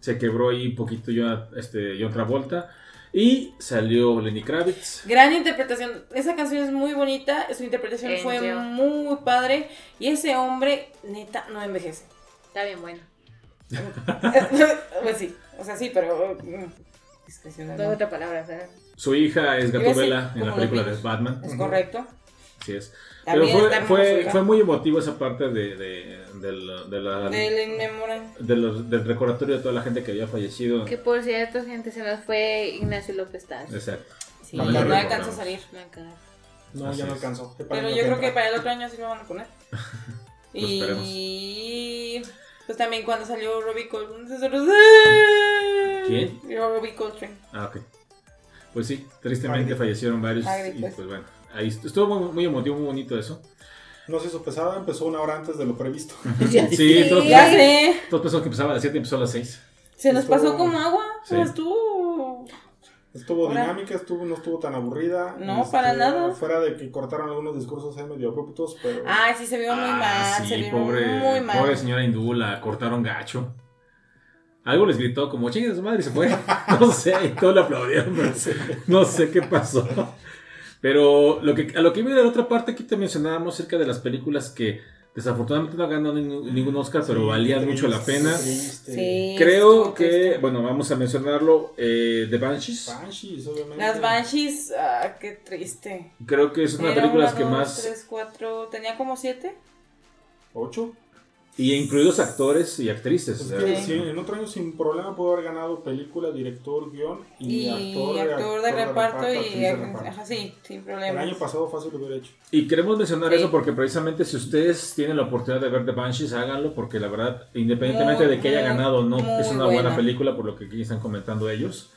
Se quebró ahí un poquito yo, este, John Travolta. Y salió Lenny Kravitz. Gran interpretación. Esa canción es muy bonita. Su interpretación fue muy padre. Y ese hombre, neta, no envejece. Está bien bueno. pues sí. O sea, sí, pero. Mm, no otra palabra, ¿sabes? Su hija es Gatubela en la película de Batman. Es correcto. Así es. Pero fue, fue, fue, muy emotivo esa parte de, de, de, la, del, del recordatorio de toda la gente que había fallecido. Que por cierto, gente, se nos fue Ignacio López Taz. Exacto. Sí, no, no alcanzó a salir. No, ya no alcanzó. Pero yo creo que para el otro año sí lo van a poner. pues y pues también cuando salió Robbie Coltrane. ¿Quién? Robbie Coltrane. Ah, ok. Pues sí, tristemente fallecieron varios. y pues bueno ahí estuvo muy, emotivo, muy bonito eso. No se hizo pesada, empezó una hora antes de lo previsto. sí, todos, ya sé. Todos pensó que empezaba a las 7 y empezó a las 6. Se nos pasó como agua, sí. estuvo. Estuvo dinámica, estuvo, no estuvo tan aburrida. No, este, para nada. Fuera de que cortaron algunos discursos ahí medio abruptos, pero. Ay, sí, se vio muy ah, mal. Sí, se vio pobre, muy mal. Pobre señora hindú, la cortaron gacho. Algo les gritó como chingue su madre y se fue. No sé, y todos le aplaudieron, pero no sé qué pasó. Pero lo que, a lo que iba de la otra parte, aquí te mencionábamos acerca de las películas que Desafortunadamente no ganó ningún, ningún Oscar, pero Sí, valía qué mucho la pena. triste. Sí. Creo que, triste. bueno, vamos a mencionarlo, eh, The Banshees. Banshees, obviamente. Las Banshees, ah, qué triste. Creo que es una de las películas una, que más... tres, cuatro, tenía como siete. ¿Ocho? Y incluidos actores y actrices. Es que Sí. en otro año sin problema pudo haber ganado película, director, guion y, Y, actor, actor, de reparto actriz y de reparto. ajá, sí, sin El problema. año pasado fácil lo hubiera hecho. Y queremos mencionar Sí. eso porque precisamente si ustedes tienen la oportunidad de ver The Banshees, háganlo porque la verdad, independientemente Muy, de que haya ganado o no, es una buena. buena. película por lo que aquí están comentando ellos.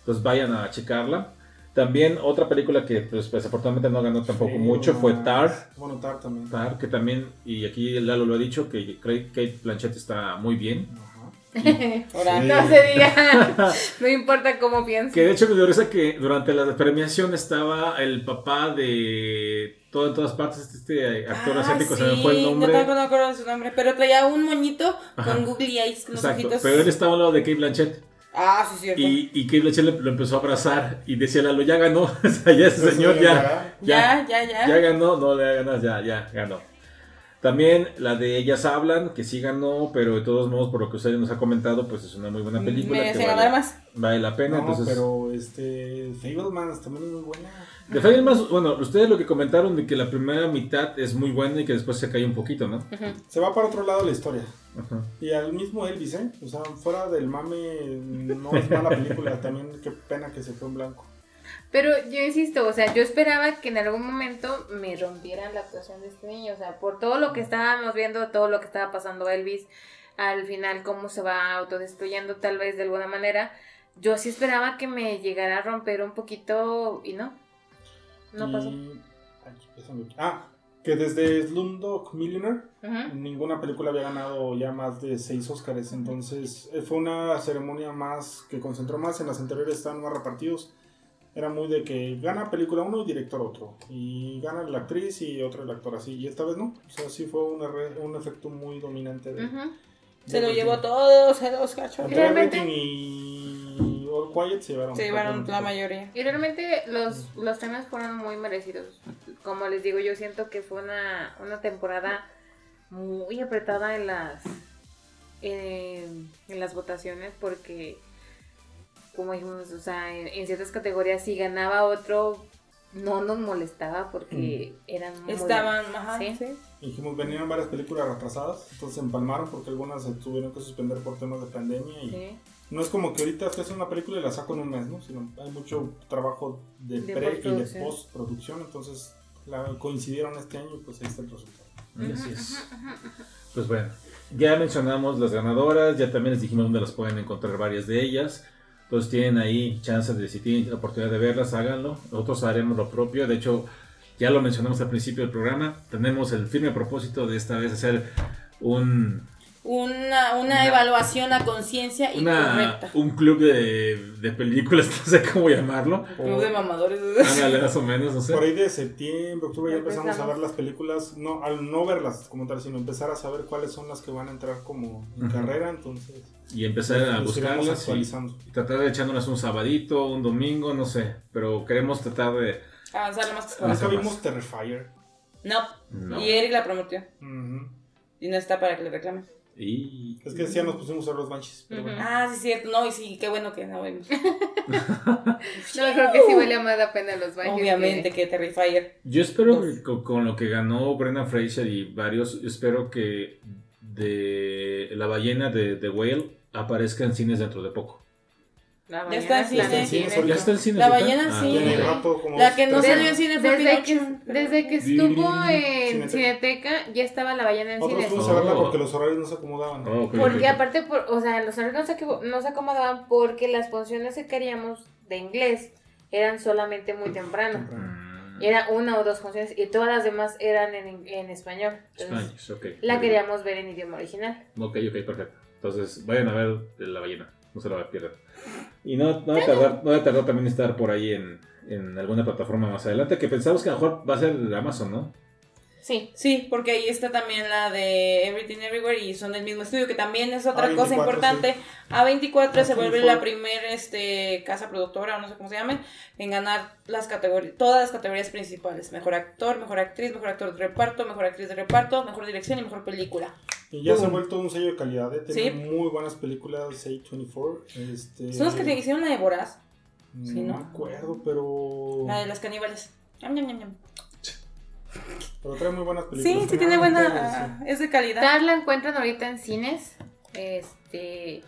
Entonces vayan a checarla. También otra película que pues, desafortunadamente no ganó tampoco Sí, mucho no fue. Tar. Bueno, Tar también. Tar, que también, y aquí Lalo lo ha dicho, que Kate Kate Blanchett está muy bien. Sí. No se diga. No importa cómo pienses. Que de hecho me dio risa que durante la premiación estaba el papá de todo en todas partes, este actor Ah, asiático, se me fue el No nombre. tampoco no me acuerdo de su nombre, pero traía un moñito Ajá. con googly eyes, con los Exacto, ojitos. pero él estaba al lado de Kate Blanchett. Ah, sí, cierto. Y, y Kate Blanchett lo empezó a abrazar y decía Lalo, ya ganó, o sea, ya ese señor ya, ya, ya, ya. ya ganó, no le ganas, ya, ya ganó. También la de Ellas Hablan, que sí ganó, pero de todos modos, por lo que usted nos ha comentado, pues es una muy buena película. Merece que ganar vale, más. vale la pena. No, entonces, pero este. Fablemans también es muy buena. De Fablemans, bueno, ustedes lo que comentaron de que la primera mitad es muy buena y que después se cae un poquito, ¿no? Se va para otro lado la historia. Ajá. Y al mismo Elvis, ¿eh? O sea, fuera del mame, no es mala película. También qué pena que se fue en blanco. Pero yo insisto, o sea, yo esperaba que en algún momento me rompieran la actuación de este niño, o sea, por todo lo que estábamos viendo, todo lo que estaba pasando a Elvis, al final cómo se va autodestruyendo tal vez de alguna manera, yo sí esperaba que me llegara a romper un poquito y no, no Y- pasó. Déjame- Ah, que desde Slumdog Millionaire Ujú. ninguna película había ganado ya más de seis Oscars. Entonces eh, fue una ceremonia más que concentró más. En las anteriores estaban más repartidos. Era muy de que gana película uno y director otro. Y gana la actriz y otro el actor así. Y esta vez no. O sea, sí fue un, erre- un efecto muy dominante. De, Ujú. Se lo de llevó todo, se los cachó. Entre Realmente- y Quiet se llevaron. Se llevaron la mayoría. Y realmente los, los temas fueron muy merecidos. Como les digo, yo siento que fue una, una temporada muy apretada en las en, en las votaciones porque como dijimos, o sea, en, en ciertas categorías si ganaba otro no nos molestaba porque eran muy Estaban, ajá, Sí. sí. Dijimos, venían varias películas retrasadas, entonces se empalmaron porque algunas se tuvieron que suspender por temas de pandemia y Sí. No es como que ahorita te hacen una película y la saco en un mes, ¿no? Sino hay mucho trabajo de, De pre y de postproducción. postproducción, entonces la coincidieron este año y pues ahí está el resultado. Y así es. Pues bueno, ya mencionamos las ganadoras, ya también les dijimos dónde las pueden encontrar varias de ellas. Entonces tienen ahí chance de, si tienen la oportunidad de verlas, háganlo. Nosotros haremos lo propio. De hecho, ya lo mencionamos al principio del programa. Tenemos el firme propósito de esta vez hacer un, Una, una Una- evaluación a conciencia y una- correcta. un club de, de películas, no sé cómo llamarlo. Club de mamadores. Ándale, más o menos, no sé. Por ahí de septiembre, octubre ya empezamos a ver las películas, no, al no verlas como tal, sino empezar a saber cuáles son las que van a entrar como en carrera, entonces Y empezar a iremos buscarlas y, tratar de echándolas un sabadito, un domingo, no sé. Pero queremos tratar de... Avanzar lo más que. Nunca vimos Terrifier. No. No. Y Eric la prometió. Y no está para que le reclamen. Y... Es que ya nos pusimos a los Banshees, pero Ujú. bueno. Ah, sí, es cierto. No, y sí, qué bueno que no vimos. No, creo que sí vale más la pena los baños. Obviamente que Terrifier. Yo espero que con, con lo que ganó Brendan Fraser y varios, espero que de la ballena de The Whale aparezca en cines dentro de poco. La Ya está en cine. Sí, cine. ¿Ya está el cine? La ballena Ah, sí. La que no salió en cine fue Desde que, desde estuvo en Cineteca. Ya estaba la ballena en Otros cines. fuimos a verla Oh. porque los horarios no se acomodaban. Oh, Porque aparte, por, o sea, los horarios no se, acom- no se acomodaban porque las funciones que queríamos de inglés eran solamente muy temprano. Era una o dos funciones y todas las demás eran en, en español. Entonces, Spanish, ok. la queríamos ver en idioma original. Ok, ok, perfecto. Entonces, vayan a ver la ballena. No se la pierdan. Y no, no va a tardar, no va a tardar también estar por ahí en, en alguna plataforma más adelante, que pensamos que a lo mejor va a ser Amazon, ¿no? Sí. Sí, porque ahí está también la de Everything Everywhere y son del mismo estudio, que también es otra A24, cosa importante. A24 se A24. vuelve la primer este, casa productora, o no sé cómo se llamen, en ganar las categorías, todas las categorías principales. Mejor actor, mejor actriz, mejor actor de reparto, mejor actriz de reparto, mejor dirección y mejor película. Y ya se ha vuelto un sello de calidad. ¿eh? Tiene Sí. muy buenas películas, A24. Este, Son los que te hicieron la de Boraz, No Sí, ¿no? me acuerdo, pero. la de las caníbales. Ñam, ñam, ñam. Pero trae muy buenas películas. Sí, sí tiene buena, Generalmente, es de calidad. Tal la encuentran ahorita en cines. Este.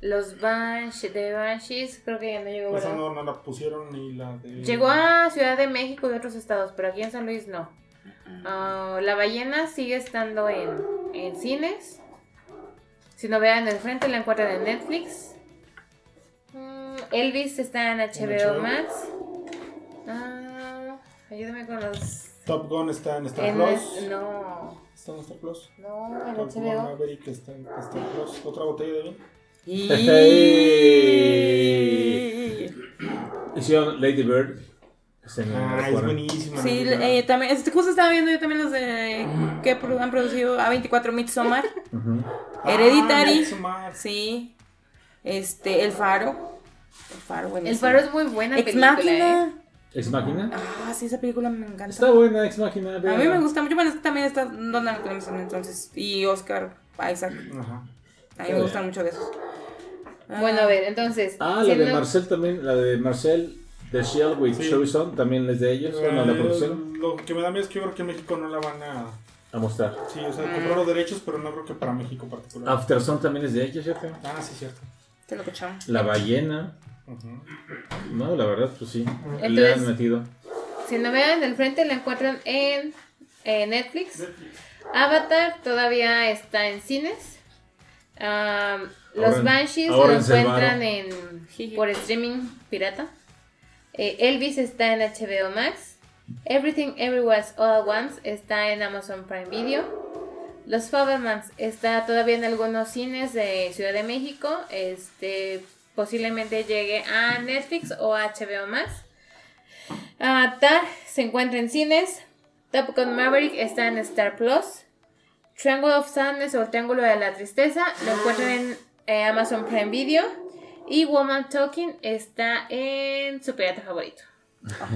Los Banshees, de Banshees, creo que ya no llegó. Esa no, no la pusieron ni la de. Llegó a Ciudad de México y otros estados, pero aquí en San Luis no. Ah, la ballena sigue estando en, en cines. Si no vean el frente, la encuentran en Netflix. Mm, Elvis está en HBO, HBO. Max. Ah, ayúdame con los. Top Gun está en Star en Plus. no, Está en Star Plus. no, en Top Gun HBO. Maverick está en Star Plus. Otra botella de vino. Y... Hicieron Lady Bird. que se me Ah, es buenísima. Sí, eh, también, este, justo estaba viendo yo también los de que han producido A24 Midsommar, Ujú. Ah, Hereditary, Midsommar. sí, este, El Faro, El Faro, buenísimo. El faro es muy buena Ex película. Máquina, ¿eh? Ex Máquina. ah, sí, esa película me encanta. Está buena, Ex Máquina. A mí me gusta mucho, bueno, es que también está Donald Clemson entonces, y Oscar Isaac, Ajá. a mí me gustan mucho de esos. Ah, Bueno, a ver, entonces. Ah, la de no- Marcel también. La de Marcel de Shell with Sí. También es de ellos. Bueno, la Eh, producción. Lo que me da miedo es que yo creo que en México no la van a. A mostrar. Sí, o sea, comprar los derechos, pero no creo que para México particular. After Sun también es de ellos, ¿cierto? Ah, sí, cierto. Te lo escuchamos. La ballena. No, la verdad, pues sí. Le han metido. Si no vean el frente, la encuentran en, en Netflix. Avatar todavía está en cines. Am, los Banshees lo encuentran en, por streaming pirata. Eh, Elvis está en HBO Max. Everything Everywhere All at Once está en Amazon Prime Video. Los Fabermans está todavía en algunos cines de Ciudad de México. Este posiblemente llegue a Netflix o a HBO Max. Ah, Tar se encuentra en cines. Top Gun Maverick está en Star Plus. Triangle of Sadness o Triángulo de la Tristeza lo encuentran en eh, Amazon Prime Video. Y Woman Talking está en su pirata favorito.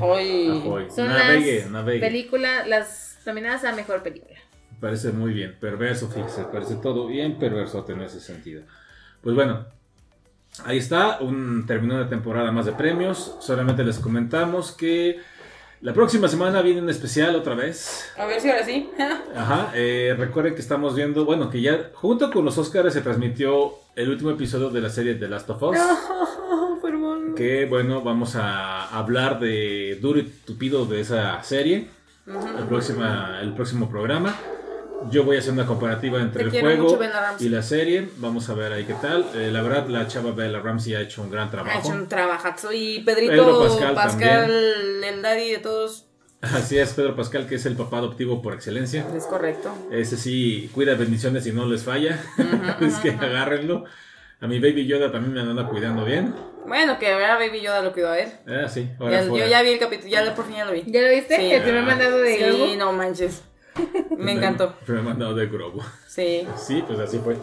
Ahoy. Ahoy. Son Navegue, las navegue. películas, las nominadas a mejor película. Parece muy bien. Perverso, fíjese. Parece todo bien perverso en ese sentido. Pues bueno. Ahí está. Un, terminó una temporada más de premios. Solamente les comentamos que la próxima semana viene un especial otra vez. A ver si ahora sí. Ajá, eh, recuerden que estamos viendo, bueno, que ya junto con los Oscars se transmitió el último episodio de la serie The Last of Us. Que bueno, vamos a hablar de duro y tupido de esa serie. el, próxima, el próximo programa. Yo voy a hacer una comparativa entre Te el juego y la serie. Vamos a ver ahí qué tal. Eh, la verdad, la chava Bella Ramsey ha hecho un gran Ha trabajo. hecho un trabajazo. Y Pedrito Pedro Pascal, Pascal el daddy de todos. Así es, Pedro Pascal, que es el papá adoptivo por excelencia. Es correcto. Ese sí cuida bendiciones y no les falla. es que agárrenlo. A mi Baby Yoda también me anda cuidando bien. Bueno, que ahora Baby Yoda lo cuidó a ver. Ah, sí, ahora Ya- fuera. yo ya vi el capítulo, ya por fin ya lo vi. ¿Ya lo viste? Sí. el primer mandado de Sí, no manches. Me encantó. Me he mandado de Grogu. Sí. Sí, pues así fue.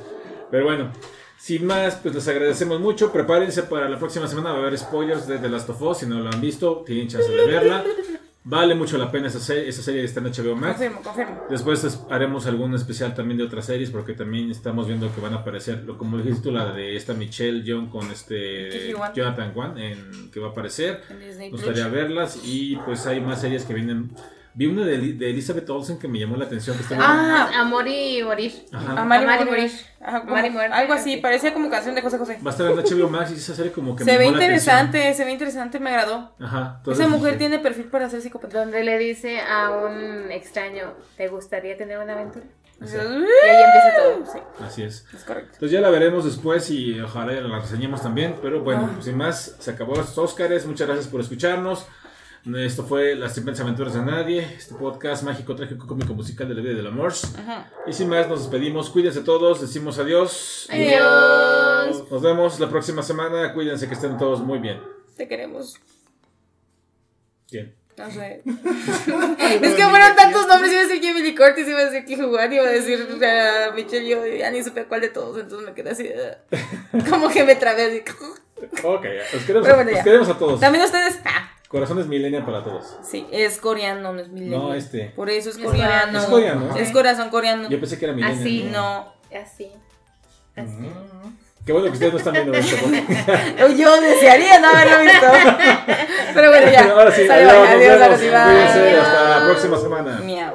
Pero bueno, sin más, pues les agradecemos mucho. Prepárense para la próxima semana. Va a haber spoilers de The Last of Us. Si no lo han visto, tienen chance de verla. Vale mucho la pena esa serie. Esa serie está en HBO Max. Confirmo, confirmo. Después es- haremos algún especial también de otras series porque también estamos viendo que van a aparecer, lo- como dijiste tú, la de esta Michelle Young con este. Jonathan Wan en, que va a aparecer. Plus. gustaría verlas y pues hay más series que vienen. Vi una de, de Elizabeth Olsen que me llamó la atención. Que está Ah, Amor y morir. Ajá. Amar y Amar y morir. morir. Ajá, Amar y muerte. Algo así, parecía como canción de José José. Va a estar en HBO Max y esa serie como que Se me ve llamó la interesante, se ve interesante, me agradó. Ajá. Esa mujer dije, tiene perfil para ser psicópata. Donde le dice a un extraño, ¿te gustaría tener una aventura? Y ahí empieza todo. Sí, Así es. es correcto. Entonces ya la veremos después y ojalá ya la reseñemos también. Pero bueno, Ah. sin más, se acabó estos Óscares. Muchas gracias por escucharnos. Esto fue Las Simples Aventuras de Nadie, este podcast mágico, trágico, cómico, musical de la vida del amor. Y sin más, nos despedimos. Cuídense todos, decimos adiós. Adiós. Nos vemos la próxima semana. Cuídense que estén todos muy bien. Te queremos. ¿Quién? No sé. es que fueron tantos nombres, iba a decir Jamie Lee Curtis iba a decir Cliff Juan, iba a decir a Michelle, yo ya ni supe cuál de todos, entonces me quedé así, uh, como que me trabé así. Ok, os queremos, bueno, os queremos a todos. También ustedes, ah, Corazones millennial para todos. sí, es coreano, no es millennial. No, este. Por eso es Es coreano. Es coreano. Es corazón coreano. Yo pensé que era millennial. Así. No. Así. Así. Mm. Qué bueno que ustedes no están viendo esto. Yo desearía no haberlo visto. Pero bueno, ya. Ahora sí, adiós, adiós, bye. Cuídense, hasta la Adiós. próxima semana. Miau.